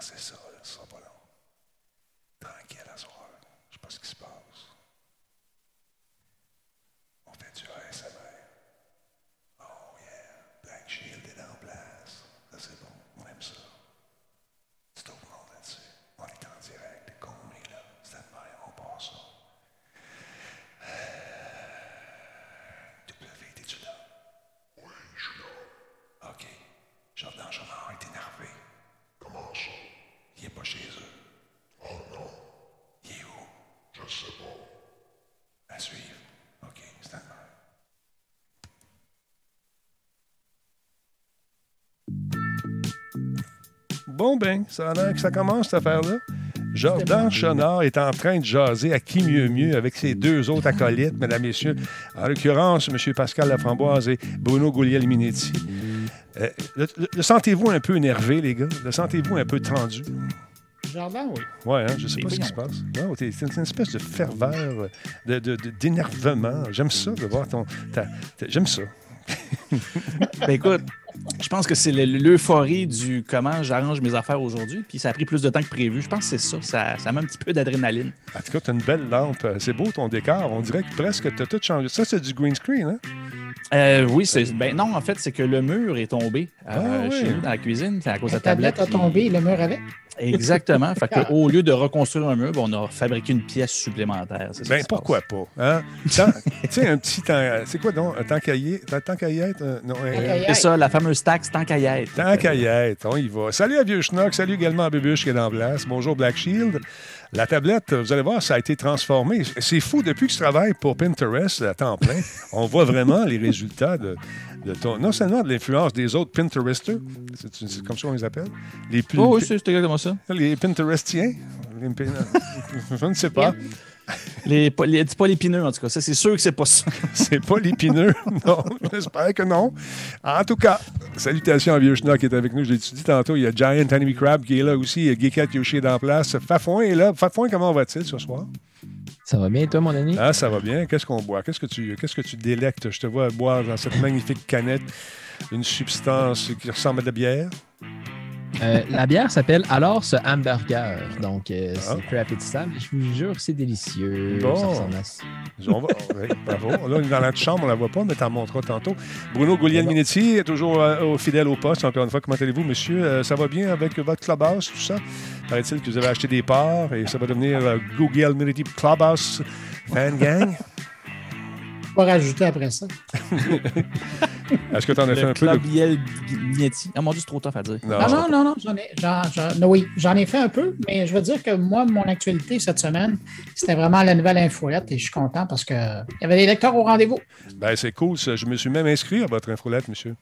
commencer ça, là, ce pas long. Tranquille à soir. Je sais pas ce qui se passe. On fait du ASMR. Oh yeah, Black Shield est en place. Ça c'est bon, on aime ça. C'est tout le monde là-dessus. On est en direct, on est là. C'est on passe ça. W, t'es-tu là? Oui, je suis là. OK. Jordan Chenard est énervé. Comment ça? Il est pas chez eux. Oh non. Il est où? Je sais pas. À suivre. OK, c'est à Bon ben, ça a l'air que ça commence cette affaire-là. Jordan Chenard est en train de jaser à qui mieux mieux avec ses deux autres acolytes, mesdames, messieurs. En l'occurrence, M. Pascal Laframboise et Bruno Gouliel-Minetti. Euh, le, le- le sentez-vous un peu énervé, les gars? Le sentez-vous un peu tendu? Jardin, oui. Ouais, hein, je sais Des pas ce qui se passe. C'est une espèce de ferveur, de- de- de- d'énervement. J'aime ça, de voir ton... J'aime ça. Ben écoute, je pense que c'est le- l'euphorie du comment j'arrange mes affaires aujourd'hui, puis ça a pris plus de temps que prévu. Je pense que c'est ça. Ça, ça met un petit peu d'adrénaline. En tout cas, t'as une belle lampe. C'est beau ton décor. On dirait que presque t'as tout changé. Ça, c'est du green screen, hein? Euh, oui, c'est. Ben non, en fait, c'est que le mur est tombé euh, Ah oui. chez nous dans la cuisine. C'est à cause de La la tablette. tablette a tombé, le mur avec. Exactement. fait que, au lieu de reconstruire un mur, ben, on a fabriqué une pièce supplémentaire. Ben, pourquoi pas? Hein? Tu sais, un petit temps... C'est quoi donc? Un temps cahier? Un temps cahier? euh, Non, un- aïe. C'est ça, la fameuse taxe y être, on y va. Salut à Vieux Schnock, salut également à Bébuche qui est en place. Bonjour Black Shield. La tablette, vous allez voir, ça a été transformé. C'est fou, depuis que je travaille pour Pinterest à temps plein, on voit vraiment les résultats de, de ton... Non seulement de l'influence des autres Pinteresters, c'est comme ça qu'on les appelle, les plus... Oh, oui, c'est exactement ça. les Pinterestiens? Les je ne sais pas. Les, les, dis pas l'épineux, en tout cas. Ça, c'est sûr que c'est pas ça. C'est pas l'épineux. Non, j'espère que non. En tout cas, salutations à Vieux Schnock qui est avec nous. Je l'ai dit tantôt. Il y a Giant Enemy Crab qui est là aussi. Il y a Yoshi est en place. Fafouin est là. Fafouin, comment va-t-il ce soir? Ça va bien, toi, mon ami? Ah, ça va bien. Qu'est-ce qu'on boit? Qu'est-ce que tu, qu'est-ce que délectes? Je te vois boire dans cette magnifique canette une substance qui ressemble à de la bière. Euh, la bière s'appelle alors ce hamburger. Donc, euh, c'est Ah. peu appétissable. Je vous jure, c'est délicieux. Bon. Ça ressemble à ça. On va, oui, bravo. Là, on est dans la chambre, on la voit pas, mais t'en montreras tantôt. Bruno Gouliel-Minetti est toujours euh, au fidèle au poste. Encore une fois, comment allez-vous, monsieur? Ça va bien avec votre clubhouse, tout ça? Paraît-il que vous avez acheté des parts et ça va devenir euh, Gouliel-Minetti Clubhouse Fan Gang? Pas rajouter après ça. Est-ce que tu en as fait un Le peu de... Yel Gnietti. Ah mon Dieu, c'est trop tough à dire. Non. Ah non, non, non, j'en ai, j'en- j'en- non, oui, j'en ai fait un peu, mais je veux dire que moi, mon actualité cette semaine, c'était vraiment la nouvelle infolette et je suis content parce qu'il y avait des lecteurs au rendez-vous. Ben, c'est cool, ça. Je me suis même inscrit à votre infolette, monsieur.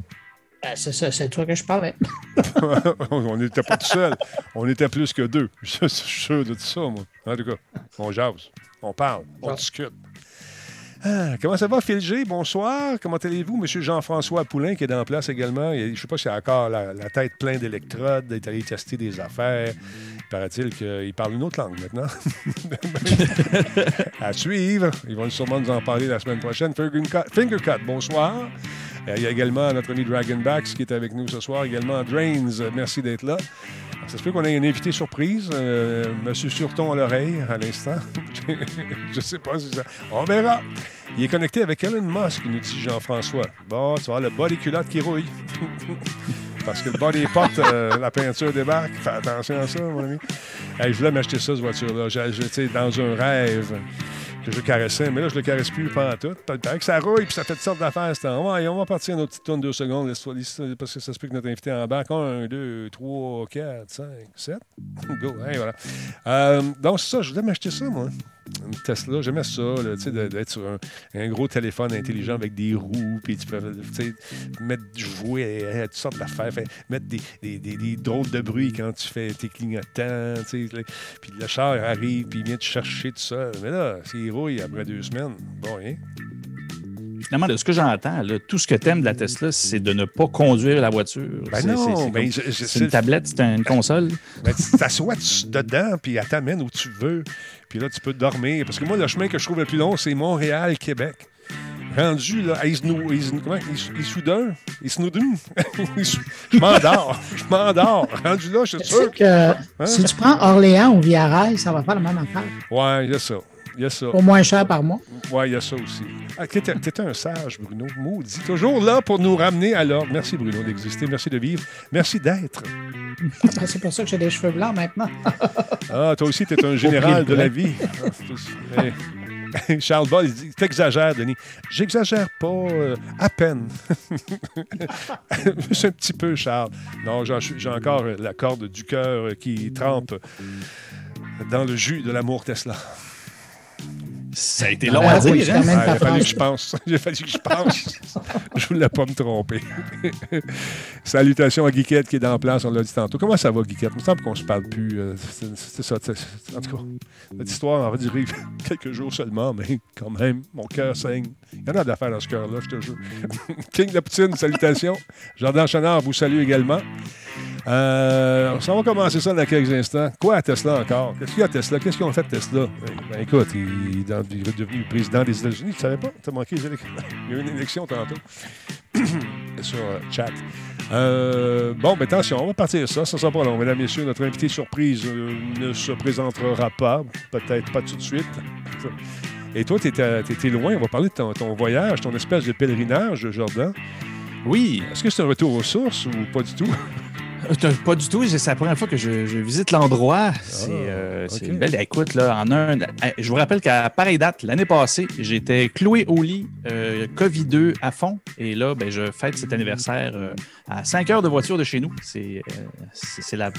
Ben, c'est ça, c'est de toi que je parlais. on n'était pas tout seul. On était plus que deux. Je suis sûr de tout ça, moi. En tout cas, on jase, on parle, on discute. Ah, comment ça va, Phil G? Bonsoir. Comment allez-vous? Monsieur Jean-François Poulain, qui est en place également? Je ne sais pas s'il a encore la, tête pleine d'électrodes, d'être allé tester des affaires. Paraît-il qu'il parle une autre langue maintenant. à suivre. Ils vont sûrement nous en parler la semaine prochaine. Fingercut, Fingercut, bonsoir. Euh, Il y a également notre ami Dragonbacks qui est avec nous ce soir. Également Drains, merci d'être là. Ça se peut qu'on ait une invité surprise. Euh, Monsieur Surton à l'oreille à l'instant. Je sais pas si ça. On verra. Il est connecté avec Elon Musk, nous dit Jean-François. Bon, tu vois, le bas des culottes qui rouille. Parce que le bas des portes, euh, la peinture débarque. Fais attention à ça, mon ami. Je voulais m'acheter ça, cette voiture-là. Sais, dans un rêve que je caressais, mais là, je le caresse plus pendant tout. Que ça rouille, puis ça fait toutes sortes d'affaires. On va, on va partir à notre petite tourne deux secondes, parce que ça se peut que notre invité en bac. Un, deux, trois, quatre, cinq, sept. Go, hey, voilà. Euh, donc, c'est ça, je voulais m'acheter ça, moi. Une Tesla, j'aimais ça, d'être sur un, un gros téléphone intelligent avec des roues, puis tu peux tu sais, mettre jouer à, à toutes sortes d'affaires, mettre des, des, des- des drôles de bruit quand tu fais tes clignotants, tu sais, là. puis le char arrive, puis il vient te chercher tout ça. Mais là, s'il rouille après deux semaines, bon, hein? Finalement, de ce que j'entends, tout ce que t'aimes de la Tesla, c'est de ne pas conduire la voiture. Ben C'est- ben, c'est une tablette, c'est une console. Ben, tu t'assois dedans, puis elle t'amène où tu veux. Puis là, tu peux dormir. Parce que moi, le chemin que je trouve le plus long, c'est Montréal-Québec. rendu là, à Isnou, Isnou, comment? Is- Issoudun? Isnoudun? Is- Je m'endors. Je m'endors. Rendu là, je suis sûr. que si tu prends Orléans ou Via-Rail, ça va faire la même affaire. Ouais, il y a ça. Il y a ça. Au moins cher par mois. Ouais, il y a ça aussi. Ah, t'étais un sage, Bruno. Maudit. Toujours là pour nous ramener à l'ordre. Merci, Bruno, d'exister. Merci de vivre. Merci d'être. Après, c'est pour ça que j'ai des cheveux blancs maintenant. Ah, toi aussi, t'es un général de la vie. Ah, Mais- Charles Ball, il dit T'exagères, Denis. J'exagère pas, euh, à peine. Juste un petit peu, Charles. Non, j'ai, encore la corde du cœur qui trempe dans le jus de l'amour Tesla. Ça a été Ah, long à oui, dire. je hein? Ah, il a fallu que je pense. Il a fallu que je pense. je voulais pas me tromper. Salutations à Guiquette qui est dans la place, on l'a dit tantôt. Comment ça va, Guiquette? Il me semble qu'on se parle plus. euh, c'est, ça. en tout cas, notre histoire en va durer quelques jours seulement, mais quand même, mon cœur saigne. Il y en a d'affaires dans ce cœur-là, je te jure. King de Poutine, salutations. Jordan Chenard vous salue également. Euh, on va commencer ça dans quelques instants. Quoi à Tesla encore? Qu'est-ce qu'il y a à Tesla? Qu'est-ce qu'ils ont fait Tesla? Ben, écoute, il, dans- il est devenu président des États-Unis. Tu savais pas? T'as manqué les élections. Il y a eu une élection tantôt. Sur euh, chat. Euh, bon, ben attention, on va partir ça. Ça sera pas long. Mesdames, Messieurs, notre invité surprise euh, ne se présentera pas. Peut-être pas tout de suite. Et toi, tu étais loin. On va parler de ton, ton voyage, ton espèce de pèlerinage, Jordan. Oui, Est-ce que c'est un retour aux sources ou pas du tout? Euh, Pas du tout. C'est la première fois que je, je visite l'endroit. C'est euh, c'est ok. une belle écoute. Là, en un, euh, je vous rappelle qu'à pareille date, l'année passée, j'étais cloué au lit, euh, COVID-2 à fond. Et là, ben, je fête cet anniversaire euh, à 5 heures de voiture de chez nous. C'est euh, c'est- c'est la...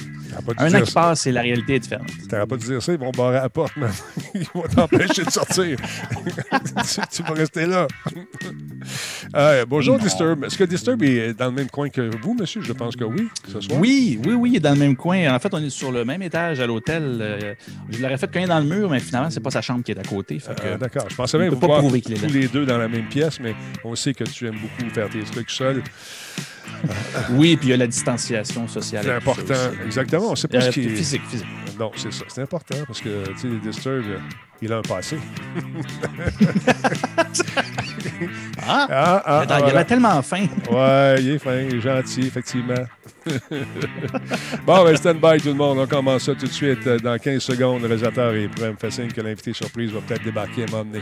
Un an qui passe et la réalité est différente. T'aurais pas dû dire ça, ils vont barrer la porte, man. Ils vont t'empêcher de sortir. tu, tu vas rester là. Euh, bonjour, Disturb. Est-ce que Disturb est dans le même coin que vous, monsieur? Je pense que oui, ce soir. Oui, oui, oui, il est dans le même coin. En fait, on est sur le même étage à l'hôtel. Euh, je l'aurais fait cogner dans le mur, mais finalement, c'est pas sa chambre qui est à côté. Euh, D'accord. Je pensais même vous pas voir tous les deux dans la même pièce, mais on sait que tu aimes beaucoup faire tes trucs seul. Oui, puis il y a la distanciation sociale. C'est important. Exactement. On sait pas Euh, ce qui est... Physique, physique. Non, c'est ça. C'est important parce que, tu sais, Disturb, euh, il a un passé. Ah! Ah, ah, Attends, il avait tellement faim. Ouais, il est fin, il est gentil, effectivement. bon, ben, stand by tout le monde. On commence ça tout de suite. Euh, Dans 15 secondes, le réalisateur est prêt. Il me fait signe que l'invité surprise va peut-être débarquer et m'emmener.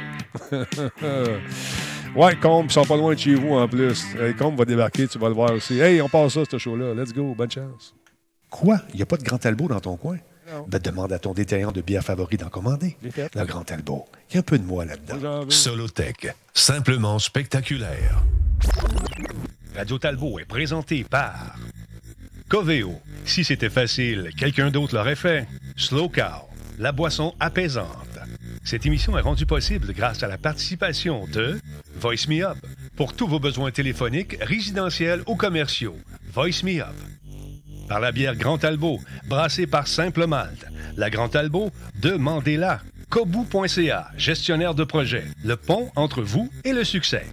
ouais, Combe, ils sont pas loin de chez vous en plus. Hey, Combe va débarquer, tu vas le voir aussi. Hey, on passe ça, ce show-là. Let's go, bonne chance. Quoi? Il n'y a pas de Grand Talbot dans ton coin? Non. Ben, demande à ton détaillant de bière favori d'en commander. Le Grand Talbot. Il y a un peu de moi là-dedans. Solotech, simplement spectaculaire. Radio Talbot est présenté par Coveo. Si c'était facile, quelqu'un d'autre l'aurait fait. Slow Cow, la boisson apaisante. Cette émission est rendue possible grâce à la participation de Voice Me Up pour tous vos besoins téléphoniques, résidentiels ou commerciaux. Voice Me Up. Par la bière Grand Talbot, brassée par Simple Malte. La Grand Talbot, demandez-la. Kobu.ca, gestionnaire de projet. Le pont entre vous et le succès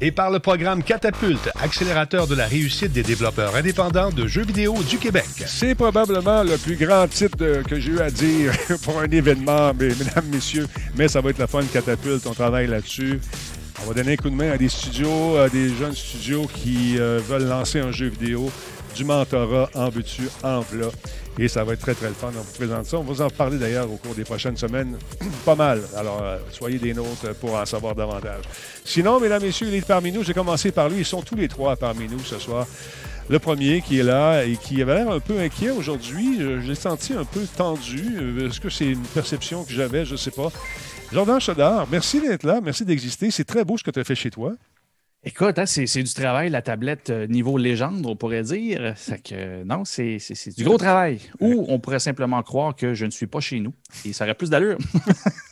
et par le programme Catapulte, accélérateur de la réussite des développeurs indépendants de jeux vidéo du Québec. C'est probablement le plus grand titre de- que j'ai eu à dire pour un événement, mais, mesdames, messieurs. Mais ça va être la fun catapulte. On travaille là-dessus. On va donner un coup de main à des studios, à des jeunes studios qui euh, veulent lancer un jeu vidéo, du mentorat en veux-tu, en v'là. Et ça va être très, très le fun. On vous présente ça. On va vous en parler d'ailleurs au cours des prochaines semaines. Pas mal. Alors, euh, soyez des nôtres pour en savoir davantage. Sinon, mesdames, messieurs, il est parmi nous. J'ai commencé par lui. Ils sont tous les trois parmi nous ce soir. Le premier qui est là et qui avait l'air un peu inquiet aujourd'hui, je, je l'ai senti un peu tendu. Euh, Est-ce que c'est une perception que j'avais? Je ne sais pas. Jordan Chodard, merci d'être là, merci d'exister. C'est très beau ce que tu as fait chez toi. Écoute, hein, c'est du travail, la tablette euh, niveau légende, on pourrait dire. Que, non, c'est du gros travail. Ou on pourrait simplement croire que je ne suis pas chez nous. Et ça aurait plus d'allure.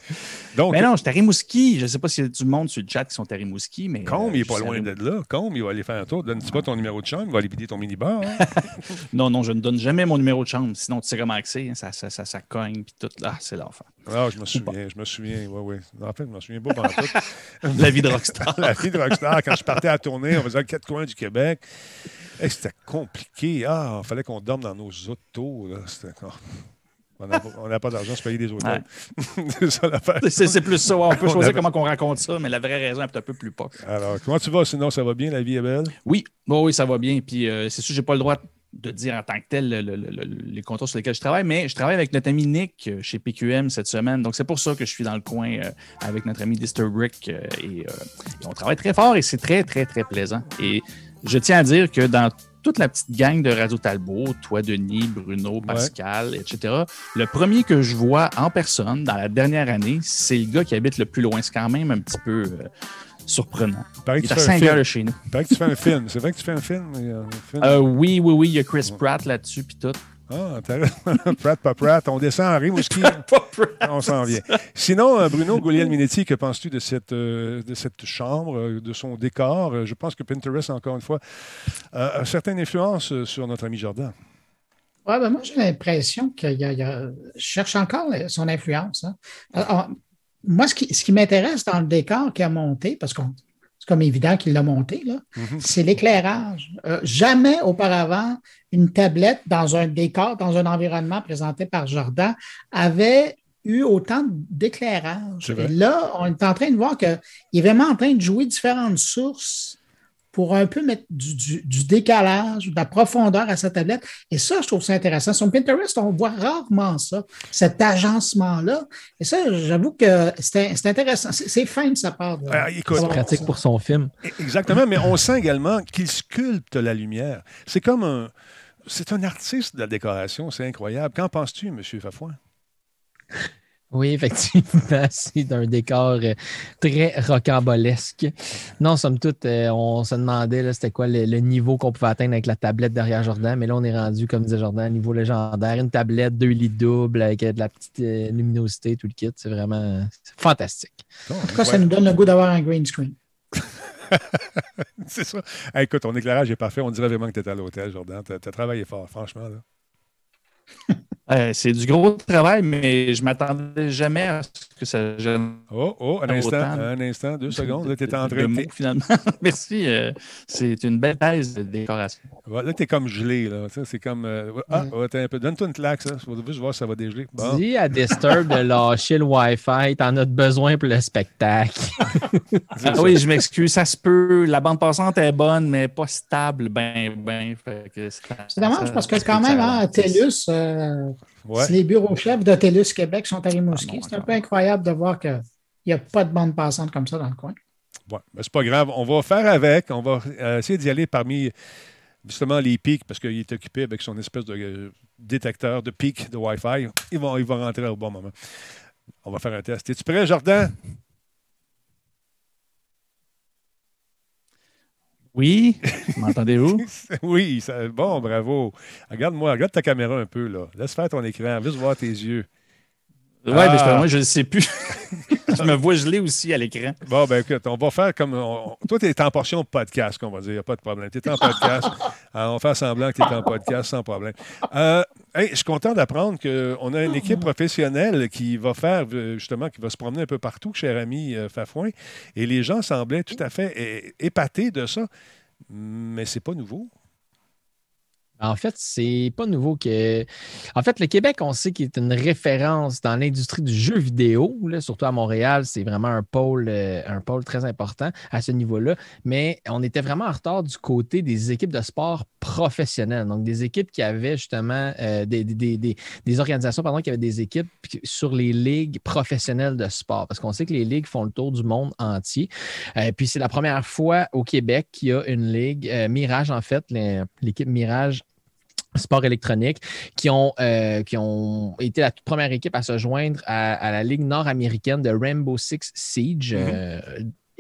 Donc, Mais non, je suis à Rimouski. Je ne sais pas s'il y a du monde sur le chat qui sont à Rimouski, mais. Combe, euh, il n'est pas loin d'être là. Combe, il va aller faire un tour. Donne-tu pas ton numéro de chambre, il va aller vider ton minibar. hein? Non, non, je ne donne jamais mon numéro de chambre. Sinon, tu sais comment c'est. hein, Ça, ça, ça, ça cogne, puis tout. Ah, c'est l'enfer. Ah, je me souviens, je me souviens. Oui, oui. En fait, je me souviens pas pendant tout. La vie de rockstar. La vie de Rockstar, quand je partais à la tournée, on faisait quatre coins du Québec. Hey, c'était compliqué. Ah, il fallait qu'on dorme dans nos autos. là. C'était-. On n'a pas- d'argent, se payer des hôtels. c'est ça l'affaire. C'est plus ça. On peut On choisir avait- comment on raconte ça, mais la vraie raison est un peu plus pas. Alors, comment tu vas? Sinon, ça va bien, la vie est belle? Oui, oui, ça va bien. Puis euh, c'est sûr, j'ai pas le droit de dire en tant que tel le- le- le- le- les contrats sur lesquels je travaille, mais je travaille avec notre ami Nick euh, chez PQM cette semaine. Donc c'est pour ça que je suis dans le coin euh, avec notre ami Disturbrick euh, et, et on travaille très fort et c'est très, très, très plaisant. Et je tiens à dire que dans toute la petite gang de Radio Talbot, toi, Denis, Bruno, Pascal, etc., le premier que je vois en personne dans la dernière année, c'est le gars qui habite le plus loin. C'est quand même un petit peu euh, surprenant. Il paraît Il que est tu à fais un 5 heures film. de chez nous. Il paraît que tu fais un film. C'est vrai que tu fais un film? euh, un film? Euh, oui, oui, oui, il y a Chris Pratt là-dessus, puis tout. Ah, intéressant. Pratt, pas Pratt. On descend en Rimouski. On s'en vient. Sinon, euh, Bruno Gouliel-Minetti, que penses-tu de cette, euh, de cette chambre, euh, de son décor? Je pense que Pinterest, encore une fois, euh, a certaine influence euh, sur notre ami Jordan. Ouais, ben moi, j'ai l'impression qu'il cherche encore son influence. hein. Alors, moi, ce qui, ce qui m'intéresse dans le décor qu'il a monté, parce c'est comme évident qu'il l'a monté, là, Mhm. c'est l'éclairage. Euh, jamais auparavant, une tablette dans un décor, dans un environnement présenté par Jordan, avait eu autant d'éclairage. Et là, on est en train de voir qu'il est vraiment en train de jouer différentes sources pour un peu mettre du, du- du décalage, de la profondeur à sa tablette. Et ça, je trouve ça intéressant. Sur Pinterest, on voit rarement ça, cet agencement-là. Et ça, j'avoue que c'est c'est intéressant. C'est fin de sa part. de- Ah, C'est pratique ça. pour son film. Exactement, mais on sent également qu'il sculpte la lumière. C'est comme un. C'est un artiste de la décoration, c'est incroyable. Qu'en penses-tu, M. Fafouin? Oui, effectivement, c'est un décor euh, très rocambolesque. Non, somme toute, euh, on se demandait là, c'était quoi le, le niveau qu'on pouvait atteindre avec la tablette derrière Jordan, mais là, on est rendu, comme disait Jordan, niveau légendaire. Une tablette, deux lits doubles avec euh, de la petite luminosité, tout le kit. C'est vraiment fantastique. Bon, En tout cas, ça nous donne le goût d'avoir un green screen. C'est ça. Hey, écoute, ton éclairage est parfait. On dirait vraiment que tu étais à l'hôtel, Jordan. Tu as, travaillé fort, franchement. Là. Euh, c'est du gros travail, mais je m'attendais jamais à ce que ça gêne Oh, oh, un Autant. instant, un instant, deux secondes. Là, tu es en train de. finalement. Merci. euh, c'est une belle thèse de décoration. Là, tu es comme gelé. Là. C'est comme. euh, Ah, ouais, t'es un peu. Donne-toi une claque, ça. Je veux juste voir si ça va dégeler. Bon. Dis à Disturb de lâcher le Wi-Fi, t'en as besoin pour le spectacle. Ah oui, je m'excuse, ça se peut. La bande passante est bonne, mais pas stable, ben, ben. Fait que C'est dommage parce que quand même, hein, TELUS, euh, Ouais. si les bureaux chefs de TELUS Québec sont à Rimouski, Ah c'est un peu incroyable de voir qu'il n'y a pas de bande passante comme ça dans le coin. Ouais, mais c'est pas grave. On va faire avec. On va euh, essayer d'y aller parmi justement les pics parce qu'il est occupé avec son espèce de euh, détecteur de pics de Wi-Fi. Il va, il va rentrer au bon moment. On va faire un test. Es-tu prêt, Jordan? Oui, m'entendez-vous? oui, ça- bon, bravo. Regarde-moi, regarde ta caméra un peu, là. Laisse faire ton écran, juste voir tes yeux. Oui, Ah. mais moi, je ne sais plus. je me vois gelé aussi à l'écran. Bon, ben écoute, on va faire comme. on- toi, tu es en portion podcast, qu'on va dire. Il n'y a pas de problème. Tu es en podcast. Alors, on va faire semblant que tu es en podcast sans problème. Euh, hey, je suis content d'apprendre qu'on a une équipe professionnelle qui va faire, euh, justement, qui va se promener un peu partout, cher ami euh, Fafouin. Et les gens semblaient tout à fait épatés de ça. Mais c'est pas nouveau. En fait, c'est pas nouveau que. En fait, le Québec, on sait qu'il est une référence dans l'industrie du jeu vidéo, là, surtout à Montréal. C'est vraiment un pôle, euh, un pôle très important à ce niveau-là. Mais on était vraiment en retard du côté des équipes de sport professionnelles. Donc, des équipes qui avaient justement euh, des, des- des- des- organisations pardon, qui avaient des équipes qui- sur les ligues professionnelles de sport. Parce qu'on sait que les ligues font le tour du monde entier. Euh, puis c'est la première fois au Québec qu'il y a une ligue, euh, Mirage en fait, l'équipe Mirage sport électronique, qui ont, euh, qui ont été la toute première équipe à se joindre à, à la Ligue nord-américaine de Rainbow Six Siege. Mhm. euh,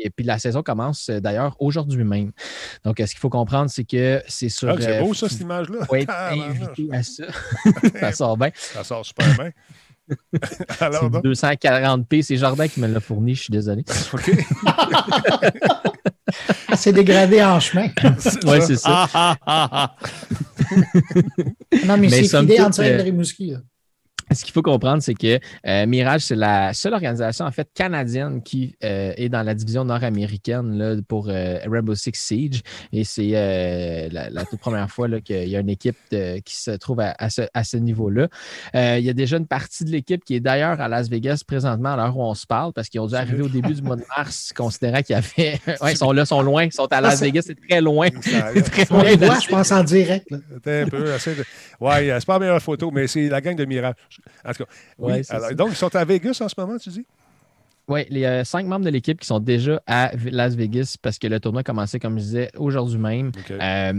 et puis la saison commence euh, d'ailleurs aujourd'hui même. Donc, ce qu'il faut comprendre, c'est que c'est sur. Ah, c'est beau, ça, cette image-là. faut être Tabarnouche. invité à ça. ça sort bien. Ça sort super bien. Alors, C'est donc, 240p. C'est Jardin qui me l'a fourni, je suis désolé. OK. C'est dégradé en chemin. Oui, c'est ça. Ah, ah, ah, ah. Non, mais, Mais c'est somme filé en de euh, Rimouski. là. Ce qu'il faut comprendre, c'est que euh, Mirage, c'est la seule organisation en fait canadienne qui euh, est dans la division nord-américaine pour euh, Rainbow Six Siege. Et c'est euh, la, la toute première fois là, qu'il y a une équipe de- qui se trouve à, à ce, à ce niveau-là. Euh, il y a déjà une partie de l'équipe qui est d'ailleurs à Las Vegas présentement à l'heure où on se parle, parce qu'ils ont dû arriver au début du mois de mars, considérant qu'il y avait. ouais, ils sont là, ils sont loin, ils sont à Las Vegas, c'est très loin. C'est très On loin voit, je pense, en direct. là. Un peu assez de... Ouais, c'est pas la meilleure photo, mais c'est la gang de Mirage. En tout cas, oui. Ouais, Alors, donc, ils sont à Vegas en ce moment, tu dis? Oui, y a cinq membres de l'équipe qui sont déjà à Las Vegas parce que le tournoi a commencé, comme je disais, aujourd'hui même. Euh,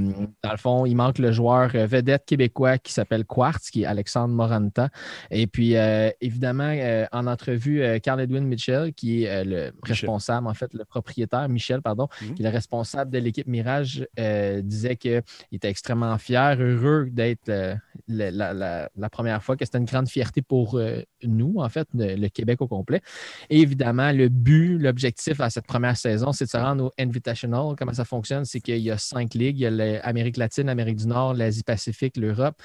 dans le fond, il manque le joueur euh, vedette québécois qui s'appelle Quartz, qui est Alexandre Moranta. Et puis, euh, évidemment, euh, en entrevue, euh, Carl Edwin Mitchell, qui est euh, le responsable, en fait, le propriétaire, Michel, pardon, Mhm. qui est le responsable de l'équipe Mirage, euh, disait qu'il était extrêmement fier, heureux d'être euh, la, la- la première fois, que c'était une grande fierté pour euh, nous, en fait, le, le Québec au complet. Et évidemment, le but, l'objectif à cette première saison, c'est de se rendre au Invitational. Comment ça fonctionne? C'est qu'il y a cinq ligues. Il y a l'Amérique latine, l'Amérique du Nord, l'Asie-Pacifique, l'Europe.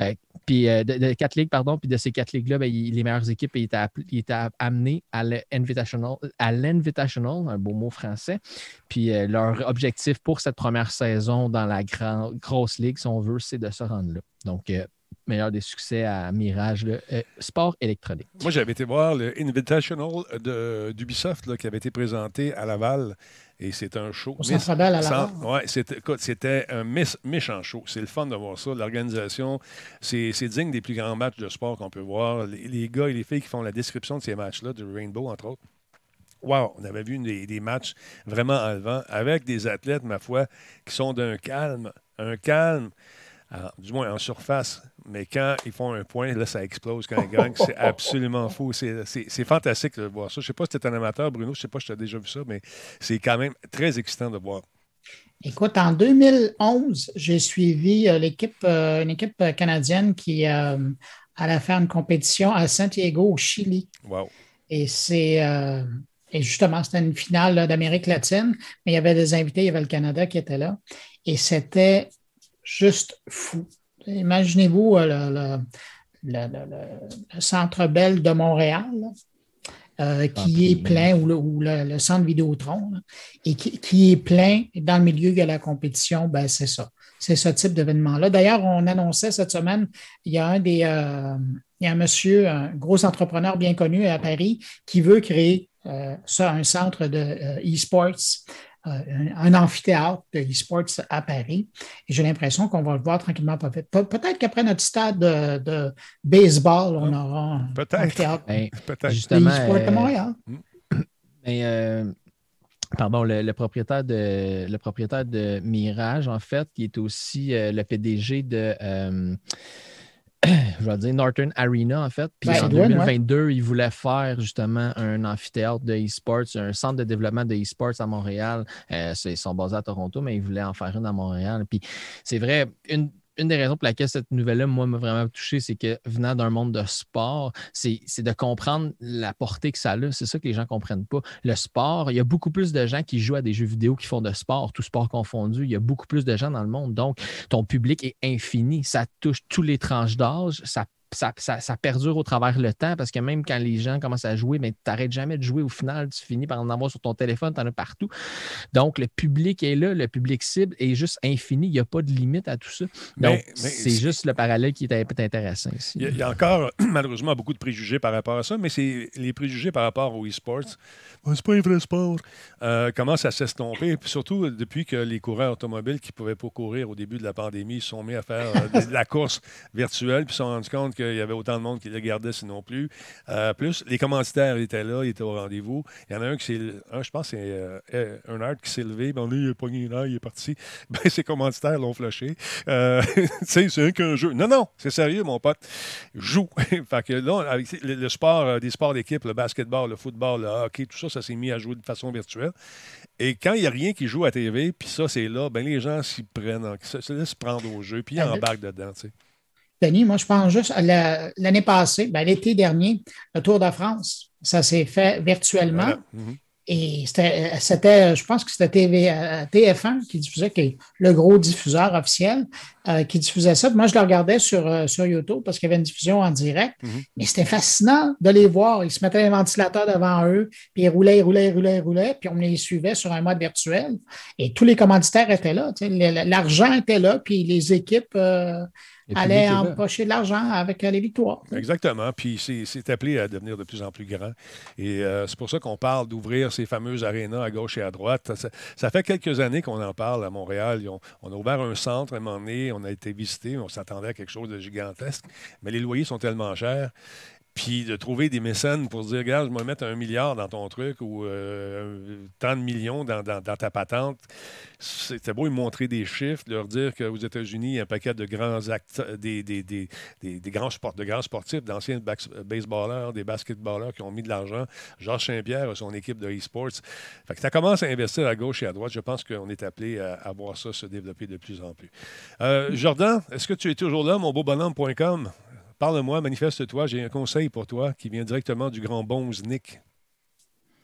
Euh, puis euh, de, quatre ligues, pardon. Puis de ces quatre ligues-là, ben, les meilleures équipes étaient, étaient amenées à l'Invitational, à un beau mot français. Puis euh, leur objectif pour cette première saison dans la grosse ligue, si on veut, c'est de se rendre là. Donc, meilleur des succès à Mirage, le euh, sport électronique. Moi, j'avais été voir le Invitational d'Ubisoft qui avait été présenté à Laval. Et c'est un show. Au Bell à Laval? Oui, c'était un méchant show. C'est le fun de voir ça. L'organisation, c'est digne des plus grands matchs de sport qu'on peut voir. Les, les gars et les filles qui font la description de ces matchs-là, de Rainbow, entre autres. Wow, on avait vu des, des matchs vraiment enlevants avec des athlètes, ma foi, qui sont d'un calme, un calme, alors, du moins en surface. Mais quand ils font un point, là, ça explose quand ils gagnent. C'est absolument fou. C'est fantastique de voir ça. Je ne sais pas si tu es un amateur, Bruno. Je ne sais pas si tu as déjà vu ça, mais c'est quand même très excitant de voir. Écoute, en 2011, j'ai suivi euh, l'équipe, euh, une équipe euh, canadienne qui euh, allait faire une compétition à Santiago, au Chili. Wow. Et c'est euh, et justement, c'était une finale d'Amérique latine, mais il y avait des invités, il y avait le Canada qui était là. Et c'était juste fou. Imaginez-vous euh, le, le- le- le- le- le centre Bell de Montréal, là, euh, qui est plein, ou le, ou le- le centre Vidéotron, là, et qui, qui est plein. Dans le milieu de la compétition, ben, c'est ça. C'est ce type d'événement-là. D'ailleurs, on annonçait cette semaine, il y a un des. euh, il y a un monsieur, un gros entrepreneur bien connu à Paris, qui veut créer euh, ça, un centre de e-sports, un, un amphithéâtre de e-sports à Paris. Et j'ai l'impression qu'on va le voir tranquillement pas vite. Pe- Peut-être qu'après notre stade de, de baseball, on aura un Peut-être. amphithéâtre Ben, Peut-être. de justement, euh, de Montréal. Mais, euh, pardon, le, le propriétaire de, le propriétaire de Mirage, en fait, qui est aussi euh, le PDG de. je vais dire Northern Arena, en fait. Puis Ouais, en Edwin, 2022, il voulait faire justement un amphithéâtre de e-sports, un centre de développement de e-sports à Montréal. Euh, ils sont basés à Toronto, mais il voulait en faire une à Montréal. Puis c'est vrai, une, une des raisons pour laquelle cette nouvelle-là, moi, m'a vraiment touché, c'est que venant d'un monde de sport, c'est de comprendre la portée que ça a. C'est ça que les gens ne comprennent pas. Le sport, il y a beaucoup plus de gens qui jouent à des jeux vidéo qui font de sport, tout sport confondu. Il y a beaucoup plus de gens dans le monde. Donc, ton public est infini. Ça touche tous les tranches d'âge. Ça ça, ça- ça perdure au travers le temps parce que même quand les gens commencent à jouer, mais tu n'arrêtes jamais de jouer. Au final, tu finis par en avoir sur ton téléphone, tu en as partout. Donc, le public est là, le public cible est juste infini. Il n'y a pas de limite à tout ça. Donc, c'est juste le parallèle qui est un peu intéressant ici. Il y, a, il y a encore, malheureusement, beaucoup de préjugés par rapport à ça, mais c'est les préjugés par rapport au e-sports. Ben, c'est pas un vrai sport. euh, commencent à s'estomper? Puis surtout, euh, depuis que les coureurs automobiles qui ne pouvaient pas courir au début de la pandémie se sont mis à faire euh, de, la course virtuelle, puis se sont rendus compte qu'il y avait autant de monde qui le regardait, sinon plus. Euh, plus, les commanditaires étaient là, ils étaient au rendez-vous. Il y en a un qui s'est. Un, je pense c'est euh, euh, Earnhardt qui s'est levé. Ben, lui, il a pogné là, il est parti. Ben, ses commanditaires l'ont flashé. Euh, tu sais, c'est un qu'un jeu. Non, non, c'est sérieux, mon pote. Joue. fait que là, avec le, le sport, des sports d'équipe, le basketball, le football, le hockey, tout ça, ça s'est mis à jouer de façon virtuelle. Et quand il n'y a rien qui joue à TV, puis ça, c'est là, ben les gens s'y prennent, en- se, se laissent prendre au jeu, puis ils embarquent dedans, tu sais. Denis, moi, je pense juste à la- l'année passée, ben, l'été dernier, le Tour de France, ça s'est fait virtuellement. Voilà. Mhm. Et c'était, c'était, je pense que c'était TV, euh, TF1 qui diffusait, qui est le gros diffuseur officiel, euh, qui diffusait ça. Moi, je le regardais sur, euh, sur YouTube parce qu'il y avait une diffusion en direct. Mhm. Mais c'était fascinant de les voir. Ils se mettaient un ventilateur devant eux, puis ils roulaient, ils roulaient, ils roulaient, ils roulaient, puis on les suivait sur un mode virtuel. Et tous les commanditaires étaient là. L'argent était là, puis les équipes euh, Est là. empocher de l'argent avec euh, les victoires. Exactement. Puis c'est appelé à devenir de plus en plus grand. Et euh, c'est pour ça qu'on parle d'ouvrir ces fameuses arénas à gauche et à droite. Ça, ça fait quelques années qu'on en parle à Montréal. Ont- on a ouvert un centre à un moment donné. On a été visité. On s'attendait à quelque chose de gigantesque. Mais les loyers sont tellement chers. Puis de trouver des mécènes pour dire, regarde, je vais mettre un milliard dans ton truc ou euh, tant de millions dans, ta patente. C'était beau lui montrer des chiffres, leur dire qu'aux États-Unis, il y a un paquet de grands actes, des, des, des, des- grands, de grands sportifs, d'anciens baseballeurs, des basketballeurs qui ont mis de l'argent. Georges Saint-Pierre a son équipe de e-sports. Fait que tu commences à investir à gauche et à droite. Je pense qu'on est appelé à, à voir ça se développer de plus en plus. Euh, Jordan, est-ce que tu es toujours là, mon beau bonhomme.com? Parle-moi, manifeste-toi. J'ai un conseil pour toi qui vient directement du grand bonze Nick.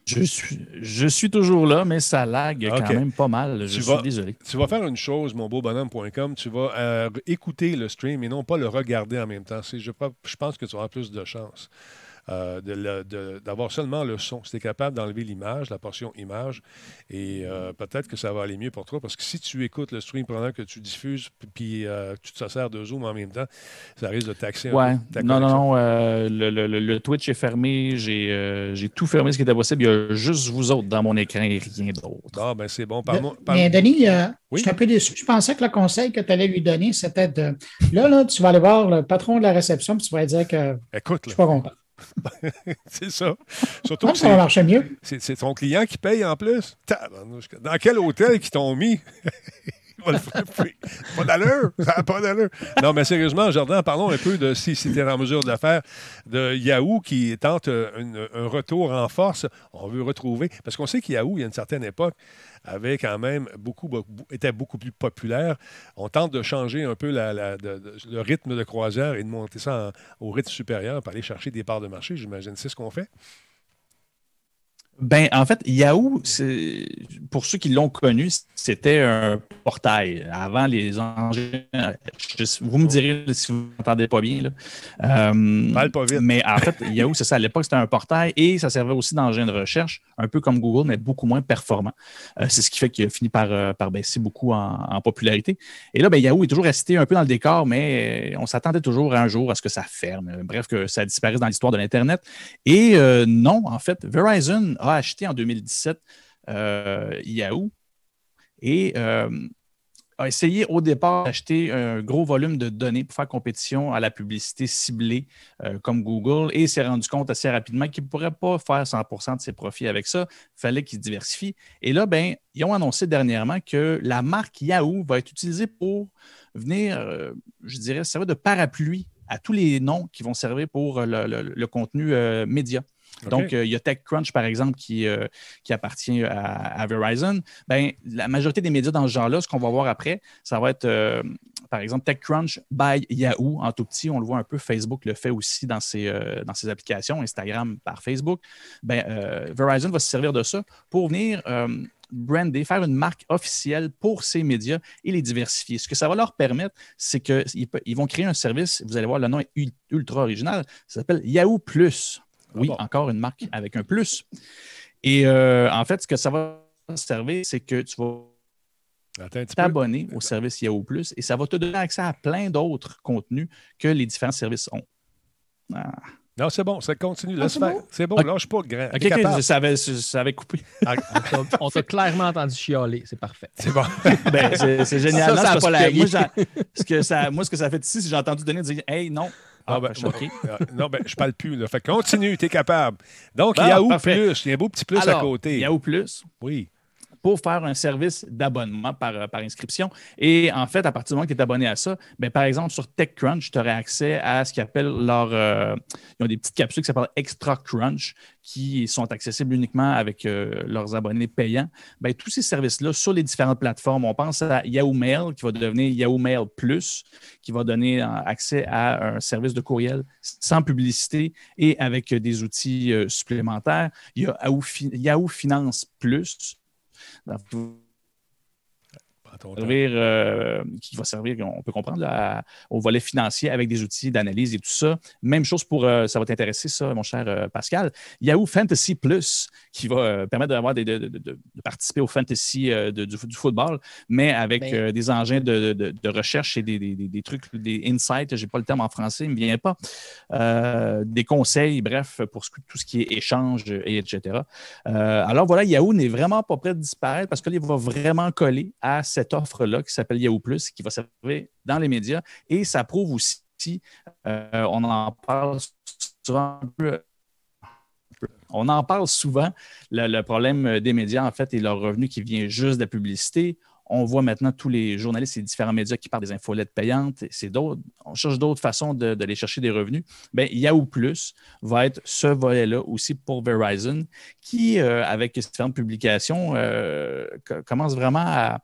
Je suis, je suis toujours là, mais ça lag Ok. quand même pas mal. Je Tu suis vas- désolé. Tu vas faire une chose, mon beau bonhomme.com. Tu vas euh, écouter le stream et non pas le regarder en même temps. Je, je pense que tu auras plus de chance. Euh, d'avoir seulement le son. Si tu es capable d'enlever l'image, la portion image, et euh, peut-être que ça va aller mieux pour toi, parce que si tu écoutes le stream pendant que tu diffuses, puis- euh, tu te sers de Zoom en même temps, ça risque de taxer un Ouais. peu ta Non, non, non. euh, le, le- le- le Twitch est fermé. J'ai euh, j'ai tout fermé ce qui était possible. Il y a juste vous autres dans mon écran et rien d'autre. Ah, ben c'est bon. Parle- Mais Denis, euh, Oui? je suis un peu déçu. Je pensais que le conseil que tu allais lui donner, c'était de. Là, là, tu vas aller voir le patron de la réception, puis tu vas lui dire que Écoute, je là, suis pas content. c'est ça. Surtout Non, que ça c'est- mieux. ton client qui paye en plus? Dans quel hôtel qu'ils t'ont mis? Va le. Pas d'allure. Pas d'allure. Non, mais sérieusement, Jordan, parlons un peu de si, es en mesure de le faire, de Yahoo qui tente un retour en force. On veut retrouver. Parce qu'on sait que Yahoo, il y a une certaine époque, avait quand même beaucoup, était beaucoup plus populaire. On tente de changer un peu le rythme de croisière et de monter ça au rythme supérieur pour aller chercher des parts de marché, j'imagine. C'est ce qu'on fait. Ben, en fait, Yahoo, pour ceux qui l'ont connu, c'était un portail. Avant les engins, vous me direz si vous n'entendez pas bien. Là. Euh, Parle pas vite. Mais en fait, Yahoo, c'est ça. À l'époque, c'était un portail et ça servait aussi d'engin de recherche, un peu comme Google, mais beaucoup moins performant. Euh, c'est ce qui fait qu'il a fini par, euh, par baisser beaucoup en, en popularité. Et là, ben, Yahoo est toujours resté un peu dans le décor, mais on s'attendait toujours un jour à ce que ça ferme. Bref, que ça disparaisse dans l'histoire de l'Internet. Et euh, non, en fait, Verizon a acheté en 2017 euh, Yahoo et euh, a essayé au départ d'acheter un gros volume de données pour faire compétition à la publicité ciblée euh, comme Google et s'est rendu compte assez rapidement qu'il ne pourrait pas faire 100% de ses profits avec ça. Il fallait qu'il diversifie. Et là, ben, ils ont annoncé dernièrement que la marque Yahoo va être utilisée pour venir, je dirais, servir de parapluie à tous les noms qui vont servir pour le, contenu média. Donc, euh, il y a TechCrunch, par exemple, qui, euh, appartient à, Verizon. Ben, la majorité des médias dans ce genre-là, ce qu'on va voir après, ça va être, euh, par exemple, TechCrunch by Yahoo en tout petit. On le voit un peu. Facebook le fait aussi dans ses, applications, Instagram par Facebook. Ben, Verizon va se servir de ça pour venir brander, faire une marque officielle pour ces médias et les diversifier. Ce que ça va leur permettre, c'est qu'ils ils vont créer un service. Vous allez voir, le nom est ul- ultra original. Ça s'appelle Yahoo Plus. Oui, bon? encore une marque avec un plus. Et euh, en fait, ce que ça va servir, c'est que tu vas t'abonner au service Yahoo Plus et ça va te donner accès à plein d'autres contenus que les différents services ont. Ah. Non, c'est bon, ça continue. Ah, Laisse c'est faire. bon? C'est bon, lâche pas grand. Ok, T'es ok, capable. ça, avait, ça avait coupé. On t'a- clairement entendu chialer. C'est parfait. C'est bon. Ben, c'est génial. Ça, Non, ça a c'est parce pas que moi, ce que ça, moi, ce que ça fait ici, c'est que j'ai entendu donner dire Hey, non. Ah, Ah, ben, non, ben, je parle plus. Là. Fait continue, t'es capable. Donc, Bon, Yahoo parfait. Plus, il y a un beau petit plus à côté. Yahoo Plus, Oui. Pour faire un service d'abonnement par, par inscription. Et en fait, à partir du moment que tu es abonné à ça, ben, par exemple, sur TechCrunch, tu aurais accès à ce qu'ils appellent leur. euh, ils ont des petites capsules qui s'appellent Extra Crunch qui sont accessibles uniquement avec euh, leurs abonnés payants. Ben, tous ces services-là sur les différentes plateformes, on pense à Yahoo Mail qui va devenir Yahoo Mail Plus, qui va donner euh, accès à un service de courriel sans publicité et avec euh, des outils euh, supplémentaires. Il y a Yahoo Finance Plus. Temps. Servir, euh, qui va servir, on peut comprendre, là, à- au volet financier avec des outils d'analyse et tout ça. Même chose pour, euh, ça va t'intéresser, ça, mon cher euh, Pascal. Yahoo Fantasy Plus, qui va euh, permettre d'avoir des- de, de- de- de participer au fantasy euh, de- du, du football, mais avec Ben- euh, des engins de, de- de recherche et des, des- des- des trucs, des insights, je n'ai pas le terme en français, il ne me vient pas, Euh, des conseils, bref, pour ce- tout ce qui est échange, et etc. Euh, alors voilà, Yahoo n'est vraiment pas prêt de disparaître parce qu'il va vraiment coller à cette offre-là qui s'appelle Yahoo Plus, qui va servir dans les médias. Et ça prouve aussi, euh, on en parle souvent. On en parle souvent, le, problème des médias, en fait, et leur revenu qui vient juste de la publicité. On voit maintenant tous les journalistes et différents médias qui parlent des infolettes payantes. C'est d'autres, on cherche d'autres façons de- d'aller chercher des revenus. Bien, Yahoo Plus va être ce volet-là aussi pour Verizon, qui, euh, avec différentes publications, euh, co- commence vraiment à,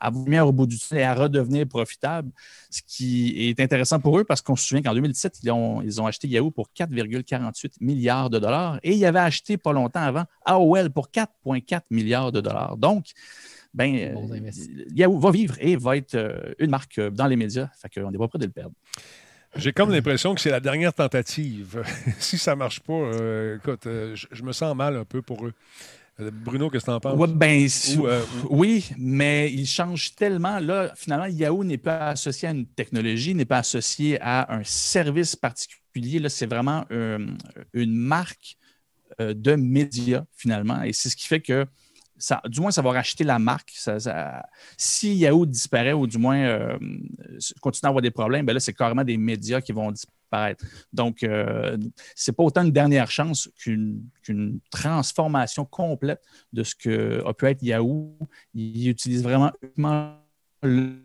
à venir au bout du tunnel et à redevenir profitable, ce qui est intéressant pour eux parce qu'on se souvient qu'en 2017, ils ont, ils ont acheté Yahoo pour 4,48 milliards de dollars et ils avaient acheté pas longtemps avant AOL pour 4,4 milliards de dollars. Donc, ben, euh. Yahoo va vivre et va être euh, une marque euh, dans les médias. Fait qu'on n'est pas prêt de le perdre. J'ai comme l'impression que c'est la dernière tentative. si ça ne marche pas, euh, écoute, euh, je, je me sens mal un peu pour eux. Bruno, qu'est-ce que tu en penses? Ouais, ben, Ou, euh, oui, mais il change tellement. Là, finalement, Yahoo n'est pas associé à une technologie, n'est pas associé à un service particulier. Là, c'est vraiment euh, une marque euh, de médias, finalement. Et c'est ce qui fait que, ça, du moins, ça va racheter la marque. Ça- ça- si Yahoo disparaît ou du moins continue à avoir des problèmes, ben là, c'est carrément des médias qui vont disparaître. Donc, euh, c'est pas autant une dernière chance qu'une transformation complète de ce que a pu être Yahoo. Il utilise vraiment uniquement le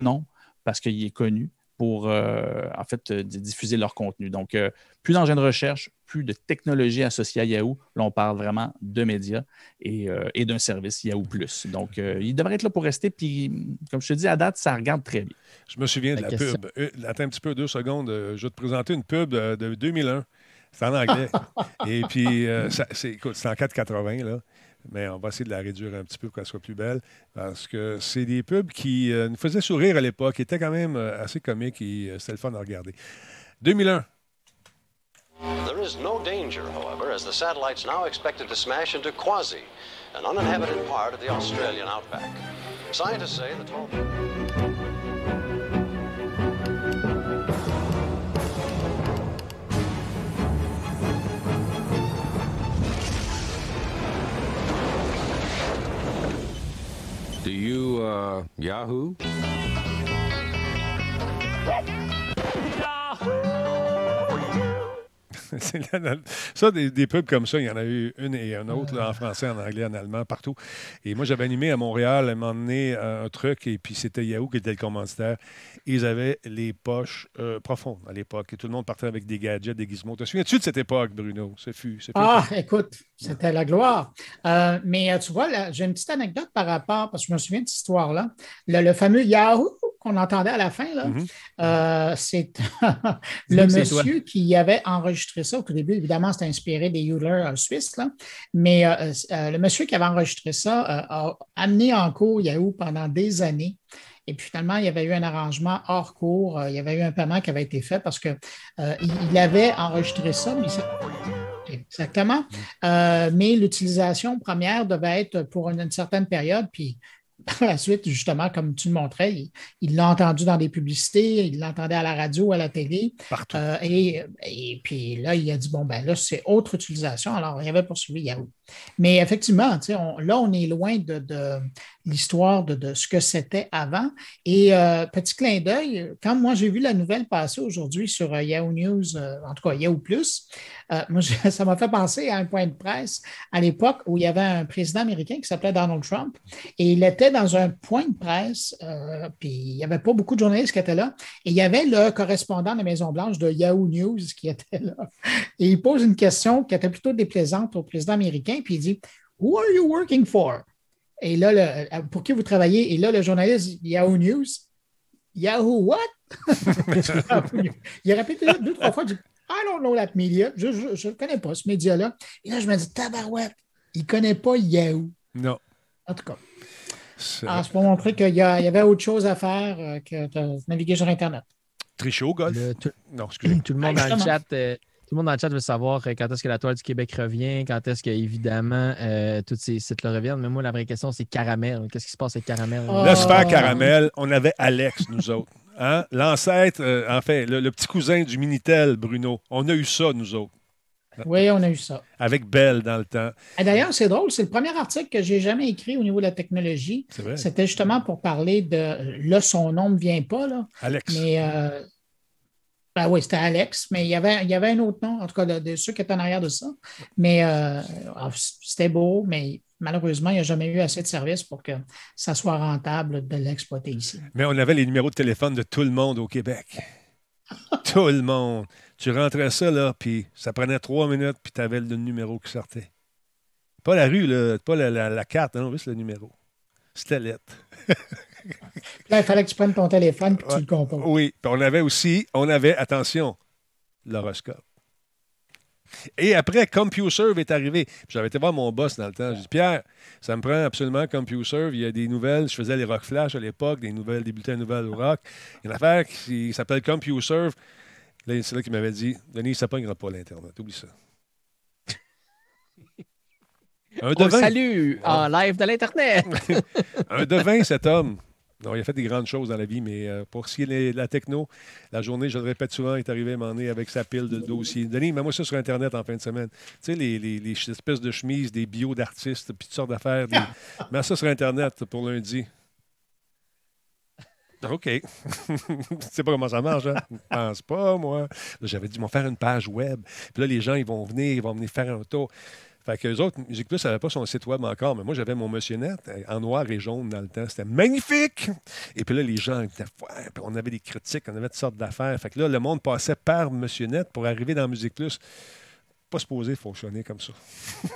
nom parce qu'il est connu pour, euh, en fait, euh, diffuser leur contenu. Donc, euh, plus d'engins de recherche, plus de technologie associée à Yahoo. Là, on parle vraiment de médias et, euh, et d'un service Yahoo+. Donc, euh, il devrait être là pour rester. Puis, comme je te dis, à date, ça regarde très bien. Je me souviens de La pub. Euh, attends un petit peu, deux secondes. Je vais te présenter une pub de 2001. C'est en anglais. Et puis, euh, c'est, écoute, c'est en 4,80, là. Mais on va essayer de la réduire un petit peu pour qu'elle soit plus belle. Parce que c'est des pubs qui euh, nous faisaient sourire à l'époque, qui étaient quand même euh, assez comiques et euh, c'était le fun à regarder. 2001. There is no danger, however, as the satellite's now expected to smash into Quasi, an uninhabited part of the Australian outback. Scientists say the 12. You, uh, Yahoo? ça, des, des pubs comme ça, il y en a eu une et une autre, là, en français, en anglais, en allemand, partout. Et moi, j'avais animé à Montréal, à un moment donné, un truc, et puis c'était Yahoo qui était le commanditaire. Ils avaient les poches euh, profondes à l'époque, et tout le monde partait avec des gadgets, des gizmos. Te souviens-tu de cette époque, Bruno? Ce fut. ce fut- Ah, écoute, c'était la gloire. Euh, mais euh, tu vois, j'ai une petite anecdote par rapport, parce que je me souviens de cette histoire-là. Le, le fameux Yahoo qu'on entendait à la fin, là, Mhm. euh, c'est le monsieur qui avait enregistré ça. Au tout début, évidemment, c'était inspiré des Euler euh, suisses, là. mais euh, euh, le monsieur qui avait enregistré ça a amené en cours Yahoo pendant des années. Et puis finalement, il y avait eu un arrangement hors cours. Il y avait eu un paiement qui avait été fait parce qu'il il avait enregistré ça, mais c'est- Exactement. Euh, mais l'utilisation première devait être pour une, une certaine période. Puis par la suite, justement, comme tu le montrais, il- l'a entendu dans des publicités, il l'entendait à la radio, à la télé. Partout. Euh, et, et puis là, il a dit bon, ben là, c'est autre utilisation. Alors, il avait poursuivi Yahoo. Mais effectivement, là, on est loin de, de l'histoire de, de ce que c'était avant. Et euh, petit clin d'œil, quand moi j'ai vu la nouvelle passer aujourd'hui sur euh, Yahoo News, euh, en tout cas Yahoo Plus, moi, ça m'a fait penser à un point de presse à l'époque où il y avait un président américain qui s'appelait Donald Trump et il était dans un point de presse, puis il n'y avait pas beaucoup de journalistes qui étaient là, et il y avait le correspondant de la Maison-Blanche de Yahoo News qui était là. Et il pose une question qui était plutôt déplaisante au président américain, puis il dit Who are you working for? Et là, le- pour qui vous travaillez? Et là, le journaliste dit, Yahoo News. Yahoo what? il a répété deux, trois fois. Il dit I don't know that media. Je ne connais pas ce média-là. Et là, je me dis Tabarouette, il ne connaît pas Yahoo. Non. En tout cas. C'est Alors, c'est pour montrer qu'il y, a- il y avait autre chose à faire euh, que de naviguer sur Internet. tricher au golf. Le- tout, Non, excusez. tout le monde Ah, dans le chat. euh, le monde dans le chat veut savoir euh, quand est-ce que la toile du Québec revient, quand est-ce que, évidemment, euh, tous ces sites-là reviennent. Mais moi, la vraie question, c'est Caramel. Qu'est-ce qui se passe avec Caramel? Ah. Là, se faire Oh. caramel, on avait Alex, nous autres. Hein? L'ancêtre, euh, en fait, le, le petit cousin du Minitel, Bruno. On a eu ça, nous autres, Oui, on a eu ça. avec Bell dans le temps. Et D'ailleurs, c'est drôle, c'est le premier article que j'ai jamais écrit au niveau de la technologie. C'est vrai. C'était justement pour parler de. Là, son nom ne vient pas, là, Alex. mais. euh, ben oui, c'était Alex, mais il y, avait, il y avait un autre nom, en tout cas, de, de ceux qui étaient en arrière de ça. Mais euh, ah, c'était beau, mais malheureusement, il n'y a jamais eu assez de services pour que ça soit rentable de l'exploiter ici. Mais on avait les numéros de téléphone de tout le monde au Québec. tout le monde. Tu rentrais ça, là, puis ça prenait trois minutes, puis tu avais le numéro qui sortait. Pas la rue, là, pas la, la- la carte, non, juste le numéro. C'était lettre. Là, il fallait que tu prennes ton téléphone et que Ouais. tu le composes. Oui, puis on avait aussi, on avait, attention, l'horoscope. Et après, CompuServe est arrivé. J'avais été voir mon boss dans le temps. J'ai dit, Pierre, ça me prend absolument CompuServe. Il y a des nouvelles. Je faisais les Rock Flash à l'époque, des nouvelles, des bulletins de nouvelles au rock. Il y a une affaire qui s'appelle CompuServe. Là, c'est là qu'il m'avait dit, Denis, ça ne pognera pas l'Internet. Oublie ça. Un On le devin. en live de l'Internet. Un devin, cet homme. Non, il a fait des grandes choses dans la vie, mais euh, pour ce qui est de la techno, la journée, je le répète souvent, est arrivé à m'en avec sa pile de dossiers. Denis, mets-moi ça sur Internet en fin de semaine. Tu sais, les, les- les espèces de chemises, des bios d'artistes, puis toutes sortes d'affaires. Des... mets ça sur Internet pour lundi. OK. tu sais pas comment ça marche, hein? Je pense pas, moi. J'avais dit, ils vont faire une page web. Puis là, les gens, ils vont venir, ils vont venir faire un tour. Fait que les autres, Musique Plus n'avait pas son site web encore, mais moi, j'avais mon Monsieur Net euh, en noir et jaune dans le temps. C'était magnifique! Et puis là, les gens, étaient, Ouais, puis on avait des critiques, on avait toutes sortes d'affaires. Fait que là, le monde passait par Monsieur Net pour arriver dans Musique Plus. Pas supposé fonctionner comme ça.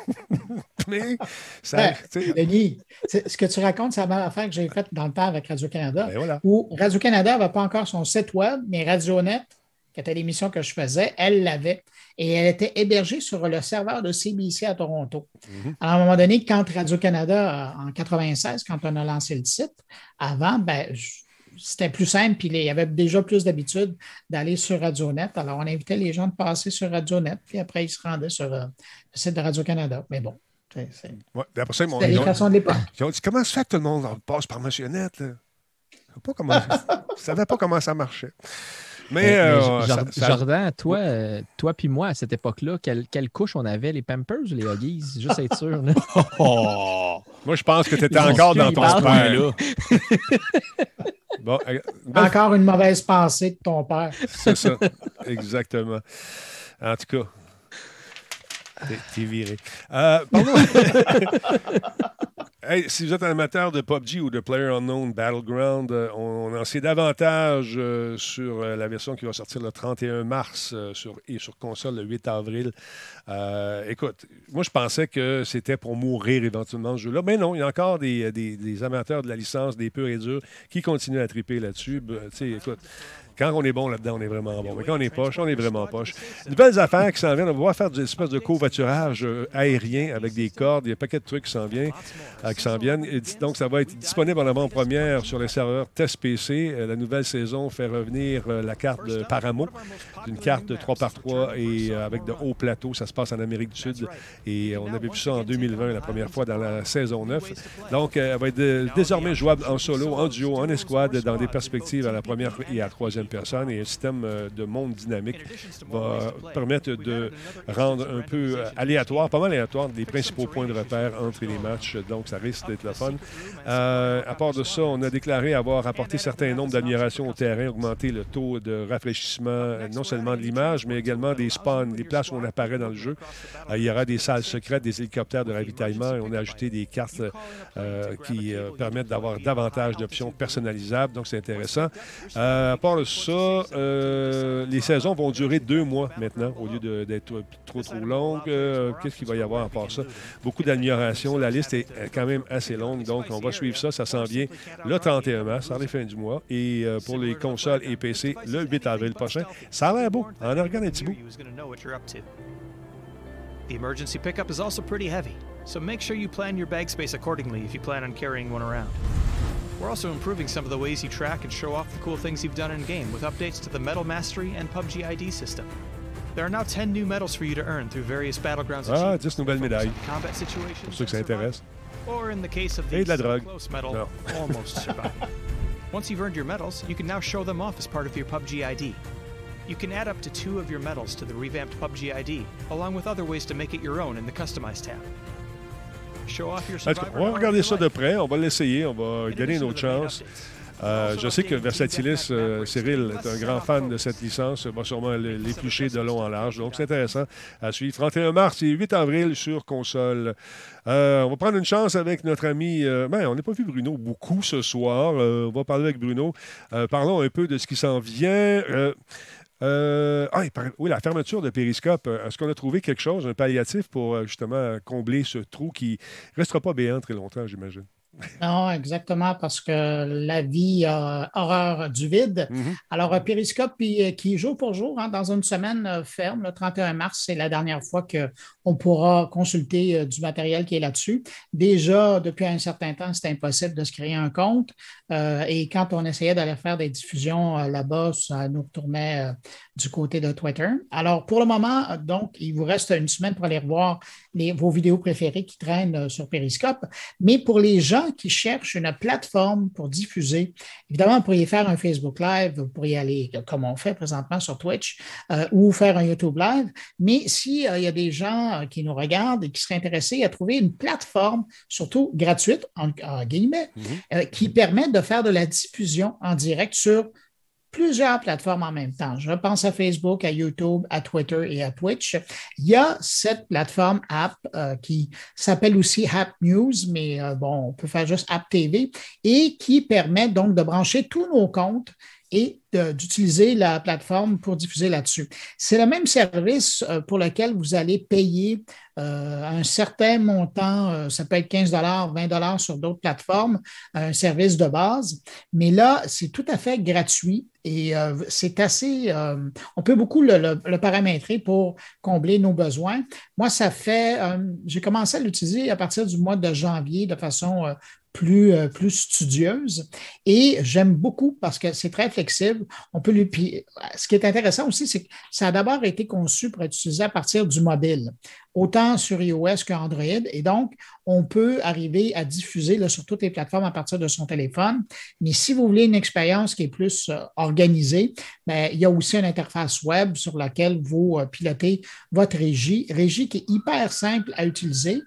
mais, ça, sais, Denis, ce que tu racontes, c'est la même affaire que j'ai faite dans le temps avec Radio-Canada, ben voilà. où Radio-Canada n'avait pas encore son site web, mais Radionet, qui était l'émission que je faisais, elle l'avait. Et elle était hébergée sur le serveur de CBC à Toronto. Mhm. Alors, à un moment donné, quand Radio-Canada, euh, en 96, quand on a lancé le site, avant, ben, c'était plus simple, puis il y avait déjà plus d'habitude d'aller sur Radionet. Alors, on invitait les gens de passer sur Radionet, puis après, ils se rendaient sur euh, le site de Radio-Canada. Mais bon, c'est Ouais, les ont- façons de l'époque. Ils ont dit Comment ça fait que tout le monde passe par Monsieur Net? Là? Je ne pas comment... je savais pas comment ça marchait. Mais, Mais, euh, ça- ça- Jordan, toi, euh, toi puis moi, à cette époque-là, quelle, quelle couche on avait, les Pampers ou les Huggies? Juste être sûr. là. Oh! moi, je pense que tu étais encore dans ton père. là. Bon, euh, belle- Encore une mauvaise pensée de ton père. c'est ça. Exactement. En tout cas, t'es- viré. Euh, parlons- Si vous êtes amateur de PUBG ou de PlayerUnknown Battleground, euh, on, en sait davantage euh, sur euh, la version qui va sortir le 31 mars euh, sur, et sur console le 8 avril. Écoute, moi je pensais que c'était pour mourir éventuellement ce jeu-là, mais non, il y a encore des, amateurs de la licence, des purs et durs, qui continuent à triper là-dessus. Ben, écoute, quand on est bon là-dedans, on est vraiment bon. Mais quand on est poche, on est vraiment poche. De belles affaires qui s'en viennent. On va pouvoir faire des espèces de covoiturage euh, aérien avec des cordes. Il y a un paquet de trucs qui s'en viennent. euh, qui s'en viennent. Et donc, ça va être disponible en avant-première sur les serveurs Test PC. Euh, la nouvelle saison fait revenir la carte de Paramo, une carte de 3x3 et euh, avec de hauts plateaux. Ça se passe en Amérique du Sud. Et on avait vu ça en 2020, la première fois dans la saison 9. Donc, elle va être désormais jouable en solo, en duo, en escouade, dans des perspectives à la première et à la troisième troisième personne et un système euh, de monde dynamique va permettre de rendre un peu euh, aléatoire, pas mal aléatoire, les principaux points de repère entre les matchs. Donc, ça risque d'être le fun. Euh, à part de ça, on a déclaré avoir apporté certains nombres d'améliorations au terrain, augmenté le taux de rafraîchissement, non seulement de l'image, mais également des spawns, des places où on apparaît dans le jeu. Euh, il y aura des salles secrètes, des hélicoptères de ravitaillement et on a ajouté des cartes euh, qui permettent d'avoir davantage d'options personnalisables. Donc, c'est intéressant. À part de ça, euh, les saisons vont durer deux mois maintenant au lieu d'être trop, trop longues. Euh, Qu'est-ce qu'il va y avoir à part ça? Beaucoup d'améliorations. La liste est quand même assez longue, donc on va suivre ça. Ça s'en vient le 31 mars, à la fin du mois. Et euh, pour les consoles et PC, le 8 avril prochain. Ça a l'air beau. En regarde un petit bout. The emergency pickup is also pretty heavy, so make sure you plan your bag space accordingly if you plan on carrying one around. We're also improving some of the ways you track and show off the cool things you've done in game with updates to the Medal Mastery and PUBG ID system. There are now 10 new medals for you to earn through various Battlegrounds Ah, achievements 10 nouvelles médailles. combat situations Pour ceux que ça intéresse. Or in the case of Et de la the drogue. close medal, Non. almost survival. Once you've earned your medals, you can now show them off as part of your PUBG ID. You can add up to two of your medals to the revamped PUBG ID, along with other ways to make it your own in the Customize tab. En tout cas, on va regarder ça de près. On va l'essayer. On va donner autre chance. Euh, je sais que Versatilis, euh, Cyril, est un grand fan de cette licence, va sûrement l'éplucher de long en large. Donc, c'est intéressant à suivre. 31 mars et 8 avril sur console. Euh, on va prendre une chance avec notre ami. euh, ben, on n'a pas vu Bruno beaucoup ce soir. On va parler avec Bruno. Parlons un peu de ce qui s'en vient. Euh, ah, oui, la fermeture de Périscope. Euh, Est-ce qu'on a trouvé quelque chose, un palliatif pour euh, justement combler ce trou qui ne restera pas béant très longtemps, j'imagine? Non, exactement, parce que la vie a horreur du vide. Mhm. Alors, euh, Periscope, qui, jour pour jour, hein, dans une semaine euh, ferme, le 31 mars, c'est la dernière fois qu'on pourra consulter euh, du matériel qui est là-dessus. Déjà, depuis un certain temps, c'était impossible de se créer un compte. Euh, et quand on essayait d'aller faire des diffusions euh, là-bas, ça nous retournait euh, du côté de Twitter. Alors, pour le moment, donc, il vous reste une semaine pour aller revoir les- vos vidéos préférées qui traînent euh, sur Periscope. Mais pour les gens qui cherchent une plateforme pour diffuser, évidemment, vous pourriez faire un Facebook Live, vous pourriez aller, euh, comme on fait présentement sur Twitch, euh, ou faire un YouTube Live. Mais s'il y a des gens qui nous regardent et qui seraient intéressés à trouver une plateforme, surtout gratuite, en, en guillemets, euh, qui permet de faire de la diffusion en direct sur plusieurs plateformes en même temps. Je pense à Facebook, à YouTube, à Twitter et à Twitch. Il y a cette plateforme app euh, qui s'appelle aussi App News, mais euh, bon, on peut faire juste App TV et qui permet donc de brancher tous nos comptes et d'utiliser la plateforme pour diffuser là-dessus. C'est le même service euh, pour lequel vous allez payer euh, un certain montant, euh, ça peut être 15 20 sur d'autres plateformes, un service de base, mais là, c'est tout à fait gratuit et c'est assez, on peut beaucoup le, paramétrer pour combler nos besoins. Moi, ça fait, j'ai commencé à l'utiliser à partir du mois de janvier de façon plus, euh, plus studieuse. Et j'aime beaucoup parce que c'est très flexible. On peut lui. puis, ce qui est intéressant aussi, c'est que ça a d'abord été conçu pour être utilisé à partir du mobile, autant sur iOS qu'Android. Et donc, on peut arriver à diffuser sur toutes les plateformes à partir de son téléphone. Mais si vous voulez une expérience qui est plus euh, organisée, ben, il y a aussi une interface web sur laquelle vous euh, pilotez votre régie, régie qui est hyper simple à utiliser.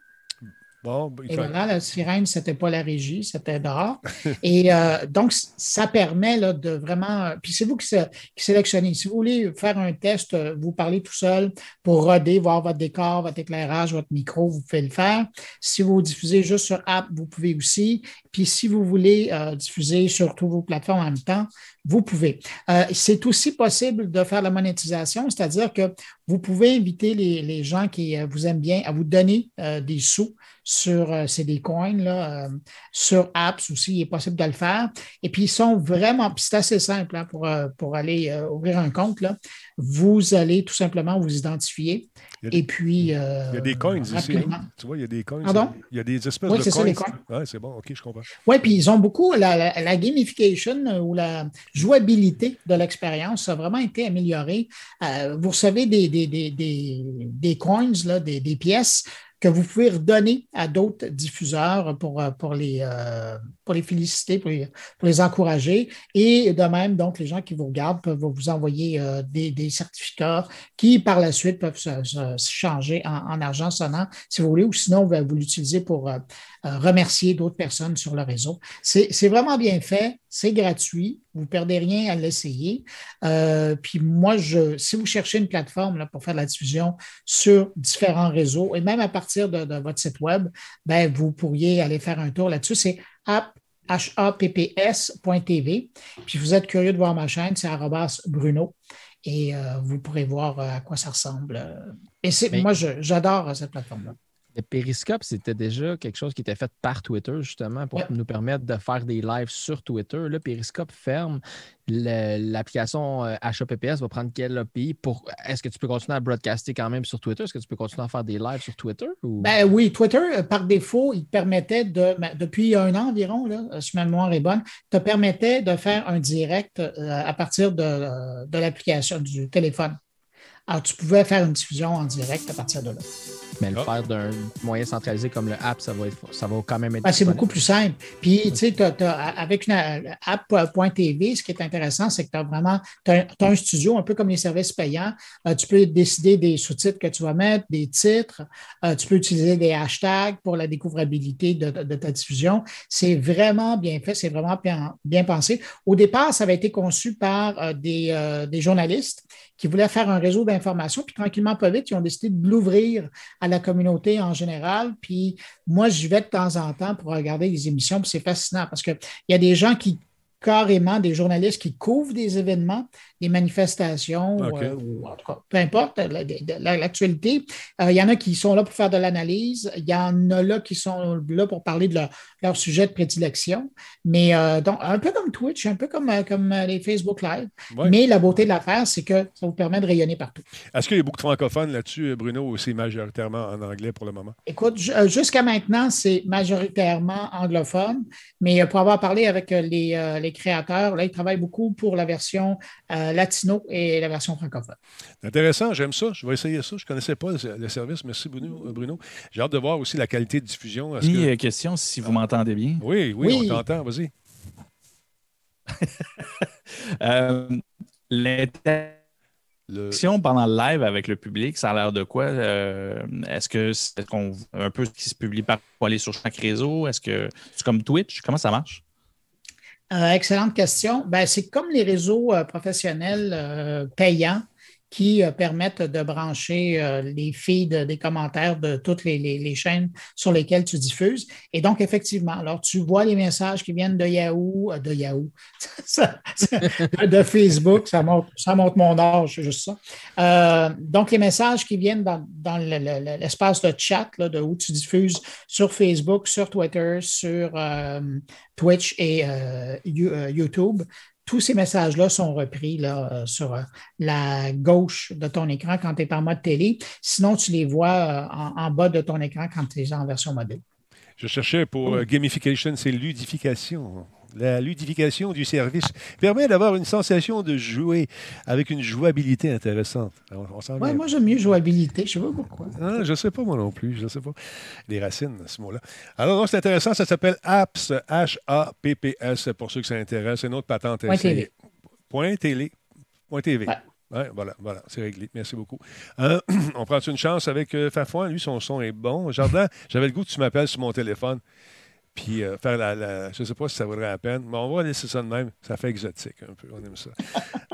Bon, il Et voilà, la sirène, ce n'était pas la régie, c'était dehors. Et euh, donc, ça permet là, de vraiment. euh, Puis c'est vous qui, sé- qui sélectionnez. Si vous voulez faire un test, euh, vous parlez tout seul pour roder, voir votre décor, votre éclairage, votre micro, vous pouvez le faire. Si vous diffusez juste sur app, vous pouvez aussi. Puis si vous voulez euh, diffuser sur toutes vos plateformes en même temps, vous pouvez. Euh, c'est aussi possible de faire la monétisation, c'est-à-dire que vous pouvez inviter les, gens qui euh, vous aiment bien à vous donner euh, des sous sur, euh, c'est des coins, là, euh, sur apps aussi, il est possible de le faire. Et puis, ils sont vraiment, c'est assez simple hein, pour, pour aller ouvrir un compte. Là. Vous allez tout simplement vous identifier. Il y a- Et puis. euh, Il y a des coins ici. rapidement. Tu vois, il y a des coins. Pardon? Il y a des espèces Oui, de c'est ça, coins. les coins. Ouais, c'est bon, ok, je comprends. Oui, puis ils ont beaucoup la, la- la gamification euh, ou la jouabilité de l'expérience a vraiment été améliorée. Euh, vous recevez des, des, des, des, des coins, là, des, pièces que vous pouvez redonner à d'autres diffuseurs pour, euh, pour, les, euh, pour les féliciter, pour les, pour les encourager. Et de même, donc, les gens qui vous regardent peuvent vous envoyer euh, des, des certificats qui, par la suite, peuvent se, se- changer en, en argent sonnant, si vous voulez, ou sinon, vous vous l'utilisez pour euh, euh, remercier d'autres personnes sur le réseau. C'est c'est vraiment bien fait, c'est gratuit, vous ne perdez rien à l'essayer. Euh, puis moi, je, si vous cherchez une plateforme là, pour faire de la diffusion sur différents réseaux, et même à partir de, de votre site web, ben, vous pourriez aller faire un tour là-dessus. C'est app happs.tv. Puis vous êtes curieux de voir ma chaîne, c'est arrobas Bruno. Et euh, vous pourrez voir euh, à quoi ça ressemble. Et c'est, moi, je- j'adore euh, cette plateforme-là. Le Periscope, c'était déjà quelque chose qui était fait par Twitter, justement, pour nous permettre de faire des lives sur Twitter. Là, Periscope ferme. Le- L'application euh, HAPPS va prendre quel API pour. Est-ce que tu peux continuer à broadcaster quand même sur Twitter? Est-ce que tu peux continuer à faire des lives sur Twitter? Ou... Ben oui, Twitter, euh, par défaut, il te permettait de, ben, depuis un an environ, là, euh, si ma mémoire est bonne, te permettait de faire un direct euh, à partir de, euh, de l'application du téléphone. Alors, tu pouvais faire une diffusion en direct à partir de là. Mais le Ah. faire d'un moyen centralisé comme le app, ça va, être- ça va quand même être. Ben, c'est beaucoup plus simple. Puis, tu sais, avec une euh, app.tv, ce qui est intéressant, c'est que tu as vraiment t'as un, studio, un peu comme les services payants. Euh, tu peux décider des sous-titres que tu vas mettre, des titres. Euh, tu peux utiliser des hashtags pour la découvrabilité de, de ta diffusion. C'est vraiment bien fait, c'est vraiment bien, bien pensé. Au départ, ça avait été conçu par euh, des, euh, des journalistes qui voulaient faire un réseau d'information, puis tranquillement, pas vite, ils ont décidé de l'ouvrir à la communauté en général. Puis moi, j'y vais de temps en temps pour regarder les émissions, c'est fascinant parce qu'il y a des gens qui, carrément, des journalistes qui couvrent des événements, des manifestations, euh, ou en tout cas, peu importe la- la- la- l'actualité. Euh, il y en a qui sont là pour faire de l'analyse, il y en a là qui sont là pour parler de leur, leur sujet de prédilection. Mais euh, donc, un peu comme Twitch, un peu comme, comme les Facebook Live. Ouais. Mais la beauté de l'affaire, c'est que ça vous permet de rayonner partout. Est-ce qu'il y a beaucoup de francophones là-dessus, Bruno, ou c'est majoritairement en anglais pour le moment? Écoute, ju- jusqu'à maintenant, c'est majoritairement anglophone, mais pour avoir parlé avec les, les créateurs, là, ils travaillent beaucoup pour la version euh, latino et la version francophone. Intéressant, j'aime ça. Je vais essayer ça. Je ne connaissais pas le, le service. Merci, Bruno. Bruno. J'ai hâte de voir aussi la qualité de diffusion. Que- euh, question si vous m'entendez bien. Oui, oui, Oui. on t'entend. Vas-y. Euh, L'interaction Le- pendant le live avec le public, ça a l'air de quoi? Euh, Est-ce que c'est qu'on- un peu ce qui se publie par aller sur chaque réseau? Est-ce que c'est comme Twitch? Comment ça marche? Euh, excellente question. Ben, c'est comme les réseaux euh, professionnels euh, payants qui euh, permettent de brancher euh, les feeds des commentaires de toutes les, chaînes sur lesquelles tu diffuses. Et donc, effectivement, alors tu vois les messages qui viennent de Yahoo, euh, de Yahoo, de Facebook, ça montre, ça mon âge, c'est juste ça. Donc, les messages qui viennent dans, dans le- le- le- l'espace de chat, là, de où tu diffuses sur Facebook, sur Twitter, sur Twitch et You- YouTube. Tous ces messages-là sont repris là, euh, sur euh, la gauche de ton écran quand tu es en mode télé. Sinon, tu les vois euh, en, en bas de ton écran quand tu es en version mobile. Je cherchais pour gamification, c'est ludification. La ludification du service permet d'avoir une sensation de jouer avec une jouabilité intéressante. On, Ouais, moi, j'aime mieux jouabilité. Je ne sais pas pourquoi. Ah, je ne sais pas moi non plus, je ne sais pas. Les racines, ce mot-là. Alors, c'est intéressant, ça s'appelle Apps, H-A-P-P-S, pour ceux que ça intéresse. C'est une autre patente. Point télé. Point télé. Point TV. Ouais. Ouais, voilà, voilà, c'est réglé. Merci beaucoup. Euh, on prend une chance avec euh, Fafouin? Lui, son son est bon. Jardin, j'avais le goût que tu m'appelles sur mon téléphone. Puis euh, faire la, la- Je ne sais pas si ça vaudrait la peine, mais on va laisser ça de même. Ça fait exotique un peu. On aime ça.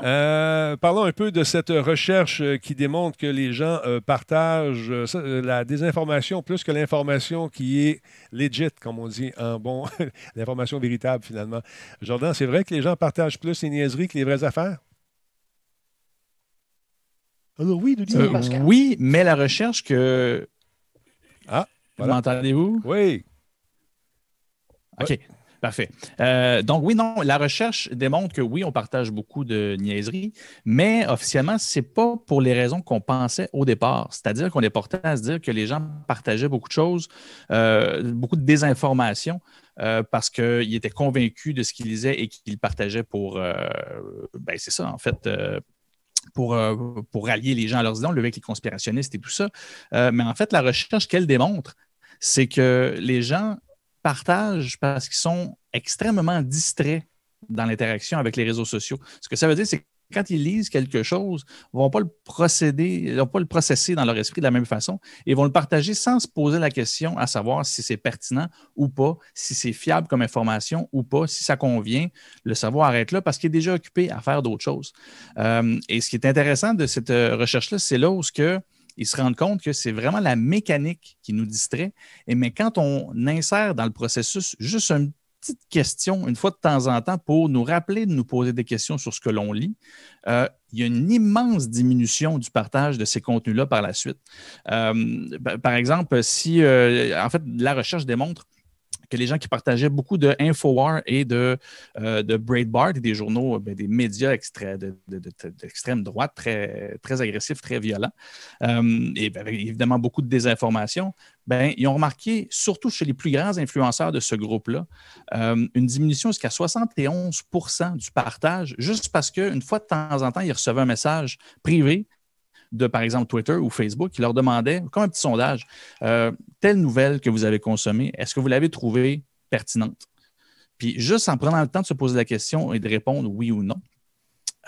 Euh, parlons un peu de cette recherche euh, qui démontre que les gens euh, partagent la désinformation plus que l'information qui est legit, comme on dit en bon, l'information véritable finalement. Jordan, c'est vrai que les gens partagent plus les niaiseries que les vraies affaires? Alors oui, nous Euh, oui, mais la recherche que. Ah, voilà. M'entendez-vous? Oui. OK. Parfait. Euh, donc, oui, non, la recherche démontre que oui, on partage beaucoup de niaiseries, mais officiellement, ce n'est pas pour les raisons qu'on pensait au départ. C'est-à-dire qu'on est porté à se dire que les gens partageaient beaucoup de choses, euh, beaucoup de désinformation, euh, parce qu'ils étaient convaincus de ce qu'ils lisaient et qu'ils partageaient pour. ben, c'est ça, en fait. pour, pour rallier les gens à leurs idées, on le avec les conspirationnistes et tout ça. Mais en fait, la recherche qu'elle démontre, c'est que les gens partagent parce qu'ils sont extrêmement distraits dans l'interaction avec les réseaux sociaux. Ce que ça veut dire, c'est que quand ils lisent quelque chose, ils ne vont pas le procéder, ils vont pas le processer dans leur esprit de la même façon. Ils vont le partager sans se poser la question à savoir si c'est pertinent ou pas, si c'est fiable comme information ou pas, si ça convient. Le savoir arrête là parce qu'il est déjà occupé à faire d'autres choses. Euh, et ce qui est intéressant de cette euh, recherche-là, c'est là où que ils se rendent compte que c'est vraiment la mécanique qui nous distrait. Et mais quand on insère dans le processus juste une petite question une fois de temps en temps pour nous rappeler de nous poser des questions sur ce que l'on lit, euh, il y a une immense diminution du partage de ces contenus-là par la suite. Euh, par exemple, si euh, en fait la recherche démontre que les gens qui partageaient beaucoup de Infowar et de, euh, de Breitbart et des journaux, ben, des médias d'extrême droite très, très agressifs, très violents, euh, et ben, évidemment beaucoup de désinformation, ben, ils ont remarqué, surtout chez les plus grands influenceurs de ce groupe-là, euh, une diminution jusqu'à 71 du partage, juste parce qu'une fois de temps en temps, ils recevaient un message privé de, par exemple, Twitter ou Facebook qui leur demandait, comme un petit sondage, euh, telle nouvelle que vous avez consommée, est-ce que vous l'avez trouvée pertinente? Puis juste en prenant le temps de se poser la question et de répondre oui ou non,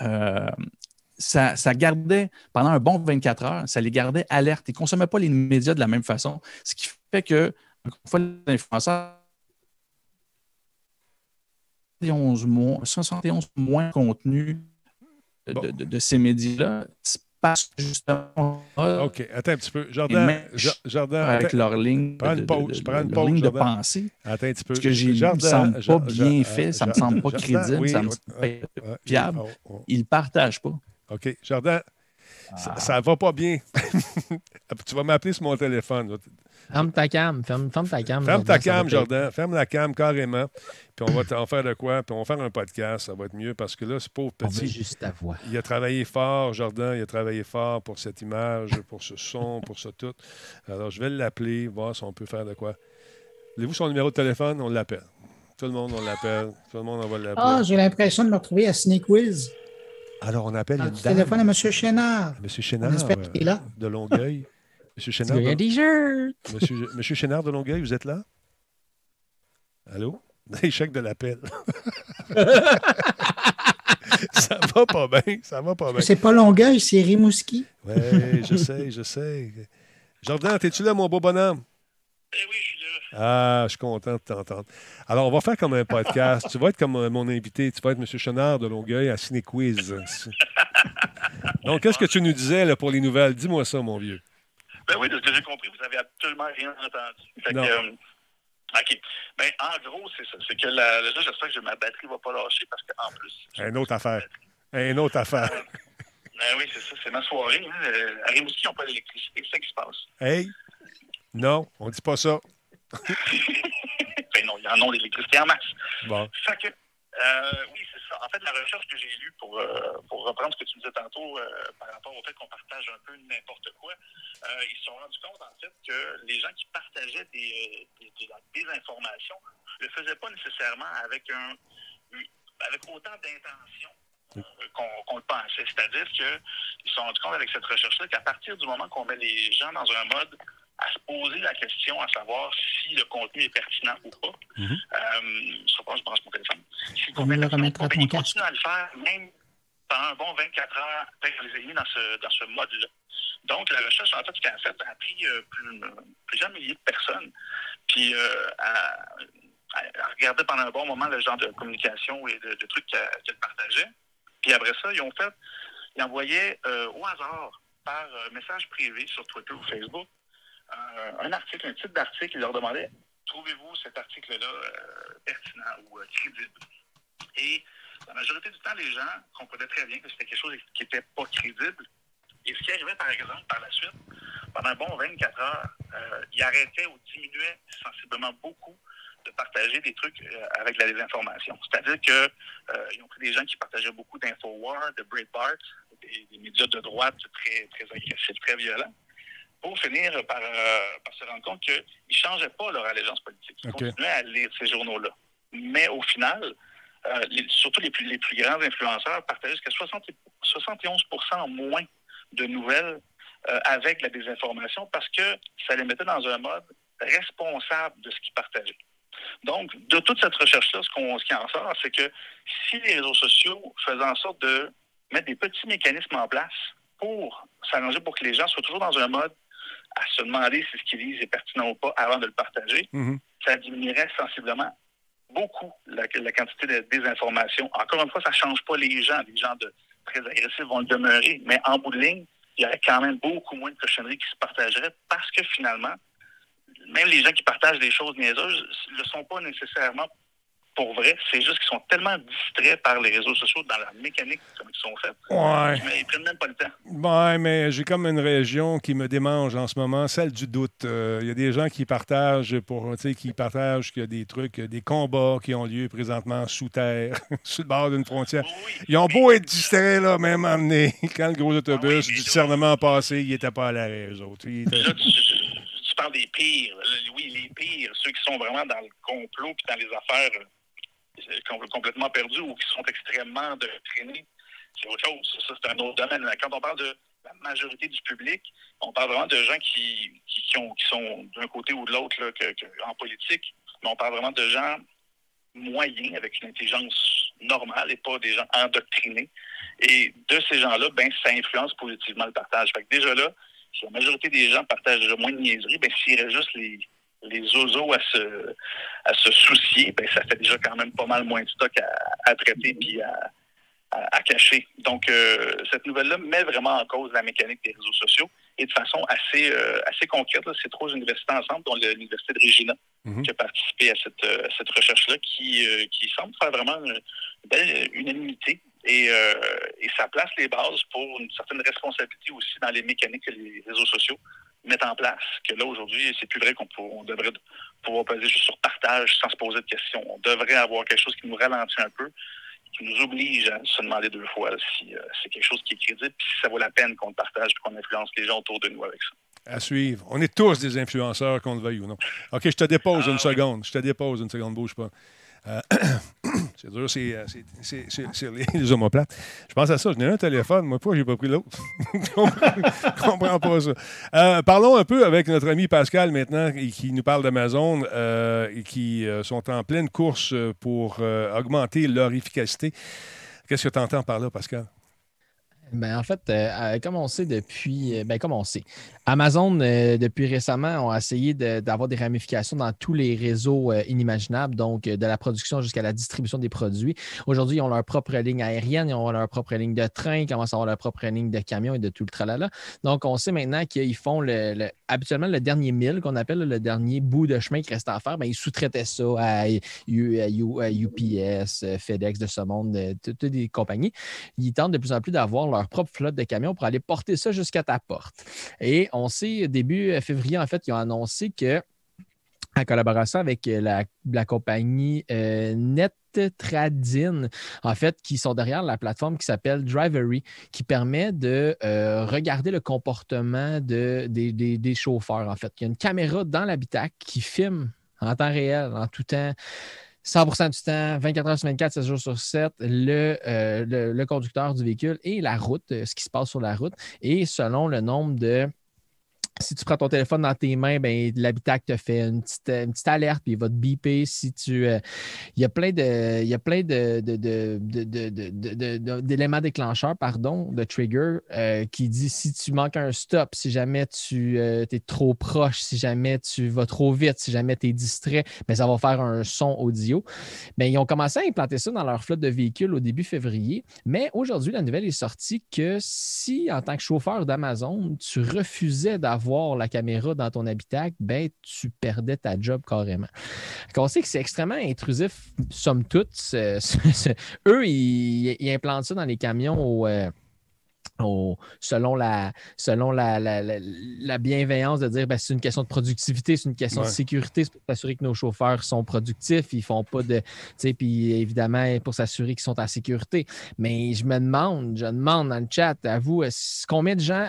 euh, ça, gardait pendant un bon 24 heures, ça les gardait alertes. Ils ne consommaient pas les médias de la même façon, ce qui fait que, encore une fois, l'influenceur 71 moins, 71 moins contenu de, de, ces médias-là, parce que justement. OK, attends un petit peu. Jordan, Jordan avec leur ligne, prends une pause, de, une pause, ligne de pensée. Attends un petit peu. Ce que j'ai lu ne me semble pas bien fait, ça ne me semble pas crédible, ça me semble pas fiable. Oh, oh. Ils ne partagent pas. OK. Jordan, ça ne va pas bien. tu vas m'appeler sur mon téléphone. Ferme ta cam. Ferme, ta cam. Ferme ta cam, Jordan. Ferme la cam carrément. Puis on va en faire de quoi? Puis on va faire un podcast. Ça va être mieux parce que là, c'est pauvre petit. On juste ta voix. Il a travaillé fort, Jordan. Il a travaillé fort pour cette image, pour ce son, pour ça tout. Alors, je vais l'appeler, voir si on peut faire de quoi. Voulez-vous son numéro de téléphone? On l'appelle. Tout le monde, on l'appelle. Tout le monde, on va l'appeler. Ah, j'ai l'impression de me retrouver à Snake Wiz. Alors, on appelle dame. téléphone à M. Chénard. M. Chénard. est là. De Longueuil. Monsieur Chénard. Il y a des shirt. Monsieur, Monsieur Chénard de Longueuil, vous êtes là? Allô? Échec de l'appel. ça va pas bien. Ça va pas bien. C'est pas Longueuil, c'est Rimouski. Oui, je sais, je sais. Jordan, es-tu là, mon beau bonhomme? Eh oui, je suis là. Ah, je suis content de t'entendre. Alors, on va faire comme un podcast. tu vas être comme euh, mon invité. Tu vas être M. Chenard de Longueuil à Ciné Quiz. Donc, qu'est-ce que tu nous disais là, pour les nouvelles? Dis-moi ça, mon vieux. Ben oui, de ce que j'ai compris, vous n'avez absolument rien entendu. non. Euh, OK. Ben, en gros, c'est ça. C'est que là, j'espère que ma batterie ne va pas lâcher parce qu'en plus. Une autre affaire. Une autre affaire. ben oui, c'est ça. C'est ma soirée. Hein. Euh, à Rimouski, ils n'ont pas d'électricité. C'est ça qui se passe. Hey! Non, on ne dit pas ça. ben non, il y en a d'électricité en masse. Bon. Fait que, euh, oui, c'est En fait, la recherche que j'ai lue pour, euh, reprendre ce que tu disais tantôt euh, par rapport au fait qu'on partage un peu n'importe quoi, ils se sont rendus compte, en fait, que les gens qui partageaient des, désinformation ne le faisaient pas nécessairement avec, un, avec autant d'intention qu'on le pensait. C'est-à-dire qu'ils se sont rendus compte avec cette recherche-là qu'à partir du moment qu'on met les gens dans un mode à se poser la question à savoir si le contenu est pertinent ou pas. Mm -hmm. euh, je pense, je pense mon téléphone. Si On le remettra ton continue à le faire, même pendant un bon 24 heures, les mis dans ce, dans ce mode-là. Donc, la recherche, en fait, ce qu'elle a fait, a pris euh, plus, plusieurs milliers de personnes, puis euh, à, à, regarder pendant un bon moment le genre de communication et de, de trucs qu'elle qu partageait. Puis après ça, ils ont fait, ils envoyaient euh, au hasard par message privé sur Twitter ou Facebook un article, un titre d'article, il leur demandait trouvez-vous cet article-là euh, pertinent ou euh, crédible? Et la majorité du temps, les gens comprenaient très bien que c'était quelque chose qui n'était pas crédible. Et ce qui arrivait, par exemple, par la suite, pendant un bon 24 heures, euh, ils arrêtaient ou diminuaient sensiblement beaucoup de partager des trucs avec la désinformation. C'est-à-dire qu'ils ont pris des gens qui partageaient beaucoup d'Infowar, de Breitbart, des, des, médias de droite très agressifs, très violents pour finir par, euh, par se rendre compte qu'ils ne changeaient pas leur allégeance politique. Ils continuaient à lire ces journaux-là. Mais au final, euh, surtout les plus, les plus grands influenceurs, partageaient jusqu'à 71% moins de nouvelles euh, avec la désinformation parce que ça les mettait dans un mode responsable de ce qu'ils partageaient. Donc, de toute cette recherche-là, ce, qu'on, ce qui en sort, c'est que si les réseaux sociaux faisaient en sorte de mettre des petits mécanismes en place pour s'arranger pour que les gens soient toujours dans un mode à se demander si ce qu'ils disent est pertinent ou pas avant de le partager, Mhm. ça diminuerait sensiblement beaucoup la, la quantité de désinformation. Encore une fois, ça ne change pas les gens. Les gens de, très agressifs vont le demeurer, mais en bout de ligne, il y aurait quand même beaucoup moins de cochonneries qui se partageraient parce que finalement, même les gens qui partagent des choses niaiseuses ne le sont pas nécessairement pour vrai. C'est juste qu'ils sont tellement distraits par les réseaux sociaux dans la mécanique comme ils sont faits. Ouais. Mais ils prennent même pas le temps. Ouais, mais j'ai comme une région qui me démange en ce moment, celle du doute. Euh, Il y a des gens qui partagent pour, tu sais, qui partagent qu'il y a des trucs, des combats qui ont lieu présentement sous terre, sur le bord d'une frontière. Ils ont beau être distraits, là, même amenés. Quand le gros autobus du discernement a passé, ils n'étaient pas à l'arrêt, eux autres. Ils étaient- Là, tu, tu parles des pires. Oui, les pires, ceux qui sont vraiment dans le complot puis dans les affaires euh, complètement perdus ou qui sont extrêmement doctrinés. C'est autre chose. Ça, c'est un autre domaine. Quand on parle de la majorité du public, on parle vraiment de gens qui, qui, qui ont, qui sont d'un côté ou de l'autre en politique, mais on parle vraiment de gens moyens avec une intelligence normale et pas des gens endoctrinés. Et de ces gens-là, ben, ça influence positivement le partage. Fait que déjà là, si la majorité des gens partagent déjà moins de niaiseries, ben, s'il reste juste les, les oiseaux à se, à se soucier, ben, ça fait déjà quand même pas mal moins de stock à, à traiter puis à, à, à cacher. Donc, euh, cette nouvelle-là met vraiment en cause la mécanique des réseaux sociaux et de façon assez, euh, assez concrète. C'est trois universités ensemble, dont l'Université de Regina, Mhm. qui a participé à cette, euh, cette recherche-là, qui, euh, qui semble faire vraiment une belle unanimité. Et, euh, et ça place les bases pour une certaine responsabilité aussi dans les mécaniques que les réseaux sociaux mettent en place. Que là, aujourd'hui, c'est plus vrai qu'on on devrait pouvoir peser juste sur partage sans se poser de questions. On devrait avoir quelque chose qui nous ralentit un peu, qui nous oblige à se demander deux fois si euh, c'est quelque chose qui est crédible, puis si ça vaut la peine qu'on le partage et qu'on influence les gens autour de nous avec ça. À suivre. On est tous des influenceurs, qu'on le veuille ou non. OK, je te dépose Ah une seconde. Je te dépose une seconde, bouge pas. Euh, c'est dur, c'est, euh, les, omoplates. Je pense à ça. Je n'ai un téléphone. Moi, pourquoi j'ai pas pris l'autre? Je comprends- comprends pas ça. Euh, parlons un peu avec notre ami Pascal maintenant, qui nous parle d'Amazon euh, et qui sont en pleine course pour augmenter leur efficacité. Qu'est-ce que tu entends par là, Pascal? Ben, en fait, euh, comme on sait depuis, euh, ben, comme on sait, Amazon, euh, depuis récemment, ont essayé de- d'avoir des ramifications dans tous les réseaux euh, inimaginables, donc de la production jusqu'à la distribution des produits. Aujourd'hui, ils ont leur propre ligne aérienne, ils ont leur propre ligne de train, ils commencent à avoir leur propre ligne de camion et de tout le tralala. Donc, on sait maintenant qu'ils font le, le- habituellement le dernier mille, qu'on appelle le dernier bout de chemin qui reste à faire. Ben, ils sous-traitaient ça à, U- à U- à UPS, FedEx, de ce monde, de- toutes toutes des compagnies ils tentent de plus en plus d'avoir leur propre flotte de camions pour aller porter ça jusqu'à ta porte. Et on sait, début février, en fait, ils ont annoncé que, en collaboration avec la, la compagnie euh, en fait, qui sont derrière la plateforme qui s'appelle Drivery, qui permet de euh, regarder le comportement de, des, des- des chauffeurs, en fait. Il y a une caméra dans l'habitacle qui filme en temps réel, en tout temps. 100% du temps, 24 heures sur 24, 7 jours sur 7, le, euh, le, le conducteur du véhicule et la route, euh, ce qui se passe sur la route. Et selon le nombre de si tu prends ton téléphone dans tes mains, ben, l'habitacle te fait une petite, une petite, alerte, puis il va te biper si tu. Euh, il y a plein de. Il y a plein de, d'éléments déclencheurs, pardon, de trigger euh, qui dit si tu manques un stop, si jamais tu euh, es trop proche, si jamais tu vas trop vite, si jamais tu es distrait, mais ça va faire un son audio. Ben, ils ont commencé à implanter ça dans leur flotte de véhicules au début février. Mais aujourd'hui, la nouvelle est sortie que si, en tant que chauffeur d'Amazon, tu refusais d'avoir la caméra dans ton habitacle, ben, tu perdais ta job carrément. Qu'on sait que c'est extrêmement intrusif, somme toute. Ce- ce- ce- eux, ils, ils implantent ça dans les camions au. euh, au- selon la, selon la, la- la- la bienveillance de dire ben, c'est une question de productivité, c'est une question de sécurité, c'est pour s'assurer que nos chauffeurs sont productifs, ils font pas de. Puis évidemment, pour s'assurer qu'ils sont en sécurité. Mais je me demande, je demande dans le chat, à vous, est-ce- combien de gens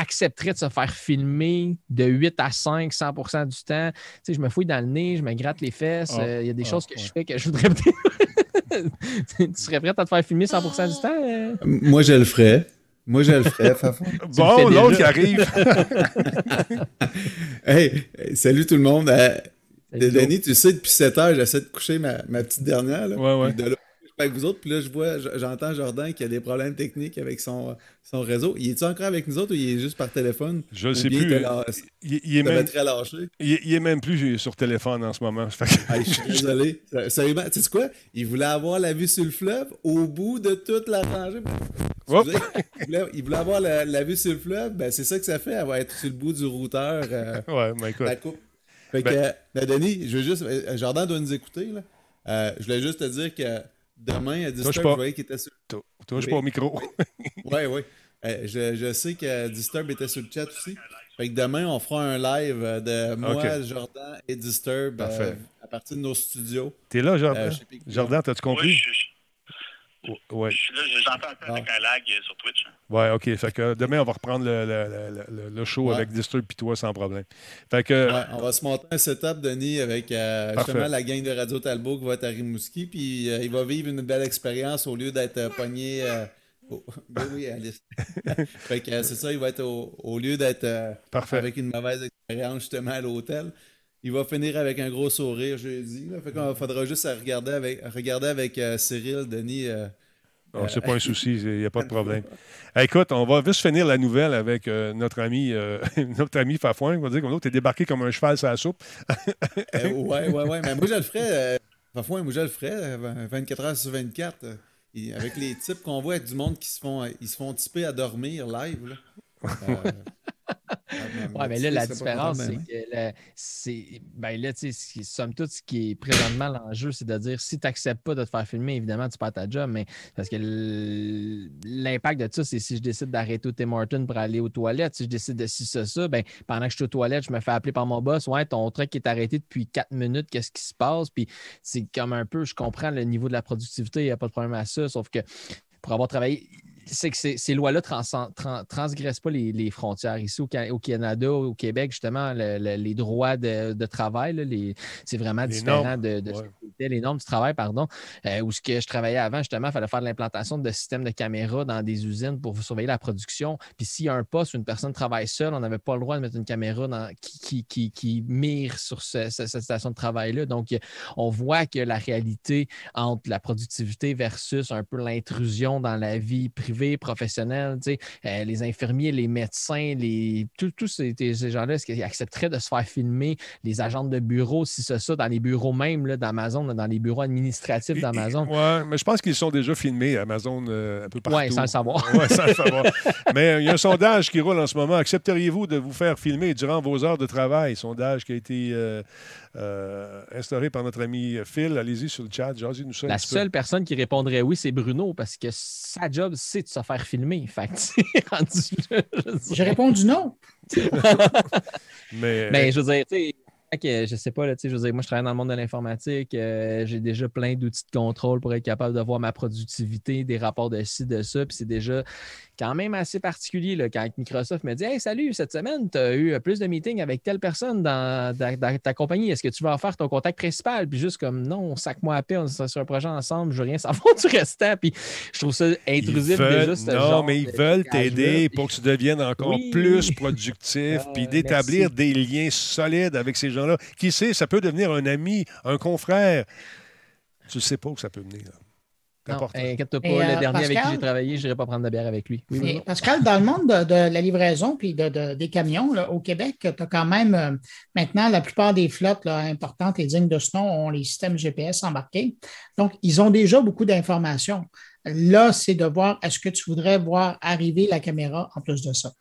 accepteraient de se faire filmer de 8 à 5, 100% du temps? Tu sais, je me fouille dans le nez, je me gratte les fesses, Ah. euh, il y a des Ah, choses que ouais. je fais que je voudrais peut-être tu serais prêt à te faire filmer 100% du temps? euh? Moi, je le ferais. Moi, je le ferais, Fafon. Bon, l'autre qui arrive. Hey, salut tout le monde. Euh, Denis, tu sais, depuis 7 heures, j'essaie de coucher ma, ma petite dernière. Là, Ouais, ouais. De là, avec vous autres, puis là, je vois, j'entends Jordan qui a des problèmes techniques avec son, son réseau. Il est-tu encore avec nous autres ou il est juste par téléphone? Je ne sais plus. il la- Il, il est même, très lâché? il, il est même plus sur téléphone en ce moment. Que- Hey, je suis désolé. Sérieusement, tu sais quoi? Il voulait avoir la vue sur le fleuve au bout de toute la rangée. Il voulait, il voulait avoir la, la vue sur le fleuve. Ben, c'est ça que ça fait. Elle va être sur le bout du routeur. euh, Ouais, mais écoute. la coupe. Fait que, Ben- euh, ben, Denis, je veux juste. euh, Jordan doit nous écouter. Là. Euh, je voulais juste te dire que demain, à 10 Touche je pas. voyais qu'il était sur. Tou- Touche Oui. pas au micro. Ouais, ouais. Euh, je, je sais que Disturb était sur le chat aussi. Fait que demain, on fera un live euh, de moi. Jordan et Disturb euh, à partir de nos studios. T'es là, Jordan? Euh, Jordan, t'as-tu Oui, compris? je, je- Ouais. j'entends un peu Ah. avec un lag euh, sur Twitch. Ouais, OK. Fait que demain, on va reprendre le, le- le- le- le show Ouais. avec Disturb puis toi sans problème. Fait que. Ouais, on va se monter un setup, Denis, avec euh, justement la gang de Radio Talbot qui va être à Rimouski. Puis euh, il va vivre une belle expérience au lieu d'être euh, pogné. euh, Ben oui, Alice. fait que euh, c'est ça, il va être au, au lieu d'être euh, Parfait. avec une mauvaise expérience justement à l'hôtel. Il va finir avec un gros sourire jeudi. Là. Fait faudra juste à regarder avec, regarder avec euh, Cyril, Denis. euh, Oh, c'est pas un souci, il n'y a pas de problème. Hey, écoute, on va juste finir la nouvelle avec euh, notre ami euh, notre ami Fafouin. On va dire que l'autre est débarqué comme un cheval sur la soupe. Euh, ouais, ouais, ouais. Mais moi, je le ferais. Euh, parfois, moi, je le ferais euh, 24 heures sur 24. euh, et avec les types qu'on voit du monde qui se font, ils se font typer à dormir live. Là. Euh, Ouais, mais là, la différence, c'est ben, que là, c'est. Ben là, tu sais, somme toute, ce qui est présentement l'enjeu, c'est de dire si tu n'acceptes pas de te faire filmer, évidemment, tu perds ta job, mais parce que l'impact de ça, c'est si je décide d'arrêter au Tim Hortons pour aller aux toilettes, si je décide de si ça, ça, ben pendant que je suis aux toilettes, je me fais appeler par mon boss, ouais, ton truck est arrêté depuis quatre minutes, qu'est-ce qui se passe? Puis c'est comme un peu, je comprends le niveau de la productivité, il n'y a pas de problème à ça, sauf que pour avoir travaillé, c'est que ces, ces lois-là trans- tran- transgressent pas les, les frontières. Ici, au, au Canada, au Québec, justement, le- le- les droits de, de travail, c'est vraiment Les différent normes, de, de ouais. ce que c'était, les normes du travail, pardon. Euh, où ce que je travaillais avant, justement, il fallait faire de l'implantation de systèmes de caméras dans des usines pour surveiller la production. Puis s'il y a un poste où une personne travaille seule, on n'avait pas le droit de mettre une caméra dans- qui, qui, qui, qui mire sur ce- ce- cette station de travail-là. Donc, on voit que la réalité entre la productivité versus un peu l'intrusion dans la vie privée, tu sais, euh, les infirmiers, les médecins, les, tous ces, ces gens-là, est-ce qu'ils accepteraient de se faire filmer, les agents de bureau, si c'est ça, dans les bureaux même d'Amazon, dans les bureaux administratifs d'Amazon? Ouais, mais je pense qu'ils sont déjà filmés, Amazon, euh, un peu partout. Ouais, sans le savoir. Ouais, sans le savoir. Mais euh, il y a un sondage qui roule en ce moment. Accepteriez-vous de vous faire filmer durant vos heures de travail? Sondage qui a été euh, instauré par notre ami Phil. Allez-y sur le chat. Un La seule personne qui répondrait oui, c'est Bruno, parce que sa job, c'est de se faire filmer. Fait que, rendu. J'ai répondu non. Mais, Ben, je veux dire, tu sais, que, je sais pas, là, je veux dire, moi, je travaille dans le monde de l'informatique. euh, j'ai déjà plein d'outils de contrôle pour être capable de voir ma productivité, des rapports de ci, de ça. Puis c'est déjà quand même assez particulier là, quand Microsoft me dit Hey, salut, cette semaine, tu as eu plus de meetings avec telle personne dans, dans- dans ta compagnie. Est-ce que tu veux en faire ton contact principal? Puis juste comme non, sac-moi à paix, on est sur un projet ensemble, je veux rien savoir du restant. Puis je trouve ça intrusif veulent- déjà, ce non, genre mais ils veulent t'aider pour que tu deviennes encore Oui. plus productif, puis d'établir des liens solides avec ces gens-là. Qui sait, ça peut devenir un ami, un confrère. Tu ne sais pas où ça peut venir. Qu'importe. inquiète-toi pas, Et, le euh, dernier avec qui j'ai travaillé, je n'irai pas prendre de bière avec lui. Oui, Bruno? Pascal, dans le monde de, de la livraison puis de, de- des camions, là, au Québec, tu as quand même euh, maintenant la plupart des flottes là, importantes et dignes de ce nom ont les systèmes GPS embarqués. Donc, ils ont déjà beaucoup d'informations. Là, c'est de voir est-ce que tu voudrais voir arriver la caméra en plus de ça?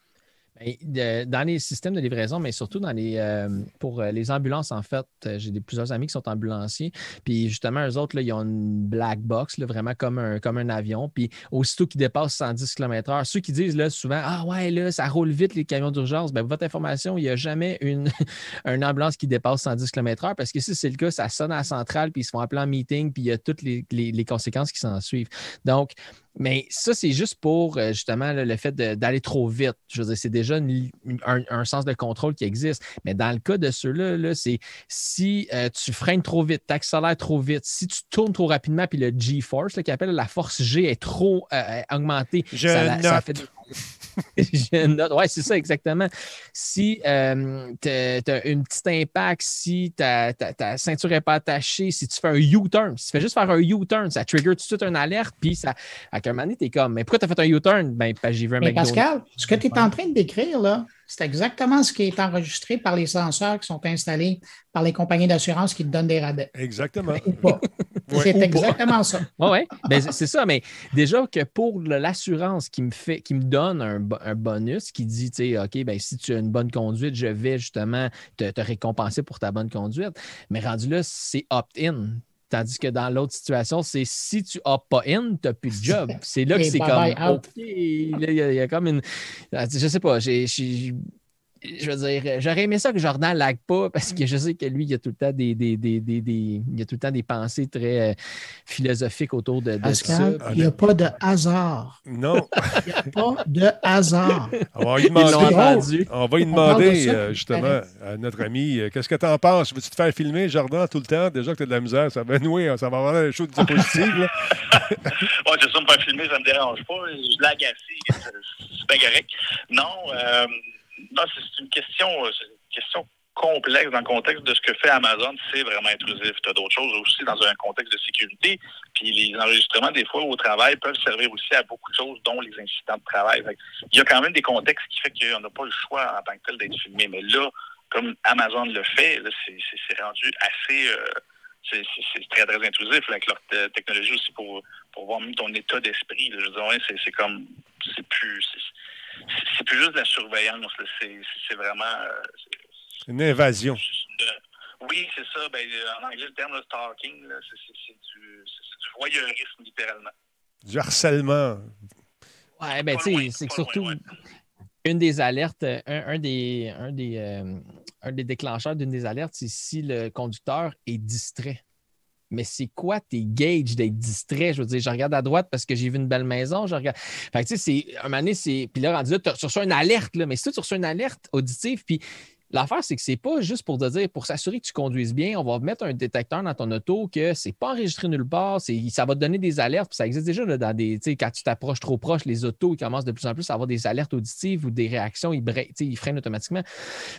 Ben, dans les systèmes de livraison, mais surtout dans les euh, pour euh, les ambulances, en fait, euh, j'ai des, plusieurs amis qui sont ambulanciers. Puis justement, eux autres, là, ils ont une black box, là, vraiment comme un, comme un avion. Puis aussitôt qu'ils dépassent 110 km/h, ceux qui disent là, souvent Ah ouais, là, ça roule vite les camions d'urgence, ben, votre information, il n'y a jamais une, une ambulance qui dépasse 110 km/h parce que si c'est le cas, ça sonne à la centrale, puis ils se font appeler en meeting, puis il y a toutes les, les- les conséquences qui s'en suivent. Donc, Mais ça, c'est juste pour euh, justement là, le fait d'aller trop vite. Je veux dire, c'est déjà une- une- un, un sens de contrôle qui existe. Mais dans le cas de ceux-là, là, c'est si euh, tu freines trop vite, tu accélères trop vite, si tu tournes trop rapidement, puis le G-force, qui appelle la force G, est trop euh, augmentée, Je ça, la- ça note. fait des- je note. Ouais, c'est ça, exactement. Si euh, tu as une petite impact, si ta, ta- ta ceinture n'est pas attachée, si tu fais un U-turn, si tu fais juste faire un U-turn, ça trigger tout de suite une alerte, puis ça, à un moment donné, t'es comme, mais pourquoi tu as fait un U-turn? Ben, j'ai vu un Mais. Pascal, ce que tu es en train de décrire, là, c'est exactement ce qui est enregistré par les senseurs qui sont installés par les compagnies d'assurance qui te donnent des rabais. Exactement. Ou pas. Ouais, c'est pas. exactement ça. Oui, oui. Ben, c'est- ça, mais déjà que pour l'assurance qui me fait, qui me donne un bonus qui dit, tu sais, OK, ben, si tu as une bonne conduite, je vais justement te, te récompenser pour ta bonne conduite. Mais rendu là, c'est opt-in. Tandis que dans l'autre situation, c'est si tu opt pas in, tu n'as plus de job. C'est là que c'est comme. OK. Il y, y a comme une. Je sais pas, j'ai. Je veux dire, j'aurais aimé ça que Jordan lag pas parce que je sais que lui, il y a tout le temps des, des, des, des- des- il y a tout le temps des pensées très euh, philosophiques autour de, de Pascal, ça. il n'y a pas de hasard. Non. Il n'y a pas de hasard. On va lui demander, on va lui demander euh, justement à notre ami, euh, qu'est-ce que tu en penses? Veux-tu te faire filmer, Jardin, tout le temps? Déjà que tu as de la misère, ça va nouer, ça va avoir une chose diapositive. là. Ouais, c'est ça, me faire filmer, ça me dérange pas. Je blague assez, c'est c'est bien correct. Non, euh, c'est une question, euh, une question complexe dans le contexte de ce que fait Amazon, c'est vraiment intrusif. Tu as d'autres choses aussi dans un contexte de sécurité. Puis les enregistrements, des fois, au travail, peuvent servir aussi à beaucoup de choses, dont les incidents de travail. Il y a quand même des contextes qui fait qu'on n'a pas le choix en tant que tel d'être filmé. Mais là, comme Amazon le fait, c'est rendu assez. euh, c'est très, très intrusif avec leur te- technologie aussi pour, voir même ton état d'esprit. Je veux dire, c'est comme. C'est plus. c'est- plus juste de la surveillance. C'est vraiment. euh, c'est- Une invasion. de- oui, c'est ça. Ben, euh, en anglais, le terme de stalking, c'est du, voyeurisme, littéralement. Du harcèlement. Ouais, ben, tu sais, c'est loin, surtout ouais. une des alertes, euh, un, un des, un, des, euh, un des déclencheurs d'une des alertes, c'est si le conducteur est distrait. Mais c'est quoi tes gages d'être distrait? Je veux dire, je regarde à droite parce que j'ai vu une belle maison. Je regarde. Fait que, tu sais, c'est. Un moment donné, c'est. Puis là, rendu là, tu reçois une alerte, là. Mais si tu reçois une alerte auditive, puis L'affaire, c'est que c'est pas juste pour te dire, pour s'assurer que tu conduises bien, on va mettre un détecteur dans ton auto que c'est pas enregistré nulle part, ça va te donner des alertes, puis ça existe déjà là, dans des, quand tu t'approches trop proche, les autos, ils commencent de plus en plus à avoir des alertes auditives ou des réactions, ils, ils freinent automatiquement.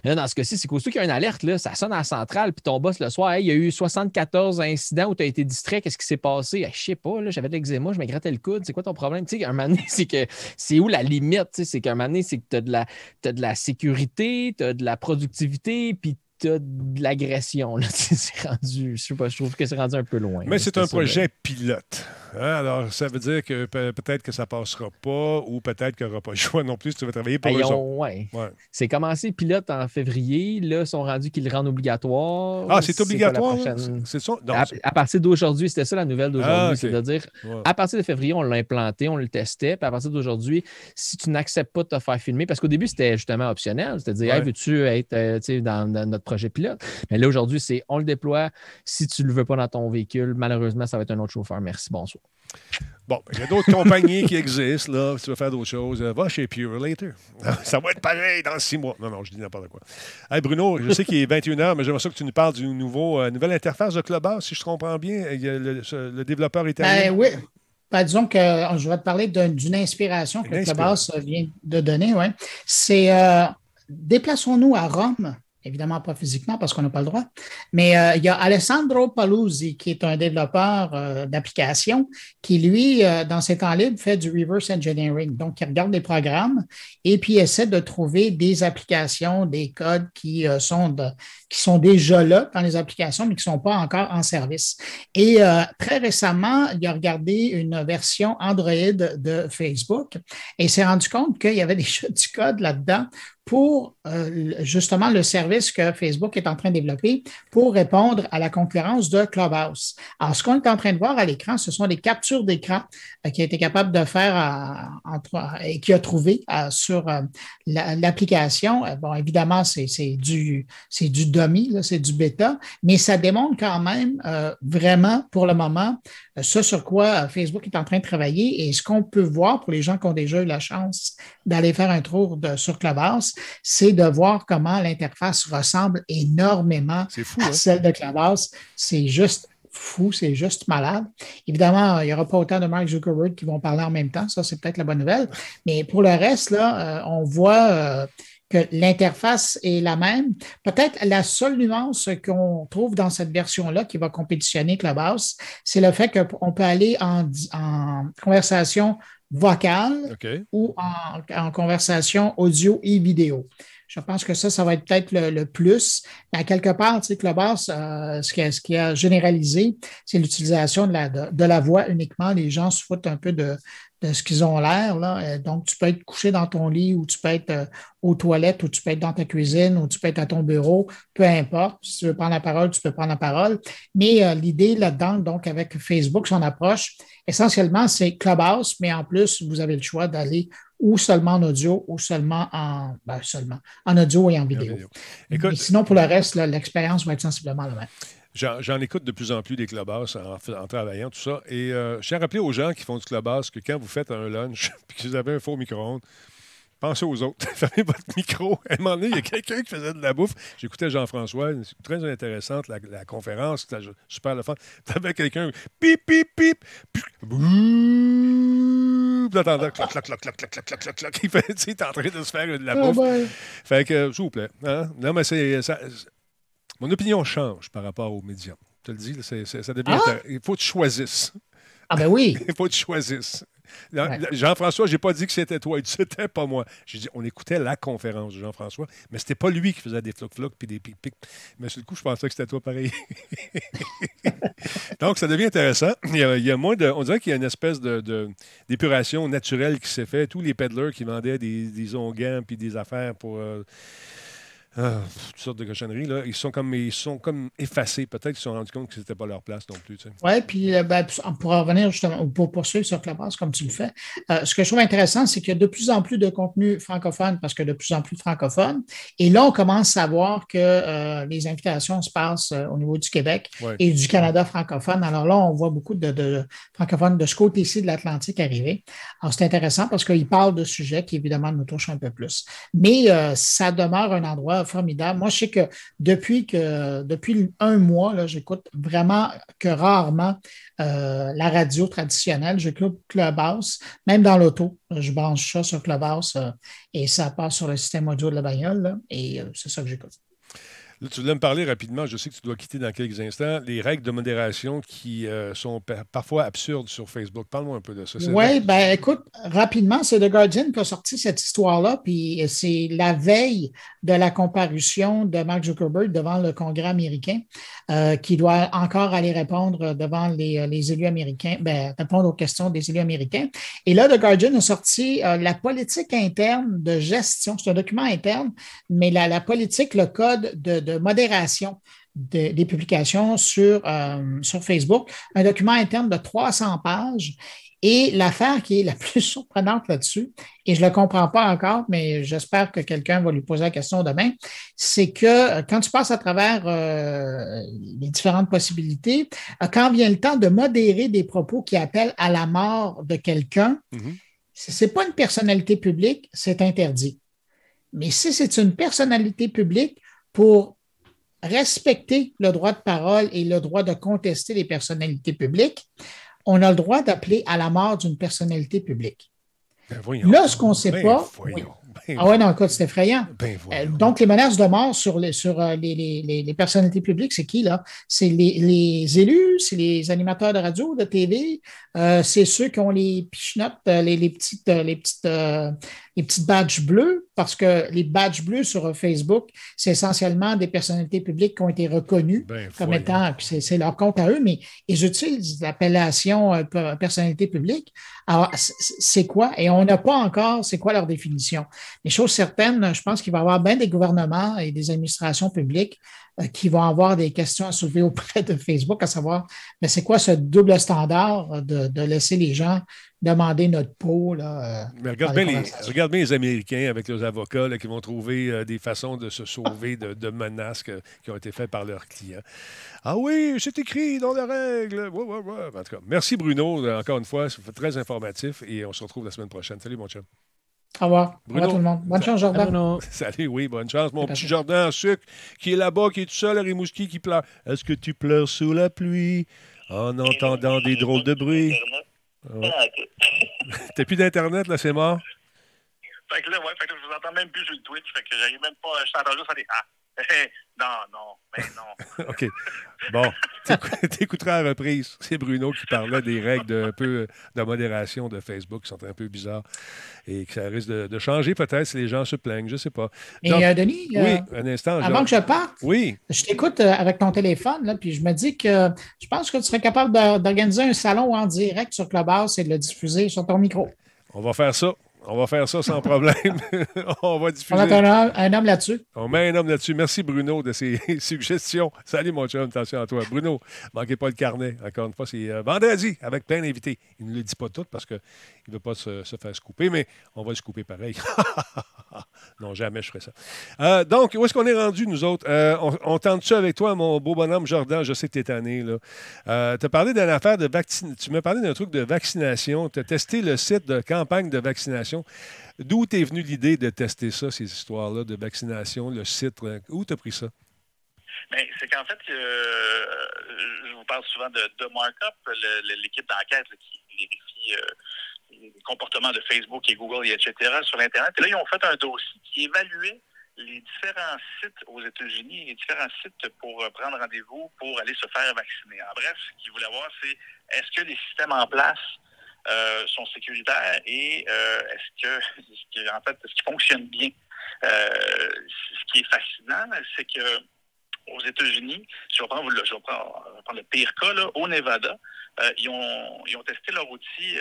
Là, dans ce cas-ci, c'est qu'aussitôt qu'il y a une alerte, là, ça sonne à la centrale, puis ton boss le soir, Hey, il y a eu 74 incidents où tu as été distrait, qu'est-ce qui s'est passé? Hey, je sais pas, j'avais de l'eczéma, je me grattais le coude, c'est quoi ton problème? Tu sais, un moment donné, c'est que c'est où la limite? C'est qu'un moment donné, c'est que tu as de la sécurité, tu as de la productivité, puis de l'agression. C'est rendu, je sais pas, je trouve que c'est rendu un peu loin. Mais c'est un projet pilote. Hein? Alors, ça veut dire que pe- peut-être que ça passera pas ou peut-être qu'il n'y aura pas le choix non plus si tu veux travailler pour Ben, eux ont- ouais. Ouais. C'est commencé pilote en février. Là, ils sont rendus qu'ils le rendent obligatoire. Ah, c'est obligatoire? C'est ça? Non, à, partir d'aujourd'hui, c'était ça la nouvelle d'aujourd'hui. Ah. C'est-à-dire, Ouais. à partir de février, on l'a implanté, on le testait. Puis à partir d'aujourd'hui, si tu n'acceptes pas de te faire filmer, parce qu'au début, c'était justement optionnel, c'est-à-dire. Hey, veux-tu être euh, dans, dans notre projet pilote? Mais là, aujourd'hui, c'est on le déploie. Si tu ne le veux pas dans ton véhicule, malheureusement, ça va être un autre chauffeur. Merci, bonsoir. Bon, il y a d'autres compagnies qui existent, là. Si tu veux faire d'autres choses, euh, va chez Pure Later. Ça va être pareil dans six mois. Non, non, je dis n'importe quoi. Hey, Bruno, je sais qu'il est 21h, mais j'aimerais ça que tu nous parles d'une nouveau, euh, nouvelle interface de Clubhouse, si je comprends bien. Il y a le, le développeur italien. Ben oui. Ben, disons que euh, je vais te parler d'un- d'une inspiration que Clubhouse vient de donner. Ouais. C'est euh, déplaçons-nous à Rome. Évidemment, pas physiquement parce qu'on n'a pas le droit. Mais euh, il y a Alessandro Paluzzi, qui est un développeur euh, d'applications, qui, lui, euh, dans ses temps libres, fait du reverse engineering. Donc, il regarde des programmes et puis essaie de trouver des applications, des codes qui, sont, qui sont déjà là dans les applications, mais qui ne sont pas encore en service. Et très récemment, il a regardé une version Android de Facebook et s'est rendu compte qu'il y avait déjà du code là-dedans pour euh, justement le service que Facebook est en train de développer pour répondre à la concurrence de Clubhouse. Alors, ce qu'on est en train de voir à l'écran, ce sont des captures d'écran euh, qui a été capable de faire et qui a trouvé sur l'application. bon, évidemment, c'est du, du dummy, c'est du bêta, mais ça démontre quand même vraiment pour le moment ce sur quoi Facebook est en train de travailler et ce qu'on peut voir pour les gens qui ont déjà eu la chance d'aller faire un tour de, sur Clubhouse, c'est de voir comment l'interface ressemble énormément fou, à hein? celle de Clubhouse. C'est juste fou, c'est juste malade. Évidemment, il n'y aura pas autant de Mark Zuckerberg qui vont parler en même temps, ça c'est peut-être la bonne nouvelle. Mais pour le reste, là, euh, on voit euh, que l'interface est la même. Peut-être la seule nuance qu'on trouve dans cette version-là qui va compétitionner Clubhouse, c'est le fait qu'on peut aller en, en conversation vocale ou en, conversation audio et vidéo. Je pense que ça, ça va être peut-être le, plus. Mais à quelque part, tu sais, Clubhouse, euh, ce, qui ce, qui a, généralisé, c'est l'utilisation de la, de, la voix uniquement. Les gens se foutent un peu de, de ce qu'ils ont l'air. Euh, donc, tu peux être couché dans ton lit ou tu peux être euh, aux toilettes ou tu peux être dans ta cuisine ou tu peux être à ton bureau, peu importe. Si tu veux prendre la parole, tu peux prendre la parole. Mais euh, l'idée là-dedans, donc avec Facebook, son approche, essentiellement, c'est Clubhouse, mais en plus, vous avez le choix d'aller ou seulement en audio ou seulement en ben, seulement en audio et en vidéo. sinon, pour le reste, l'expérience va être sensiblement la même. J'en écoute de plus en plus des clubhouses en, travaillant, tout ça. Et euh, je tiens à rappeler aux gens qui font du clubhouse que quand vous faites un lunch et que vous avez un faux micro-ondes, pensez aux autres. Fermez votre micro. À un moment donné, il y a quelqu'un qui faisait de la bouffe. J'écoutais Jean-François, c'est très intéressante, la, conférence, c'était super le fun. T'avais quelqu'un, pip, pip, pip, pip, bouh, t'entendais, clac, clac, clac, clac, clac, clac, clac, clac, clac. Il fait, tu en train de se faire de la bouffe. Fait que, s'il vous plaît. Hein? Non, mais c'est. Mon opinion change par rapport aux médias. Je te le dis, ça devient. Ah? Il faut que tu choisisses. Ah, ben oui. il faut que tu choisisses. Jean-François, je n'ai pas dit que c'était toi, c'était pas moi. J'ai dit, on écoutait la conférence de Jean-François, mais c'était pas lui qui faisait des flocs-flocs puis des pic-pic. Mais sur le coup, je pensais que c'était toi pareil. Donc, ça devient intéressant. Il y a, moins de. On dirait qu'il y a une espèce d'épuration de, naturelle qui s'est faite. Tous les peddlers qui vendaient des, des onguents puis des affaires pour. Euh, ah, toutes sortes de cochonneries, là. Ils sont comme, ils sont comme effacés. Peut-être qu'ils se sont rendus compte que ce n'était pas leur place non plus. Oui, puis euh, ben, pour revenir justement, pour poursuivre sur Clubhouse comme tu le fais, euh, ce que je trouve intéressant, c'est qu'il y a de plus en plus de contenu francophone parce que de plus en plus de francophones. Et là, on commence à voir que euh, les invitations se passent au niveau du Québec et du Canada francophone. Alors là, on voit beaucoup de, francophones de ce côté-ci de l'Atlantique arriver. Alors, c'est intéressant parce qu'ils parlent de sujets qui, évidemment, nous touchent un peu plus. Mais ça demeure un endroit formidable. Moi, je sais que depuis, que, depuis un mois, j'écoute vraiment que rarement euh, la radio traditionnelle. J'écoute Clubhouse, même dans l'auto. Je branche ça sur Clubhouse euh, et ça passe sur le système audio de la bagnole et euh, c'est ça que j'écoute tu voulais me parler rapidement, je sais que tu dois quitter dans quelques instants, les règles de modération qui euh, sont parfois absurdes sur Facebook. Parle-moi un peu de ça. Oui, ben écoute, rapidement, c'est The Guardian qui a sorti cette histoire-là, puis c'est la veille de la comparution de Mark Zuckerberg devant le Congrès américain, euh, qui doit encore aller répondre devant les, les, élus américains, ben, répondre aux questions des élus américains. Et là, The Guardian a sorti euh, la politique interne de gestion, c'est un document interne, mais la, la politique, le code de de modération des publications sur, euh, sur Facebook, un document interne de 300 pages. Et l'affaire qui est la plus surprenante là-dessus, et je ne le comprends pas encore, mais j'espère que quelqu'un va lui poser la question demain, c'est que quand tu passes à travers euh, les différentes possibilités, euh, quand vient le temps de modérer des propos qui appellent à la mort de quelqu'un, mm-hmm. ce n'est pas une personnalité publique, c'est interdit. Mais si c'est une personnalité publique pour respecter le droit de parole et le droit de contester les personnalités publiques, on a le droit d'appeler à la mort d'une personnalité publique. Ben là, ce qu'on ne sait ben pas. Ben ah ouais, non, écoute, c'est effrayant. Euh, donc, les menaces de mort sur les, sur, euh, les, personnalités publiques, c'est qui, là? C'est les, élus, c'est les animateurs de radio, de TV, euh, c'est ceux qui ont les pichenottes, les, petites, les, petites, les petites badges bleus. parce que les badges bleus sur Facebook, c'est essentiellement des personnalités publiques qui ont été reconnues Ben, comme voyons. étant, puis c'est leur compte à eux, mais ils utilisent l'appellation euh, per- personnalité publique. Alors, c'est quoi? Et on n'a pas encore, c'est quoi leur définition? Les choses certaines, je pense qu'il va y avoir bien des gouvernements et des administrations publiques euh, qui vont avoir des questions à soulever auprès de Facebook, à savoir, mais c'est quoi ce double standard de, de laisser les gens demander notre peau? Là, euh, Mais regarde bien, les, conversations? regarde bien les Américains avec leurs avocats là, qui vont trouver euh, des façons de se sauver de, de menaces que- qui ont été faites par leurs clients. Ah oui, c'est écrit dans les règles. Ouais, ouais, ouais. En tout cas, merci Bruno, euh, encore une fois. C'est très informatif et on se retrouve la semaine prochaine. Salut, mon chum. Au revoir. Au Bruno. revoir tout le monde. Bonne chance, Jordan. Salut, oui, bonne chance. Mon petit. Jordan en sucre qui est là-bas, qui est tout seul à Rimouski, qui pleure. Est-ce que tu pleures sous la pluie en entendant des drôles de bruit? Ah ouais. T'as plus d'Internet, là, c'est mort? Fait que là, ouais, fait que là, je vous entends même plus sur le Twitch. Fait que j'arrive même pas. Je t'entends juste faire des Ah. Non, non, mais non. OK. Bon, t'écou- t'écouteras à la reprise. C'est Bruno qui parlait des règles de, un peu de modération de Facebook qui sont un peu bizarres et que ça risque de, de changer peut-être si les gens se plaignent. Je ne sais pas. Et Donc- euh, Denis, Oui, euh, un instant. avant que je parte, Oui. je t'écoute euh, avec ton téléphone, là, puis je me dis que je pense que tu serais capable d'organiser un salon en direct sur Clubhouse et de le diffuser sur ton micro. On va faire ça. On va faire ça sans problème. on va On diffuser. va mettre un homme, un homme là-dessus. On met un homme là-dessus. Merci Bruno de ses suggestions. Salut mon chum, attention à toi. Bruno, manquez pas le carnet. Encore une fois, c'est euh, vendredi avec plein d'invités. Il ne le dit pas tout parce qu'il ne veut pas se, se faire scouper, mais on va le scouper pareil. non, jamais je ferai ça. Euh, donc, où est-ce qu'on est rendu, nous autres? Euh, on on tente-tu avec toi, mon beau bonhomme Jordan? Je sais que tu es tanné. Là. Tu as parlé d'une affaire de vaccin... Tu m'as parlé d'un truc de vaccination. Tu as testé le site de campagne de vaccination. D'où t'es venu l'idée de tester ça, ces histoires-là de vaccination, le site? là? Où t'as pris ça? Mais c'est qu'en fait, euh, je vous parle souvent de, Markup, l'équipe d'enquête qui vérifie euh, les comportements de Facebook et Google, et etc. sur l'Internet. Et là, ils ont fait un dossier qui évaluait les différents sites aux États-Unis, les différents sites pour euh, prendre rendez-vous pour aller se faire vacciner. En bref, ce qu'ils voulaient voir, c'est est-ce que les systèmes en place euh, sont sécuritaires et euh, est-ce que, en fait, est-ce qu'ils fonctionnent bien? Euh, ce qui est fascinant, c'est que aux États-Unis, si je vais prendre, le- je pire cas, là, au Nevada, ils, ont, ils ont testé leur outil.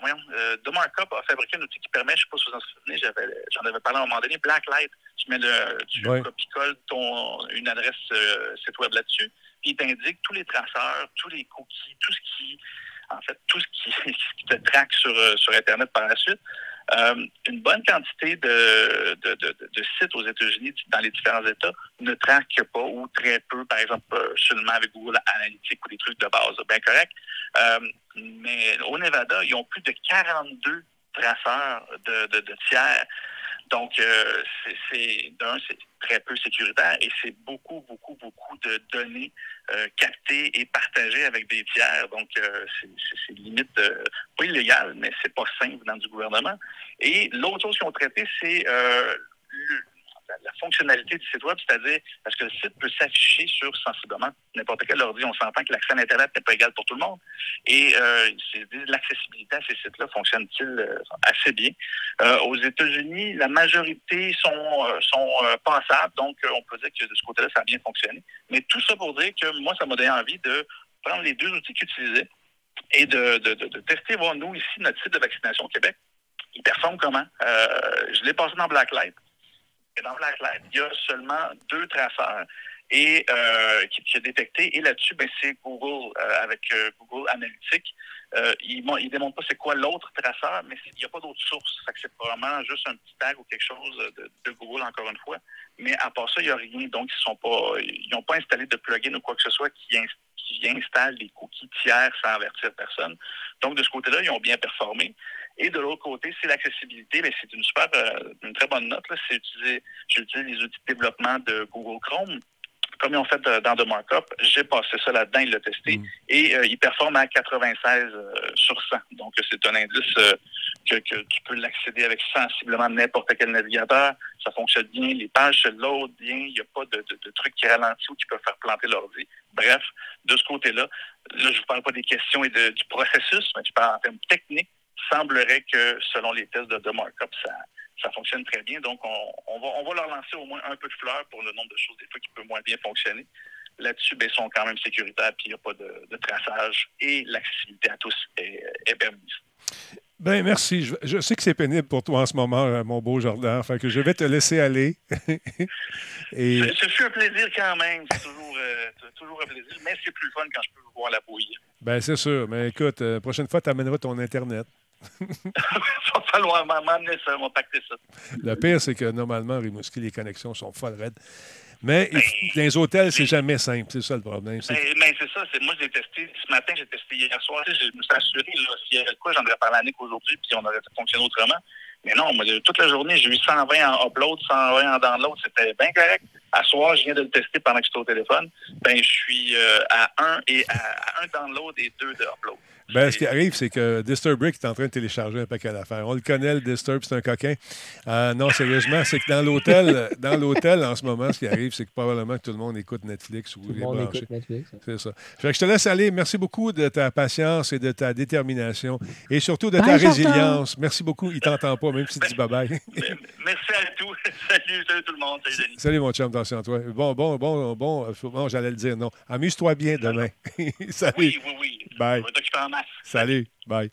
Voyons, The Markup a fabriqué un outil qui permet, je ne sais pas si vous en souvenez, j'avais- j'en avais parlé à un moment donné, Blacklight. Tu mets le, tu Ouais. copies-colles ton, une adresse site web là-dessus, puis il t'indique tous les traceurs, tous les cookies, tout ce qui, en fait, tout ce qui, te traque sur, euh, sur Internet par la suite. Euh, une bonne quantité de, de, sites aux États-Unis, dans les différents États, ne traquent pas ou très peu, par exemple, euh, seulement avec Google Analytics ou des trucs de base, bien correct. Mais au Nevada, ils ont plus de 42 traceurs de, tiers. Donc, c'est d'un, c'est très peu sécuritaire et c'est beaucoup, beaucoup, beaucoup de données euh, captées et partagées avec des tiers. Donc, euh, c'est- limite euh, pas illégal, mais c'est pas sain venant du gouvernement. Et l'autre chose qu'ils ont traité, c'est euh, la, fonctionnalité du site web, c'est-à-dire parce que le site peut s'afficher sur sensiblement n'importe quel ordi. On s'entend que l'accès à Internet n'est pas égal pour tout le monde. Et euh, l'accessibilité à ces sites-là fonctionne-t-il euh, assez bien? Euh, aux États-Unis, la majorité sont, sont passables, donc on peut dire que de ce côté-là, ça a bien fonctionné. Mais tout ça pour dire que moi, ça m'a donné envie de prendre les deux outils qu'ils utilisaient et de, tester, voir nous ici, notre site de vaccination au Québec, il performe comment? Je l'ai passé dans Blacklight. Dans Blacklight, il y a seulement deux traceurs et euh, qui, qui a détecté. Et là-dessus, ben, c'est Google euh, avec euh, Google Analytics. Euh, il ne démontre pas c'est quoi l'autre traceur, mais il n'y a pas d'autre source. C'est probablement juste un petit tag ou quelque chose de, Google, encore une fois. Mais à part ça, il n'y a rien. Donc, ils pas, ils n'ont pas installé de plugin ou quoi que ce soit qui, qui installe des cookies tiers sans avertir personne. Donc, de ce côté-là, ils ont bien performé. Et de l'autre côté, c'est l'accessibilité. Mais c'est une super, euh, une très bonne note. C'est j'utilise les outils de développement de Google Chrome. Comme ils ont fait euh, dans The Markup, j'ai passé ça là-dedans, il l'a testé, et euh, il performe à 96 euh, sur 100. Donc, c'est un indice euh, que, que tu peux l'accéder avec sensiblement n'importe quel navigateur. Ça fonctionne bien, les pages se loadent bien, il n'y a pas de, de, de trucs qui ralentissent ou qui peuvent faire planter l'ordi. Bref, de ce côté-là, là, je ne vous parle pas des questions et de- du processus, mais je parle en termes techniques. Semblerait que, selon les tests de The Markup, ça, ça fonctionne très bien. Donc, on, va, on va leur lancer au moins un peu de fleurs pour le nombre de choses des fois qui peuvent moins bien fonctionner. Là-dessus, ben, ils sont quand même sécuritaires, puis il n'y a pas de, traçage et l'accessibilité à tous est, est permise. Ben merci. Je, sais que c'est pénible pour toi en ce moment, euh, mon beau Jordan. Fait que je vais te laisser aller. Et... Ce, fut un plaisir quand même. C'est toujours, euh, toujours, un plaisir. Mais c'est plus fun quand je peux voir la bouille. Ben c'est sûr. Mais écoute, euh, prochaine fois, tu amèneras ton Internet. Il va falloir m'amener ça, m'empacter ça. Le pire, c'est que normalement, Rimouski, les connexions sont folles raides. Mais ben, dans les hôtels, c'est jamais simple. C'est ça le problème. Mais, ben, ben, c'est ça. Moi, j'ai testé. Ce matin, j'ai testé hier soir. Je me suis assuré, s'il y avait quoi, j'en aurais parlé à Nick aujourd'hui, puis on aurait fonctionné autrement. Mais non, moi, toute la journée, j'ai eu 120 en upload, 120 en download. C'était bien correct. À soir, je viens de le tester pendant que j'étais au téléphone. Ben, je suis euh, à un et à, un download et deux de upload. Ben, ce qui arrive, c'est que Disturbrick est en train de télécharger un paquet d'affaires. On le connaît, le Disturb, c'est un coquin. Euh, non, sérieusement, c'est que dans l'hôtel, dans l'hôtel, en ce moment, ce qui arrive, c'est que probablement que tout le monde écoute Netflix ou tout le monde écoute Netflix. C'est ça. Fait que je te laisse aller. Merci beaucoup de ta patience et de ta détermination et surtout de ta résilience. Merci beaucoup. Il t'entend pas, même si tu dis bye-bye. Merci à tous. Salut, salut tout le monde. Salut, Denis. Salut, mon chum. Attention à toi. Bon, bon, bon, bon. bon j'allais le dire, non. Amuse-toi bien demain. salut. Oui, oui, oui. Bye. Salut. Bye.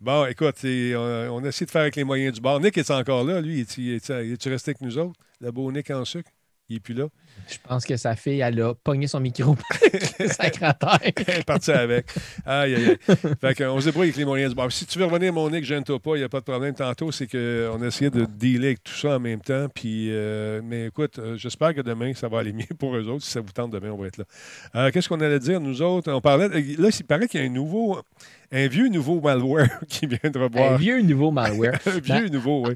Bon, écoute, on, a essayé de faire avec les moyens du bord. Nick est encore là, lui? Es-tu resté avec nous autres? Le beau Nick en sucre? Il n'est plus là. Je pense que sa fille, elle a pogné son micro. Sacrataire. elle est partie avec. Aïe, aïe, aïe. Fait qu'on se débrouille avec les moyens du bord. Si tu veux revenir, mon Nick, gêne-toi pas, il n'y a pas de problème. Tantôt, c'est qu'on a essayé de dealer avec tout ça en même temps. Puis, euh, mais écoute, euh, j'espère que demain, ça va aller mieux pour eux autres. Si ça vous tente, demain, on va être là. Euh, qu'est-ce qu'on allait dire, nous autres? On parlait. Là, il paraît qu'il y a un nouveau. Un vieux nouveau malware qui vient de revoir. Un vieux nouveau malware. un vieux ben, nouveau, oui.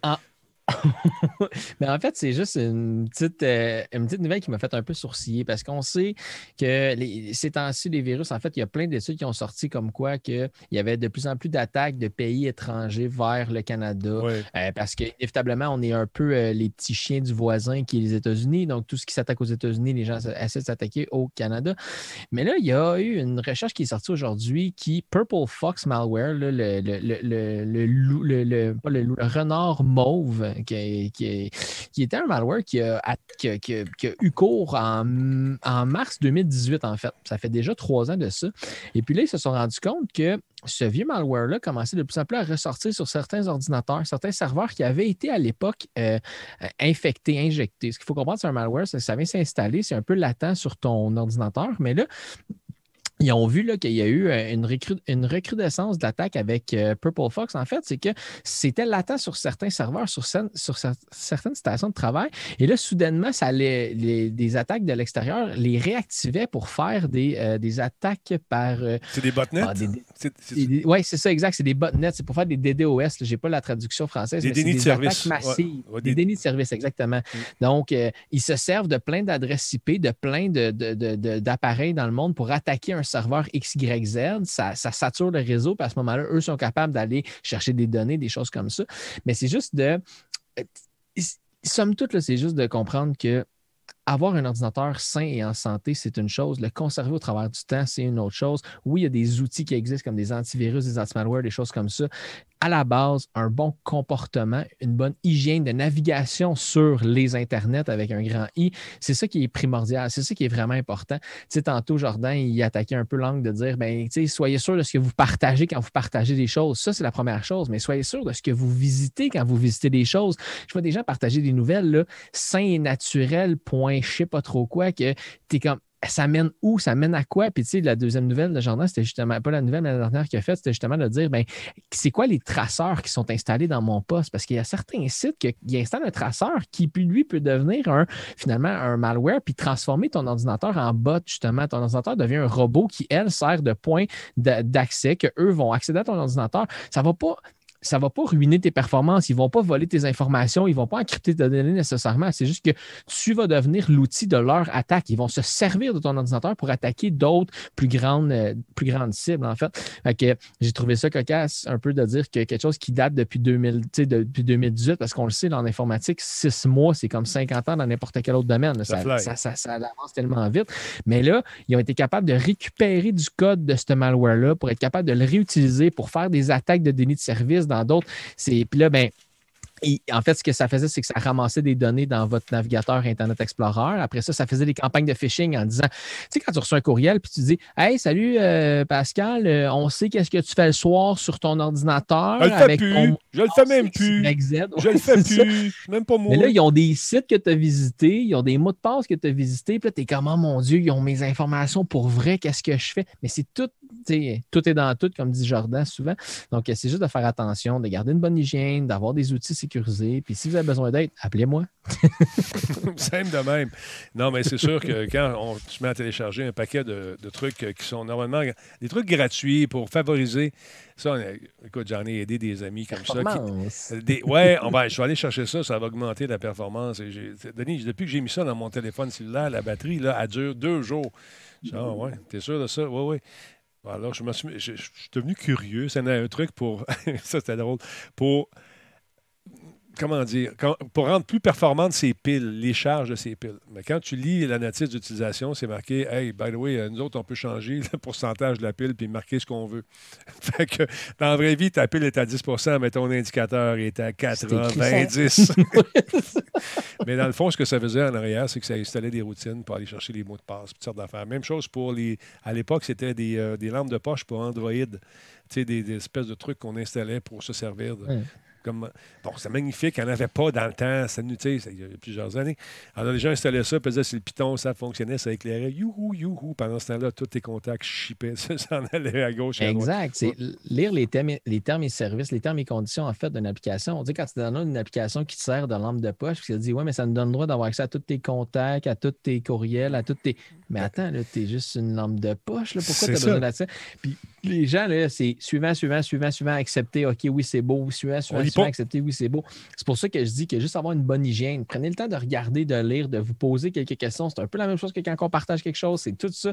Mais en fait, c'est juste une petite, euh, une petite nouvelle qui m'a fait un peu sourciller parce qu'on sait que les, ces temps-ci, les virus, en fait, il y a plein d'études qui ont sorti comme quoi qu'il y avait de plus en plus d'attaques de pays étrangers vers le Canada euh, parce qu'inévitablement, on est un peu euh, les petits chiens du voisin qui est les États-Unis. Donc, tout ce qui s'attaque aux États-Unis, les gens essaient de s'attaquer au Canada. Mais là, il y a eu une recherche qui est sortie aujourd'hui qui, Purple Fox Malware, le, le, le, le, le renard mauve, qui, était un malware qui a, eu cours en, mars 2018, en fait. Ça fait déjà trois ans de ça. Et puis là, ils se sont rendus compte que ce vieux malware-là commençait de plus en plus à ressortir sur certains ordinateurs, certains serveurs qui avaient été à l'époque euh, infectés, injectés. Ce qu'il faut comprendre, c'est un malware, ça, ça vient s'installer, c'est un peu latent sur ton ordinateur, mais là, ils ont vu qu'il y a eu euh, une, une recrudescence d'attaques avec euh, Purple Fox. En fait, c'est que c'était latent sur certains serveurs, sur, sur certaines stations de travail. Et là, soudainement, ça les, des attaques de l'extérieur les réactivaient pour faire des, euh, des attaques par. c'est des botnets? Ah, oui, c'est ça, exact. C'est des botnets. C'est pour faire des DDoS. Je n'ai pas la traduction française. Des dénis de service. Massives. des... dénis de service, exactement. Mm. Donc, ils se servent de plein d'adresses IP, de plein d'appareils de, de, dans le monde pour attaquer un serveur XYZ, ça, ça sature le réseau, puis à ce moment-là, eux sont capables d'aller chercher des données, des choses comme ça. Mais c'est juste de. Euh, somme toute, c'est juste de comprendre que avoir un ordinateur sain et en santé, c'est une chose. Le conserver au travers du temps, c'est une autre chose. Oui, il y a des outils qui existent comme des antivirus, des anti-malware, des choses comme ça à la base, un bon comportement, une bonne hygiène de navigation sur les internets avec un grand I, c'est ça qui est primordial, c'est ça qui est vraiment important. Tu sais, tantôt, Jordan, il attaquait un peu l'angle de dire, ben, tu sais, soyez sûr de ce que vous partagez quand vous partagez des choses. Ça, c'est la première chose, mais soyez sûr de ce que vous visitez quand vous visitez des choses. Je vois des gens partager des nouvelles, là, sain et naturel, point, je sais pas trop quoi, que tu es comme, ça mène où, ça mène à quoi? Puis, tu sais, la deuxième nouvelle de Jordan, c'était justement, pas la nouvelle, mais la dernière qu'il a faite, c'était justement de dire, ben, c'est quoi les traceurs qui sont installés dans mon poste? Parce qu'il y a certains sites qui installent un traceur qui, lui, peut devenir un, finalement, un malware, puis transformer ton ordinateur en bot, justement. Ton ordinateur devient un robot qui, elle, sert de point d'accès, que eux vont accéder à ton ordinateur. Ça va pas, ça ne va pas ruiner tes performances. Ils ne vont pas voler tes informations. Ils ne vont pas encrypter tes données nécessairement. C'est juste que tu vas devenir l'outil de leur attaque. Ils vont se servir de ton ordinateur pour attaquer d'autres plus grandes, euh, plus grandes cibles, en fait. j'ai trouvé ça cocasse un peu de dire que quelque chose qui date depuis, 2000, depuis 2018, parce qu'on le sait, en informatique, six mois, c'est comme 50 ans dans n'importe quel autre domaine. Ça, avance tellement vite. Mais là, ils ont été capables de récupérer du code de ce malware-là pour être capables de le réutiliser pour faire des attaques de déni de service d'autres. C'est, puis là, ben, Et en fait, ce que ça faisait, c'est que ça ramassait des données dans votre navigateur Internet Explorer. Après ça, ça faisait des campagnes de phishing en disant, tu sais, quand tu reçois un courriel, puis tu dis, Hey, salut euh, Pascal, euh, on sait qu'est-ce que tu fais le soir sur ton ordinateur. Je le fais plus. Je le fais même plus. Je le fais plus. Même pas moi. Mais là, ils ont des sites que tu as visités, ils ont des mots de passe que tu as visités. Puis là, tu es comme, oh mon Dieu, ils ont mes informations pour vrai, qu'est-ce que je fais? Mais c'est tout, tout est dans tout, comme dit Jordan souvent. Donc, c'est juste de faire attention, de garder une bonne hygiène, d'avoir des outils sécurisés. Puis si vous avez besoin d'aide, appelez-moi. Simple de même. Non, mais c'est sûr que quand on se met à télécharger un paquet de, trucs qui sont normalement des trucs gratuits pour favoriser ça, écoute, j'en ai aidé des amis comme ça. Qui, ouais, on va, je vais aller chercher ça, ça va augmenter la performance. Et Denis, depuis que j'ai mis ça dans mon téléphone cellulaire, la batterie, là, elle dure deux jours. Ah ouais, t'es sûr de ça? Oui, oui. Alors, je, suis, je, je suis devenu curieux. C'est un truc pour. ça, c'était drôle. Pour comment dire, pour rendre plus performantes ces piles, les charges de ces piles. Mais quand tu lis la notice d'utilisation, c'est marqué Hey, by the way, nous autres, on peut changer le pourcentage de la pile puis marquer ce qu'on veut. fait que dans la vraie vie, ta pile est à 10% mais ton indicateur est à 90. mais dans le fond, ce que ça faisait en arrière, c'est que ça installait des routines pour aller chercher les mots de passe, toutes sortes d'affaires. Même chose pour les. À l'époque, c'était des, euh, des, lampes de poche pour Android. Tu sais, des, espèces de trucs qu'on installait pour se servir de, comme, bon, c'est magnifique. Il n'y en avait pas dans le temps. Ça, il y a plusieurs années. Alors, les gens installaient ça, pesaient sur le piton, ça fonctionnait, ça éclairait. Youhou, youhou. Pendant ce temps-là, tous tes contacts chippaient. Ça s'en allait à gauche. Exact. C'est lire les termes, les termes et services, les termes et conditions, en fait, d'une application. On dit quand tu donnes une application qui te sert de lampe de poche, puis ça dit, ouais, mais ça nous donne le droit d'avoir accès à tous tes contacts, à tous tes courriels, à tous tes. Mais attends, là, es juste une lampe de poche. Là. Pourquoi tu as besoin d'accès? Puis les gens, là, c'est suivant, suivant, suivant, suivant, accepter. OK, oui, c'est beau. Suivant, suivant, accepter. Oui, c'est beau. C'est pour ça que je dis que juste avoir une bonne hygiène, prenez le temps de regarder, de lire, de vous poser quelques questions. C'est un peu la même chose que quand on partage quelque chose. C'est tout ça.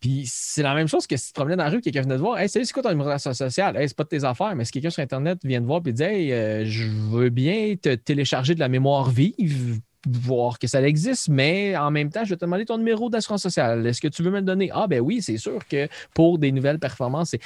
Puis c'est la même chose que si tu te promenais dans la rue, quelqu'un venait te voir, Hey, salut, c'est quoi ton numéro social? Hey, c'est pas de tes affaires, mais si quelqu'un sur Internet vient te voir et dit Hey, euh, je veux bien te télécharger de la mémoire vive, voir que ça existe, mais en même temps, je vais te demander ton numéro d'assurance sociale. Est-ce que tu veux me le donner? Ah, ben oui, c'est sûr que pour des nouvelles performances,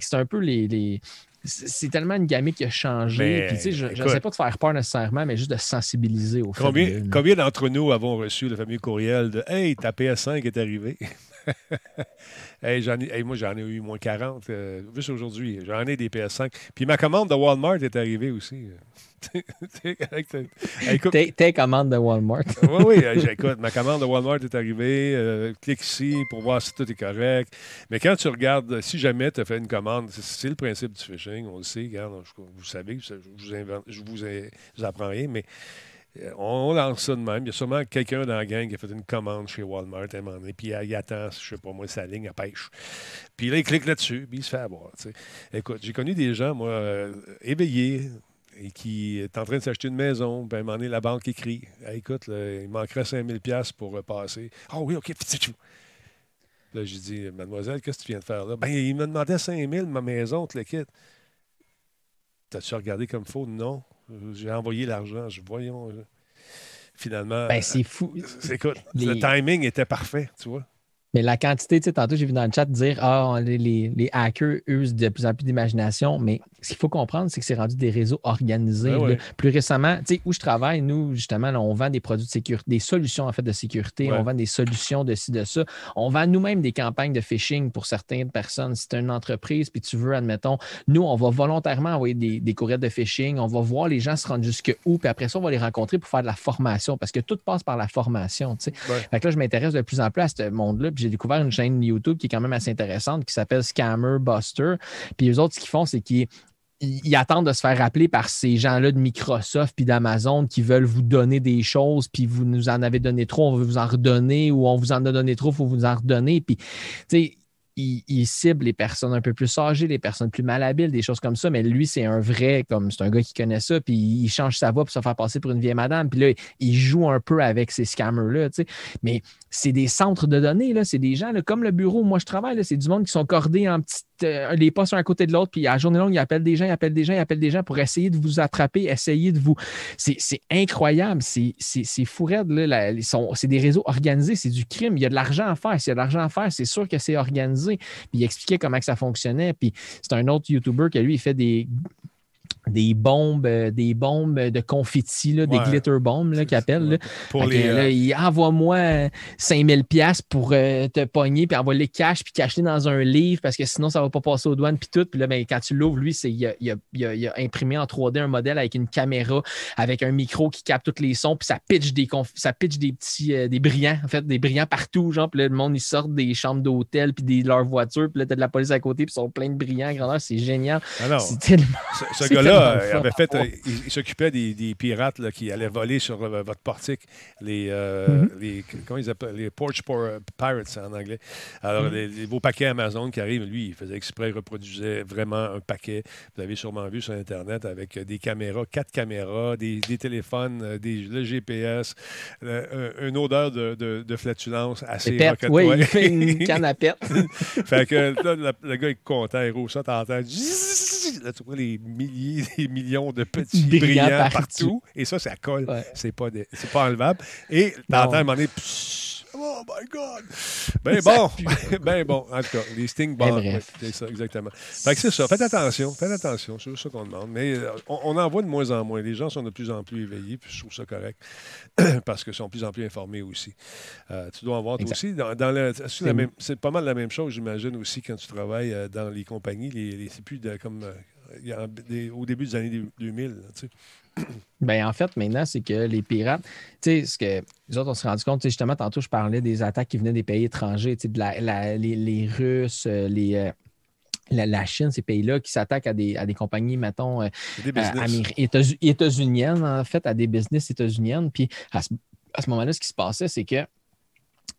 c'est un peu les, c'est tellement une gamme qui a changé. Puis, tu sais, je ne sais pas de faire peur nécessairement, mais juste de sensibiliser au combien, fait. Combien d'entre nous avons reçu le fameux courriel de Hey, ta PS5 est arrivée? hey, ai, moi, j'en ai eu moins 40, euh, juste aujourd'hui. J'en ai des PS5. Puis ma commande de Walmart est arrivée aussi. tes, commandes de Walmart. oui, oui, j'écoute. Ma commande de Walmart est arrivée. Euh, clique ici pour voir si tout est correct. Mais quand tu regardes, si jamais tu as fait une commande, c'est le principe du phishing, on le sait, regarde, vous savez, je vous, je vous, apprends rien, mais euh, on lance ça de même. Il y a sûrement quelqu'un dans la gang qui a fait une commande chez Walmart à un moment donné, puis il attend, je sais pas moi, sa ligne à pêche. Puis là, il clique là-dessus, puis il se fait avoir. Écoute, j'ai connu des gens, moi, éveillés, et qui est en train de s'acheter une maison. Puis à un moment donné, la banque écrit Écoute, il manquerait 5000 pièces pour repasser. Ah oh, oui, OK. Là, j'ai dit Mademoiselle, qu'est-ce que tu viens de faire là Ben, il me demandait 5000 ma maison, tu le quittes. T'as-tu regardé comme faux Non. J'ai envoyé l'argent. Je voyons. Finalement. Ben, c'est fou. Écoute, le timing était parfait, tu vois. Mais la quantité, tu sais, tantôt, j'ai vu dans le chat dire Ah, les, les, hackers usent de plus en plus d'imagination. Mais ce qu'il faut comprendre, c'est que c'est rendu des réseaux organisés. Ben plus récemment, tu sais, où je travaille, nous, justement, on vend des produits de sécurité, des solutions en fait de sécurité, on vend des solutions de ci, de ça. On vend nous-mêmes des campagnes de phishing pour certaines personnes. Si tu une entreprise puis tu veux, admettons, nous, on va volontairement envoyer des, des courriels de phishing, on va voir les gens se rendre jusque où, puis après ça, on va les rencontrer pour faire de la formation parce que tout passe par la formation. Tu sais. Fait que là, je m'intéresse de plus en plus à ce monde-là j'ai découvert une chaîne YouTube qui est quand même assez intéressante qui s'appelle Scammer Buster. Puis les autres, ce qu'ils font, c'est qu'ils attendent de se faire rappeler par ces gens-là de Microsoft puis d'Amazon qui veulent vous donner des choses, puis vous nous en avez donné trop, on veut vous en redonner, ou on vous en a donné trop, il faut vous en redonner. Puis, tu sais, il, cible les personnes un peu plus âgées, les personnes plus malhabiles, des choses comme ça. Mais lui, c'est un vrai, comme c'est un gars qui connaît ça, puis il change sa voix pour se faire passer pour une vieille madame. Puis là, il joue un peu avec ces scammers-là. Mais c'est des centres de données, là. C'est des gens, comme le bureau où moi je travaille, c'est du monde qui sont cordés en petites. Euh, les postes un à côté de l'autre, puis à journée longue, ils appellent des gens, ils appellent des gens, ils appellent des gens pour essayer de vous attraper, essayer de vous. C'est incroyable. C'est fou raide. C'est des réseaux organisés, c'est du crime. Il y a de l'argent à faire. S'il y a de l'argent à faire, c'est sûr que c'est organisé. Puis il expliquait comment ça fonctionnait. Puis c'est un autre YouTuber qui, lui, il fait des des bombes, euh, des bombes de confetti, là, des glitter bombes là, qu'ils appellent. là. Pour les, là, euh, il envoie-moi euh, 5000 pièces pour euh, te pogner, puis envoie les cash, puis cacher dans un livre, parce que sinon, ça va pas passer aux douanes, puis tout. Puis là, ben, quand tu l'ouvres, lui, c'est, il, a, il a- il a- il a imprimé en 3D un modèle avec une caméra, avec un micro qui capte tous les sons, puis ça pitch des, conf- ça pitch des petits, euh, des brillants, en fait, des brillants partout, genre, puis là, le monde, ils sortent des chambres d'hôtel, puis des, leurs voitures, puis là, t'as de la police à côté, puis ils sont pleins de brillants à grandeur, c'est génial. Ah non. C'est tellement- Ce, gars-là euh, fun. avait fait, il, il s'occupait des, des pirates là, qui allaient voler sur euh, votre portique, les, euh, Mhm. les comment ils appellent, les porch por- pirates en anglais. Alors Mhm. les, les- vos paquets Amazon qui arrivent, lui, il faisait exprès, il reproduisait vraiment un paquet. Vous l'avez sûrement vu sur Internet avec des caméras, quatre caméras, des, des téléphones, des, le GPS, un- une odeur de, de- de flatulence assez oui, ouais. il fait une canne à pète. fait que là, le, le gars est content, il roule ça, t'entends. Là, tu vois les milliers, des millions de petits Brillants brillants, partout. Et ça, ça colle. C'est pas, pas enlevable. Et t'entends à un moment donné, pssst, Oh my God! Ben Ça bon, ben bon. En tout cas, les sting bombs. Oui, c'est ça, exactement. Fait que c'est ça. Faites attention. Faites attention. C'est ça qu'on demande. Mais euh, on, on en voit de moins en moins. Les gens sont de plus en plus éveillés, puis je trouve ça correct. parce qu'ils sont de plus en plus informés aussi. Euh, tu dois en voir toi aussi. Dans, dans c'est pas mal la même chose, j'imagine, aussi, quand tu travailles euh, dans les compagnies. Les, les- c'est plus de, comme au début des années 2000. là, tu sais. Ben, en fait, maintenant, c'est que les pirates, tu sais, ce que les autres, on s'est rendu compte, justement, tantôt, je parlais des attaques qui venaient des pays étrangers, tu sais, de la- la- les, les Russes, euh, les. euh, la, la Chine, ces pays-là qui s'attaquent à des, à des compagnies, mettons, euh, euh, états-uniennes, en fait, à des business états-uniennes. Puis à ce, à ce moment-là, ce qui se passait, c'est que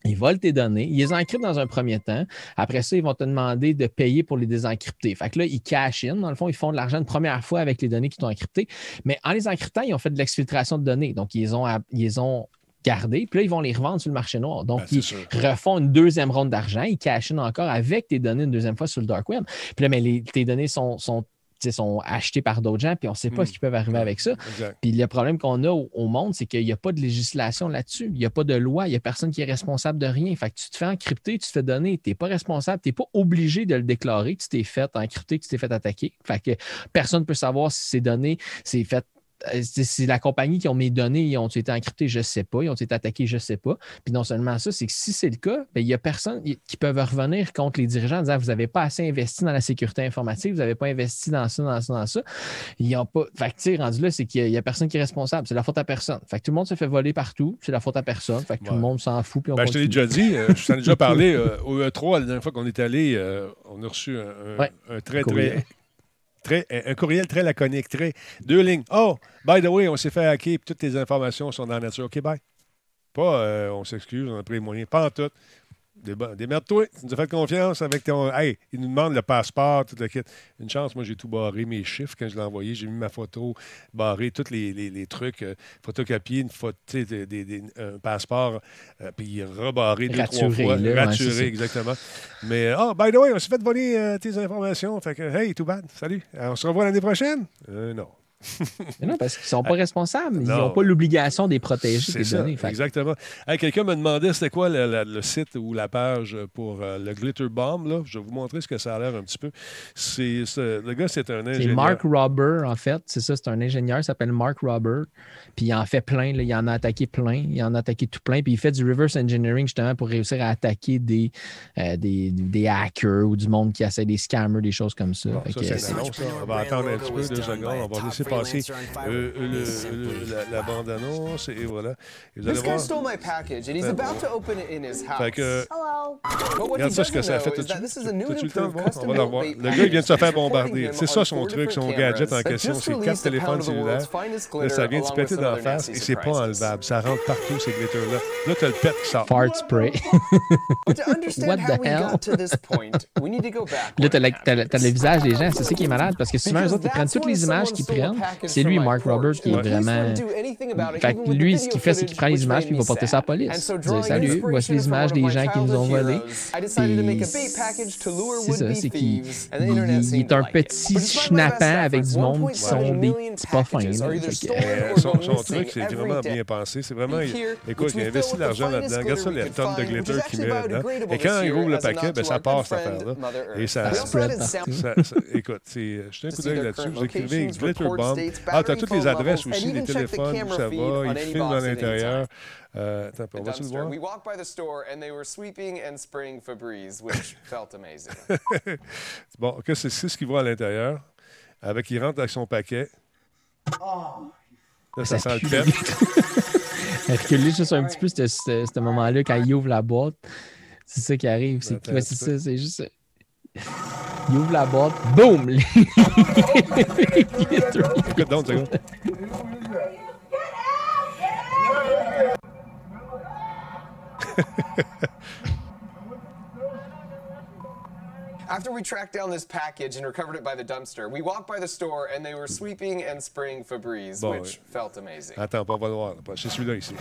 ils volent tes données, ils les encryptent dans un premier temps. Après ça, ils vont te demander de payer pour les désencrypter. Fait que là, ils cash in. Dans le fond, ils font de l'argent une première fois avec les données qui sont encryptées. Mais en les encryptant, ils ont fait de l'exfiltration de données. Donc, ils les ont, ils les ont gardées. Puis là, ils vont les revendre sur le marché noir. Donc, Ben, ils sûr. refont une deuxième ronde d'argent. Ils cash in encore avec tes données une deuxième fois sur le dark web. Puis là, mais les- tes données sont, sont, sont achetées par d'autres gens, puis on ne sait pas Hmm. ce qui peut arriver avec ça. Exact. Puis le problème qu'on a au, au monde, c'est qu'il n'y a pas de législation là-dessus. Il n'y a pas de loi. Il n'y a personne qui est responsable de rien. Fait que tu te fais encrypter, tu te fais donner. Tu n'es pas responsable. Tu n'es pas obligé de le déclarer. Tu t'es fait encrypter, que tu t'es fait attaquer. Fait que personne ne peut savoir si ces données, c'est fait. Euh, C'est la compagnie qui ont mes données, ils ont été encryptées, je ne sais pas. Ils ont été attaqués, je ne sais pas. Puis non seulement ça, c'est que si c'est le cas, ben, il n'y a personne qui peut revenir contre les dirigeants en disant Vous n'avez pas assez investi dans la sécurité informatique, vous n'avez pas investi dans ça, dans ça, dans ça. Ils ont pas. Fait que, tu sais, rendu là, c'est qu'il n'y a, personne qui est responsable. C'est la faute à personne. Fait que tout le monde se fait voler partout. C'est la faute à personne. Fait que tout le monde s'en fout. Puis on Ben, je te l'ai déjà dit, euh, je t'en ai déjà parlé euh, au E3, la dernière fois qu'on est allé, euh, on a reçu un, un- Ouais. un très, très, un courriel très laconique, très, deux lignes. Oh, by the way, on s'est fait hacker, puis toutes tes informations sont dans la nature. OK, bye. Pas, euh, on s'excuse, on a pris les moyens. Pas en tout. Démerde-toi, tu nous as fait confiance avec ton. Hey, il nous demande le passeport, tout le kit. Une chance, moi, j'ai tout barré, mes chiffres, quand je l'ai envoyé. J'ai mis ma photo, barré tous les, les- les trucs, euh, photocopier une photo, des- des- des- un passeport, euh, puis rebarré deux, trois fois. là, raturé, exactement. Mais, oh, by the way, on s'est fait voler euh, tes informations. Fait que, hey, tout bad, salut. On se revoit l'année prochaine? Euh, non. Mais non, parce qu'ils ne sont pas responsables. Ils Non. n'ont pas l'obligation de les protéger, C'est ça. Fait exactement. Hey, Quelqu'un me demandait c'était quoi le, le- le site ou la page pour euh, le Glitter Bomb. Là. Je vais vous montrer ce que ça a l'air un petit peu. C'est, c'est- le gars, c'est un C'est ingénieur. Mark Robber, en fait. C'est ça, c'est un ingénieur, il s'appelle Mark Robber. Puis il en fait plein, là. il en a attaqué plein, il en a attaqué tout plein. Puis il fait du reverse engineering justement pour réussir à attaquer des, euh, des, des hackers ou du monde qui essaie des scammers, des choses comme ça. Bon, c'est c'est-. On va attendre un petit peu, deux secondes. On va laisser passer euh, le- le- la, la bande-annonce et voilà. Et vous allez This guy voir. stole my package and he's about to open it in his house. Fait que, regarde ça, ce que ça a fait T'as-tu le temps de improved voir? On va le built voir. vape Le gars, il vient de se faire bombarder. C'est ça on son truc, son gadget en question. C'est quatre téléphones cellulaires. Là, ça vient de se péter dans la face et c'est pas enlevable. Ça rentre partout, ces glitters-là. Là, t'as le pet qui sort. Fart spray. What the hell? là, t'as, le- visage des gens, c'est ça qui est malade, parce que souvent, eux autres, ils prennent toutes les images qu'ils prennent, c'est lui, Mark Roberts, qui est vraiment. Fait que lui, ce qu'il fait, c'est qu'il prend les images puis il va porter ça à la police. Drawing Salut, voici les images des gens qui nous ont volés. heroes, I decided to make a Puis bait package to lure c'est ça, would-be c'est qu'il il- est un petit schnappant avec du monde qui sont 1.7 des petits pas fins. Euh, son, truc, c'est vraiment bien pensé. C'est vraiment. Écoute, il a we investi fill de with l'argent the là-dedans. Regarde ça, les tonnes de glitter qu'il met là-dedans. Et quand il roule le paquet, ben, ça part cette affaire-là. Et ça. Ça- ça- écoute, jetez un coup d'œil là-dessus. Vous écrivez Glitter Bomb. Ah, tu as toutes les adresses aussi, les téléphones, où ça va. on Il any filme à l'intérieur. Euh, attends, on va-tu le voir? We walked by the store and they were sweeping and spraying Febreze, which felt amazing. Bon, que c'est ce qu'il voit à l'intérieur. Avec, il rentre avec son paquet. Là, ça, sent le pet. Reculez juste un petit peu ce, moment-là quand il ouvre la boîte? C'est ça qui arrive. C'est ouais, ça, c'est juste. Ça. Il ouvre la boîte, boum! les- Glitter. Écoute donc, une seconde. After we tracked down this package and recovered it by the dumpster, we walked by the store and they were sweeping and spraying Febreze, Bon, which ouais. felt amazing. Attends, on va le voir. C'est celui-là ici.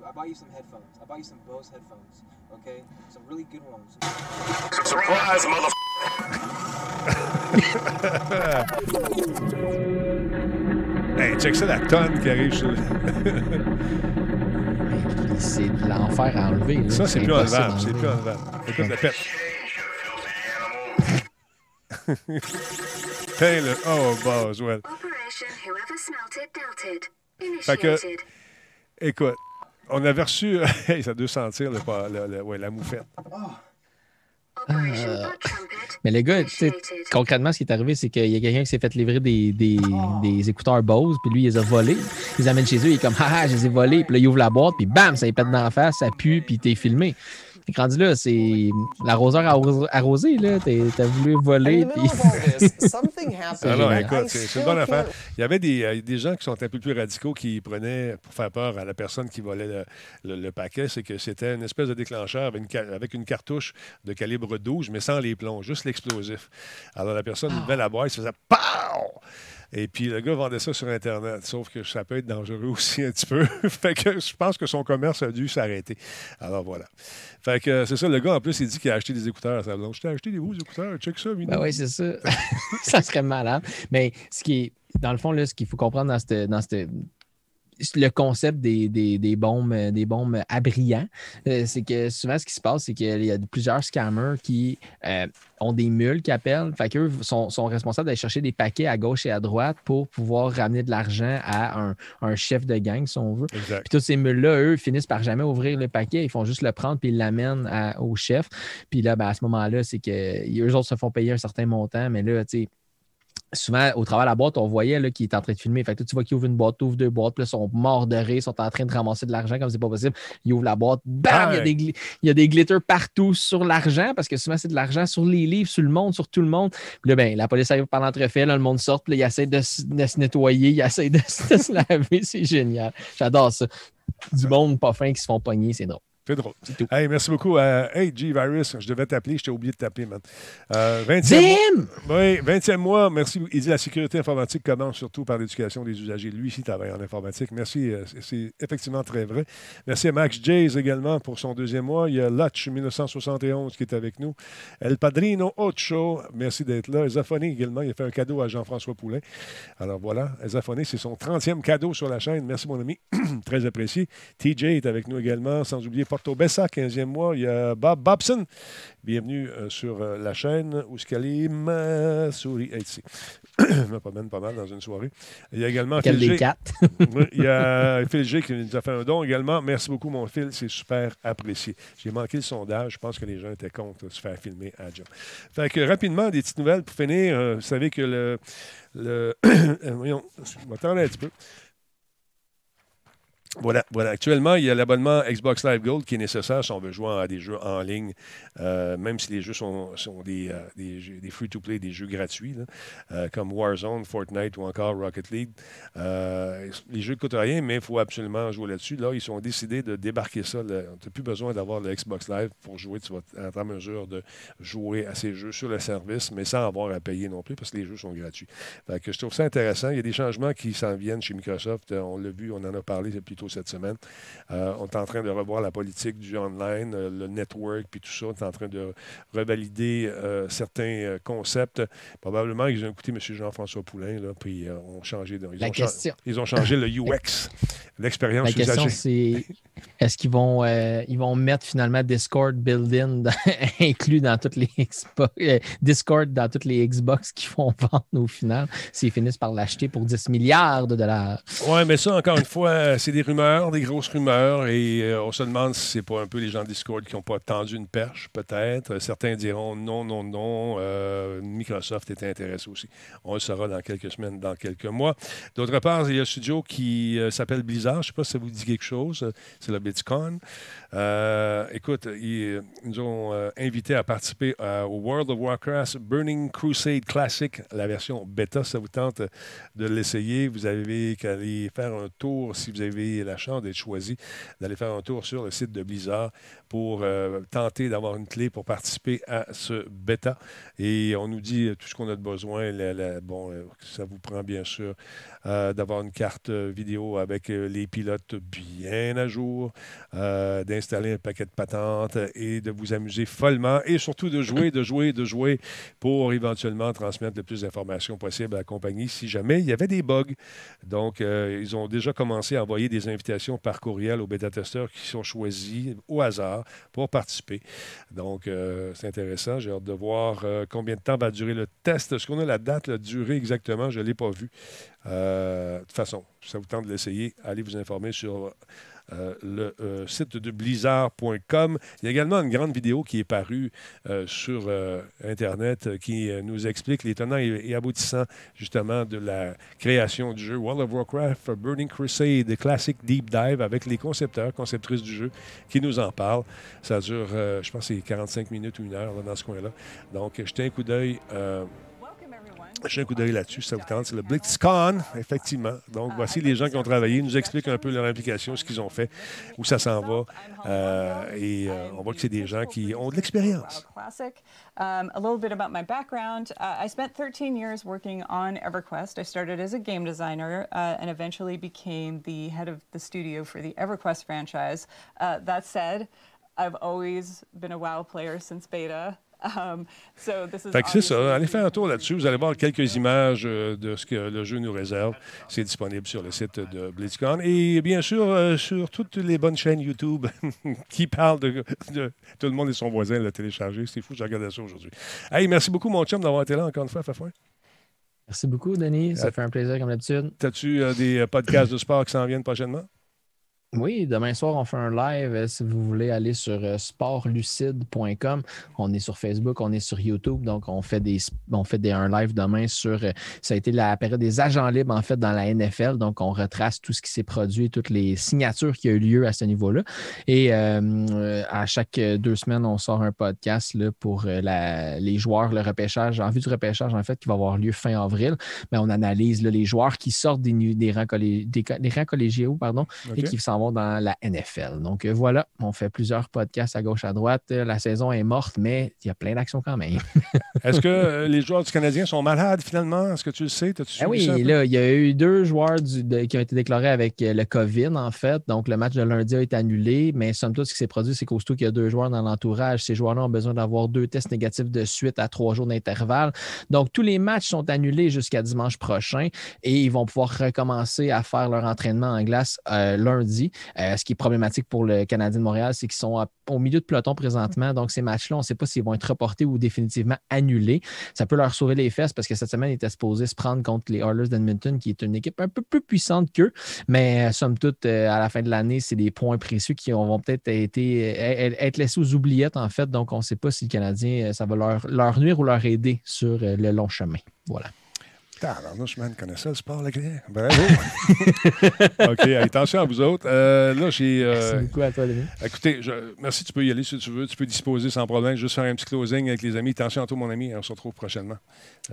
Babe, I bought you some headphones. I bought you some Bose headphones. Okay? Some really good ones. Surprise, mother. hey, check ça, la tonne qui arrive sur. C'est de l'enfer à enlever. là. Ça, c'est plus enlevable. à C'est enlever. plus enlevable. Écoute, la pète. Tiens, le. Oh, Boswell. Fait que, écoute, on avait reçu. Ça doit sentir le, ouais, la moufette. Euh, Mais les gars, concrètement, ce qui est arrivé, c'est qu'il y a quelqu'un qui s'est fait livrer des, des, écouteurs Bose, puis lui, il les a volés. Il les amène chez eux, il est comme, ah, je les ai volés. Puis là, il ouvre la boîte, puis bam, ça lui pète dans la face, ça pue, puis t'es filmé. Rendu là, c'est l'arroseur arrosé, arrosé, là. T'as voulu voler, puis. something happened. Ah non, I écoute, c'est une bonne affaire. Il y avait des, euh, des gens qui sont un peu plus radicaux qui prenaient pour faire peur à la personne qui volait le, le- le paquet. C'est que c'était une espèce de déclencheur avec une, avec une cartouche de calibre 12, mais sans les plombs, juste l'explosif. Alors la personne levait la boîte, ça faisait POW! Et puis le gars vendait ça sur Internet. Sauf que ça peut être dangereux aussi un petit peu. fait que je pense que son commerce a dû s'arrêter. Alors voilà. Fait que c'est ça, le gars en plus, il dit qu'il a acheté des écouteurs à sa. Je t'ai acheté des beaux écouteurs, check ça, Minou. Ben oui, c'est ça. ça serait malade. Mais ce qui est, dans le fond, là, ce qu'il faut comprendre dans cette, dans cette- le concept des, des, des bombes, euh, des bombes à brillants, euh, c'est que souvent, ce qui se passe, c'est qu'il y a plusieurs scammers qui euh, ont des mules qui appellent. Fait qu'eux sont, sont responsables d'aller chercher des paquets à gauche et à droite pour pouvoir ramener de l'argent à un, un chef de gang, si on veut. Exact. Puis toutes ces mules-là, eux, finissent par jamais ouvrir le paquet. Ils font juste le prendre puis ils l'amènent au chef. Puis là, ben, à ce moment-là, c'est que eux autres se font payer un certain montant, mais là, tu sais, souvent, au travers de la boîte, on voyait qu'il est en train de filmer. Fait que tu vois qu'il ouvre une boîte, ouvre deux boîtes, puis là, ils sont morts de rire, ils sont en train de ramasser de l'argent comme c'est pas possible. Il ouvre la boîte, bam, il y a des, gli- il y a des glitters partout sur l'argent, parce que souvent, c'est de l'argent sur les livres, sur le monde, sur tout le monde. Puis là, ben, la police arrive par l'entrefait, le monde sort, puis là, il essaie de, se- de se nettoyer, il essaie de, se- de se laver. C'est génial. J'adore ça. Du monde pas fin qui se font pogner, c'est drôle. C'est drôle. Hey, merci beaucoup. Euh, hey, G-Virus, je devais t'appeler, je t'ai oublié de t'appeler, man. Euh, 20e Bim! mois, oui, 20e mois, merci. Il dit la sécurité informatique commence surtout par l'éducation des usagers. Lui, ici, travaille en informatique. Merci, euh, c'est- effectivement très vrai. Merci à Max Jays également pour son deuxième mois. Il y a Lutch 1971 qui est avec nous. El Padrino Ocho, merci d'être là. Ezaphoné également, il a fait un cadeau à Jean-François Poulain. Alors voilà, Ezaphoné, c'est son 30e cadeau sur la chaîne. Merci, mon ami. très apprécié. TJ est avec nous également, sans oublier Bessa, 15e mois. Il y a Bob Bobson. Bienvenue euh, sur euh, la chaîne Ouskalim euh, Souris ici. Je me promène pas mal dans une soirée. Il y a également Quel Phil G. il y a Phil G qui nous a fait un don également. Merci beaucoup, mon Phil. C'est super apprécié. J'ai manqué le sondage. Je pense que les gens étaient contre se faire filmer à John. Fait que rapidement, des petites nouvelles pour finir. Vous savez que le. le voyons, je m'attendais un petit peu. Voilà. Actuellement, il y a l'abonnement Xbox Live Gold qui est nécessaire si on veut jouer à des jeux en ligne, euh, même si les jeux sont, euh, des, free-to-play, des jeux gratuits, euh, comme Warzone, Fortnite ou encore Rocket League. Les jeux ne coûtent rien, mais il faut absolument jouer là-dessus. Là, ils ont décidé de débarquer ça. Tu n'as plus besoin d'avoir le Xbox Live pour jouer. Tu vas être en mesure de jouer à ces jeux sur le service, mais sans avoir à payer non plus parce que les jeux sont gratuits. Fait je trouve ça intéressant. Il y a des changements qui s'en viennent chez Microsoft. On l'a vu, on en a parlé plus tôt cette semaine. Euh, on est en train de revoir la politique du online, euh, le network, puis tout ça. On est en train de revalider euh, certains concepts. Probablement qu'ils ont écouté M. Jean-François Poulain, là, puis ont changé. de- ils, La ont cha- question. ils ont changé le UX, l'expérience La question, c'est est-ce qu'ils vont, ils vont mettre finalement Discord built-in dans- inclus dans toutes les Xbox, Discord dans toutes les Xbox qui font vendre au final, s'ils finissent par l'acheter pour 10 milliards de dollars? Oui, mais ça, encore une fois, c'est des des grosses rumeurs, et euh, on se demande si c'est pas un peu les gens de Discord qui n'ont pas tendu une perche, peut-être. Certains diront non, non, non. Euh, Microsoft est intéressé aussi. On le saura dans quelques semaines, dans quelques mois. D'autre part, il y a un studio qui euh, s'appelle Blizzard. Je ne sais pas si ça vous dit quelque chose. C'est le BlitzCon. Euh, écoute, ils, ils nous ont invités à participer au World of Warcraft Burning Crusade Classic, la version bêta. Ça vous tente de l'essayer? Vous avez qu'à aller faire un tour, si vous avez la chance d'être choisi, d'aller faire un tour sur le site de Blizzard pour euh, tenter d'avoir une clé pour participer à ce bêta. Et on nous dit euh, tout ce qu'on a de besoin. Bon, euh, ça vous prend bien sûr d'avoir une carte vidéo avec les pilotes bien à jour, d'installer un paquet de patentes et de vous amuser follement et surtout de jouer, de jouer, de jouer pour éventuellement transmettre le plus d'informations possible à la compagnie si jamais il y avait des bugs. Donc, ils ont déjà commencé à envoyer des invitations par courriel aux bêta-testeurs qui sont choisis au hasard pour participer. Donc, euh, c'est intéressant. J'ai hâte de voir euh, combien de temps va durer le test. Est-ce qu'on a la date, la durée exactement? Je ne l'ai pas vue. Euh, de toute façon, si ça vous tente de l'essayer, allez vous informer sur euh, le euh, site de blizzard.com. Il y a également une grande vidéo qui est parue euh, sur Internet qui nous explique les tenants et, et aboutissants justement de la création du jeu World of Warcraft Burning Crusade Classic Deep Dive avec les concepteurs, conceptrices du jeu qui nous en parlent. Ça dure, je pense, que c'est 45 minutes ou une heure dans ce coin-là. Donc, jetez un coup d'œil. Jetez un coup d'œil là-dessus, ça vous tente. C'est le BlitzCon, effectivement. Donc, voici les gens qui ont travaillé, ils nous expliquent un peu leur implication, ce qu'ils ont fait, où ça s'en va. Euh, et euh, on voit que c'est des gens qui ont de l'expérience. Um, a little bit about my background. Uh, I spent 13 years working on EverQuest. I started as a game designer uh, and eventually became the head of the studio for the EverQuest franchise. Uh, that said, I've always been a WoW player since beta. Um, Fait que c'est ça. Allez faire un tour là-dessus. Vous allez voir quelques images euh, de ce que le jeu nous réserve. C'est disponible sur le site de BlitzCon. Et bien sûr, euh, sur toutes les bonnes chaînes YouTube qui parlent de, de- Tout le monde et son voisin l'a téléchargé. C'est fou, j'ai regardé ça aujourd'hui. Hey, merci beaucoup, mon chum, d'avoir été là encore une fois, Fafouin. Merci beaucoup, Denis. Ça Euh, fait un plaisir comme d'habitude. As-tu euh, des podcasts de sport qui s'en viennent prochainement? Oui, demain soir, on fait un live. Euh, Si vous voulez aller sur euh, sportlucide.com, on est sur Facebook, on est sur YouTube. Donc, on fait des on fait des, un live demain sur. euh, Ça a été la période des agents libres, en fait, dans la NFL. Donc, on retrace tout ce qui s'est produit, toutes les signatures qui ont eu lieu à ce niveau-là. Et euh, à chaque deux semaines, on sort un podcast là, pour la- les joueurs, le repêchage, en vue du repêchage, en fait, qui va avoir lieu fin avril. Mais on analyse là, les joueurs qui sortent des, des rangs, collé- des, rangs collégiaux pardon, et qui s'en vont dans la NFL. Donc euh, voilà, on fait plusieurs podcasts à gauche, à droite. Euh, La saison est morte, mais il y a plein d'actions quand même. Est-ce que euh, les joueurs du Canadien sont malades finalement? Est-ce que tu le sais? Ah oui, ça là, il y a eu deux joueurs du- de- qui ont été déclarés avec le COVID, en fait. Donc, le match de lundi a été annulé, mais somme toute, ce qui s'est produit, c'est qu'aussitôt qu'il y a deux joueurs dans l'entourage, ces joueurs-là ont besoin d'avoir deux tests négatifs de suite à trois jours d'intervalle. Donc, tous les matchs sont annulés jusqu'à dimanche prochain et ils vont pouvoir recommencer à faire leur entraînement en glace euh, lundi. Euh, ce qui est problématique pour le Canadien de Montréal, c'est qu'ils sont au milieu de peloton présentement. Donc, ces matchs-là, on ne sait pas s'ils vont être reportés ou définitivement annulés. Ça peut leur sauver les fesses parce que cette semaine, ils étaient supposés se prendre contre les Oilers d'Edmonton, qui est une équipe un peu plus puissante qu'eux. Mais euh, somme toute, euh, à la fin de l'année, c'est des points précieux qui ont- vont peut-être être laissés aux oubliettes, en fait. Donc, on ne sait pas si le Canadien, euh, ça va leur, nuire ou leur aider sur le long chemin. Voilà. Tabarnouche, man, connais ça, le sport, le client. Bravo. OK, attention à vous autres. Euh, là, j'ai. euh, Merci beaucoup à toi, Denis. Écoutez, je- merci, tu peux y aller si tu veux. Tu peux disposer sans problème. Juste faire un petit closing avec les amis. Attention à toi, mon ami. On se retrouve prochainement.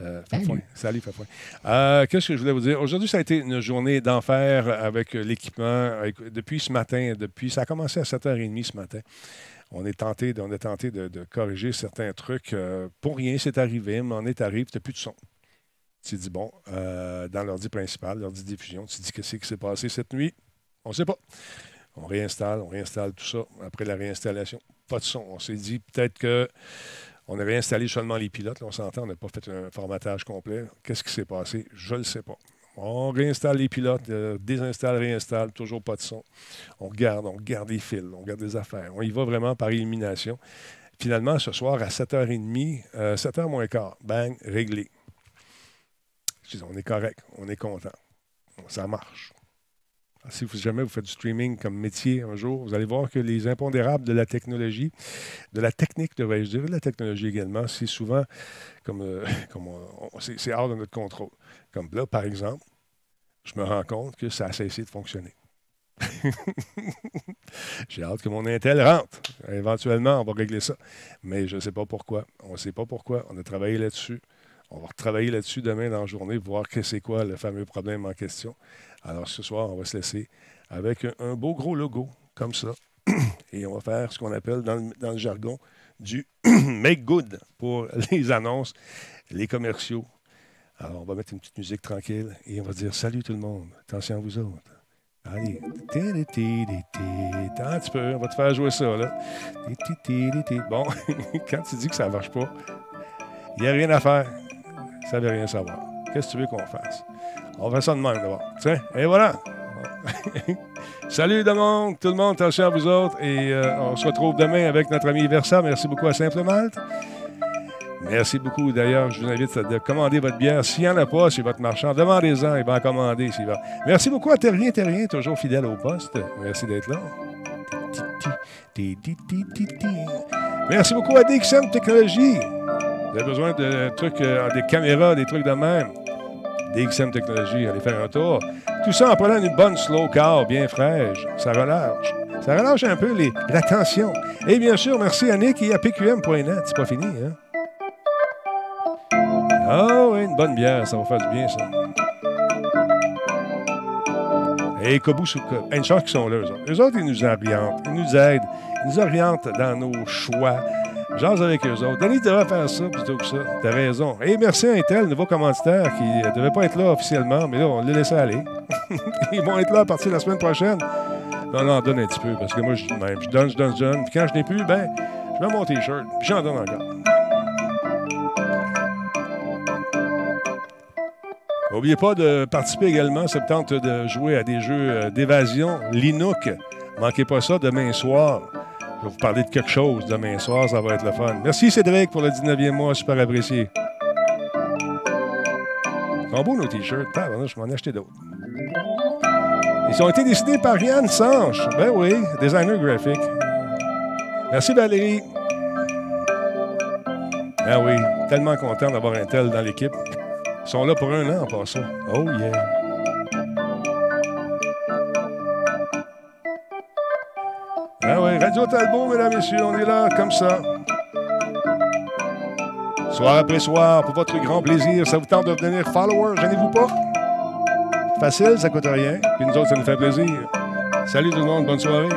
Euh, Fafouin. Salut, Fafouin. Euh, Qu'est-ce que je voulais vous dire? Aujourd'hui, ça a été une journée d'enfer avec l'équipement. Depuis ce matin, depuis, ça a commencé à 7h30 ce matin. On est tenté, de, on est tenté de, de corriger certains trucs. Euh, pour rien, c'est arrivé, mais on est arrivé, tu n'as plus de son. Tu dis, bon, euh, dans l'ordi principal, l'ordi diffusion, tu dis qu'est-ce qui s'est passé cette nuit? On ne sait pas. On réinstalle, on réinstalle tout ça. Après la réinstallation, pas de son. On s'est dit peut-être que on a réinstallé seulement les pilotes. On s'entend, on n'a pas fait un formatage complet. Qu'est-ce qui s'est passé? Je ne le sais pas. On réinstalle les pilotes, euh, désinstalle, réinstalle, toujours pas de son. On regarde, on regarde les fils, on regarde des affaires. On y va vraiment par élimination. Finalement, ce soir, à 7h30, euh, 7h moins quart, bang, réglé. On est correct, on est content. Ça marche. Si vous, jamais vous faites du streaming comme métier un jour, vous allez voir que les impondérables de la technologie, de la technique, devrais-je de la technologie également, c'est souvent comme, euh, on- c'est hors de notre contrôle. Comme là, par exemple, je me rends compte que ça a cessé de fonctionner. J'ai hâte que mon Intel rentre. Éventuellement, on va régler ça. Mais je ne sais pas pourquoi. On ne sait pas pourquoi. On a travaillé là-dessus. On va retravailler là-dessus demain dans la journée voir que c'est quoi le fameux problème en question. Alors ce soir, on va se laisser avec un, beau gros logo comme ça. Et on va faire ce qu'on appelle dans le, jargon du make good pour les annonces, les commerciaux. Alors on va mettre une petite musique tranquille et on va dire salut tout le monde. Attention à vous autres. Allez. Un petit peu, on va te faire jouer ça, là. Bon, quand tu dis que ça ne marche pas, il n'y a rien à faire. Ça veut rien savoir. Qu'est-ce que tu veux qu'on fasse? On fait ça de même d'abord. Tiens, et voilà. Salut tout le monde, tout le monde, attention à vous autres. Et euh, on se retrouve demain avec notre ami Versa. Merci beaucoup à Simple Malte. Merci beaucoup. D'ailleurs, je vous invite à de commander votre bière. S'il n'y en a pas chez votre marchand, demandez-en. Il va en commander s'il va. Merci beaucoup à Terrien Terrien, toujours fidèle au poste. Merci d'être là. Merci beaucoup à DXM Technologies. Vous avez besoin de trucs, euh, des caméras, des trucs de même? DXM Technologies, allez faire un tour. Tout ça en prenant une bonne slow car bien fraîche. Ça relâche. Ça relâche un peu les, la tension. Et bien sûr, merci à Nick et à PQM.net. C'est pas fini, hein? Ah oui, une bonne bière, ça va faire du bien, ça. Et Kobusuka, une chance qu'ils sont là, eux autres. Eux autres, ils nous orientent, ils nous aident, ils nous orientent dans nos choix. Jase avec eux autres. Denis devrait faire ça plutôt que ça. T'as raison. Et merci à Intel, nouveau commanditaire, qui ne devait pas être là officiellement, mais là, on l'a laissé aller. Ils vont être là à partir de la semaine prochaine. Non, non, donne un petit peu, parce que moi, je, même, je donne, je donne, je donne. Puis quand je n'ai plus, ben, je mets mon T-shirt, puis j'en donne encore. N'oubliez pas de participer également, septembre, de jouer à des jeux euh, d'évasion. Linux, manquez pas ça demain soir. Je vais vous parler de quelque chose demain soir, ça va être le fun. Merci Cédric pour le 19e mois, super apprécié. Ils sont beaux nos t-shirts. Tabarnak, je m'en ai acheté d'autres. Ils ont été dessinés par Yann Sanche. Ben oui, designer graphique. Merci Valérie. Ben oui, tellement content d'avoir un tel dans l'équipe. Ils sont là pour un an en passant. Oh yeah. Ah Radio Talbot, mesdames, messieurs, on est là comme ça. Soir après soir, pour votre grand plaisir, ça vous tente de devenir follower, gênez-vous pas. Facile, ça coûte rien. Puis nous autres, ça nous fait plaisir. Salut tout le monde, bonne soirée.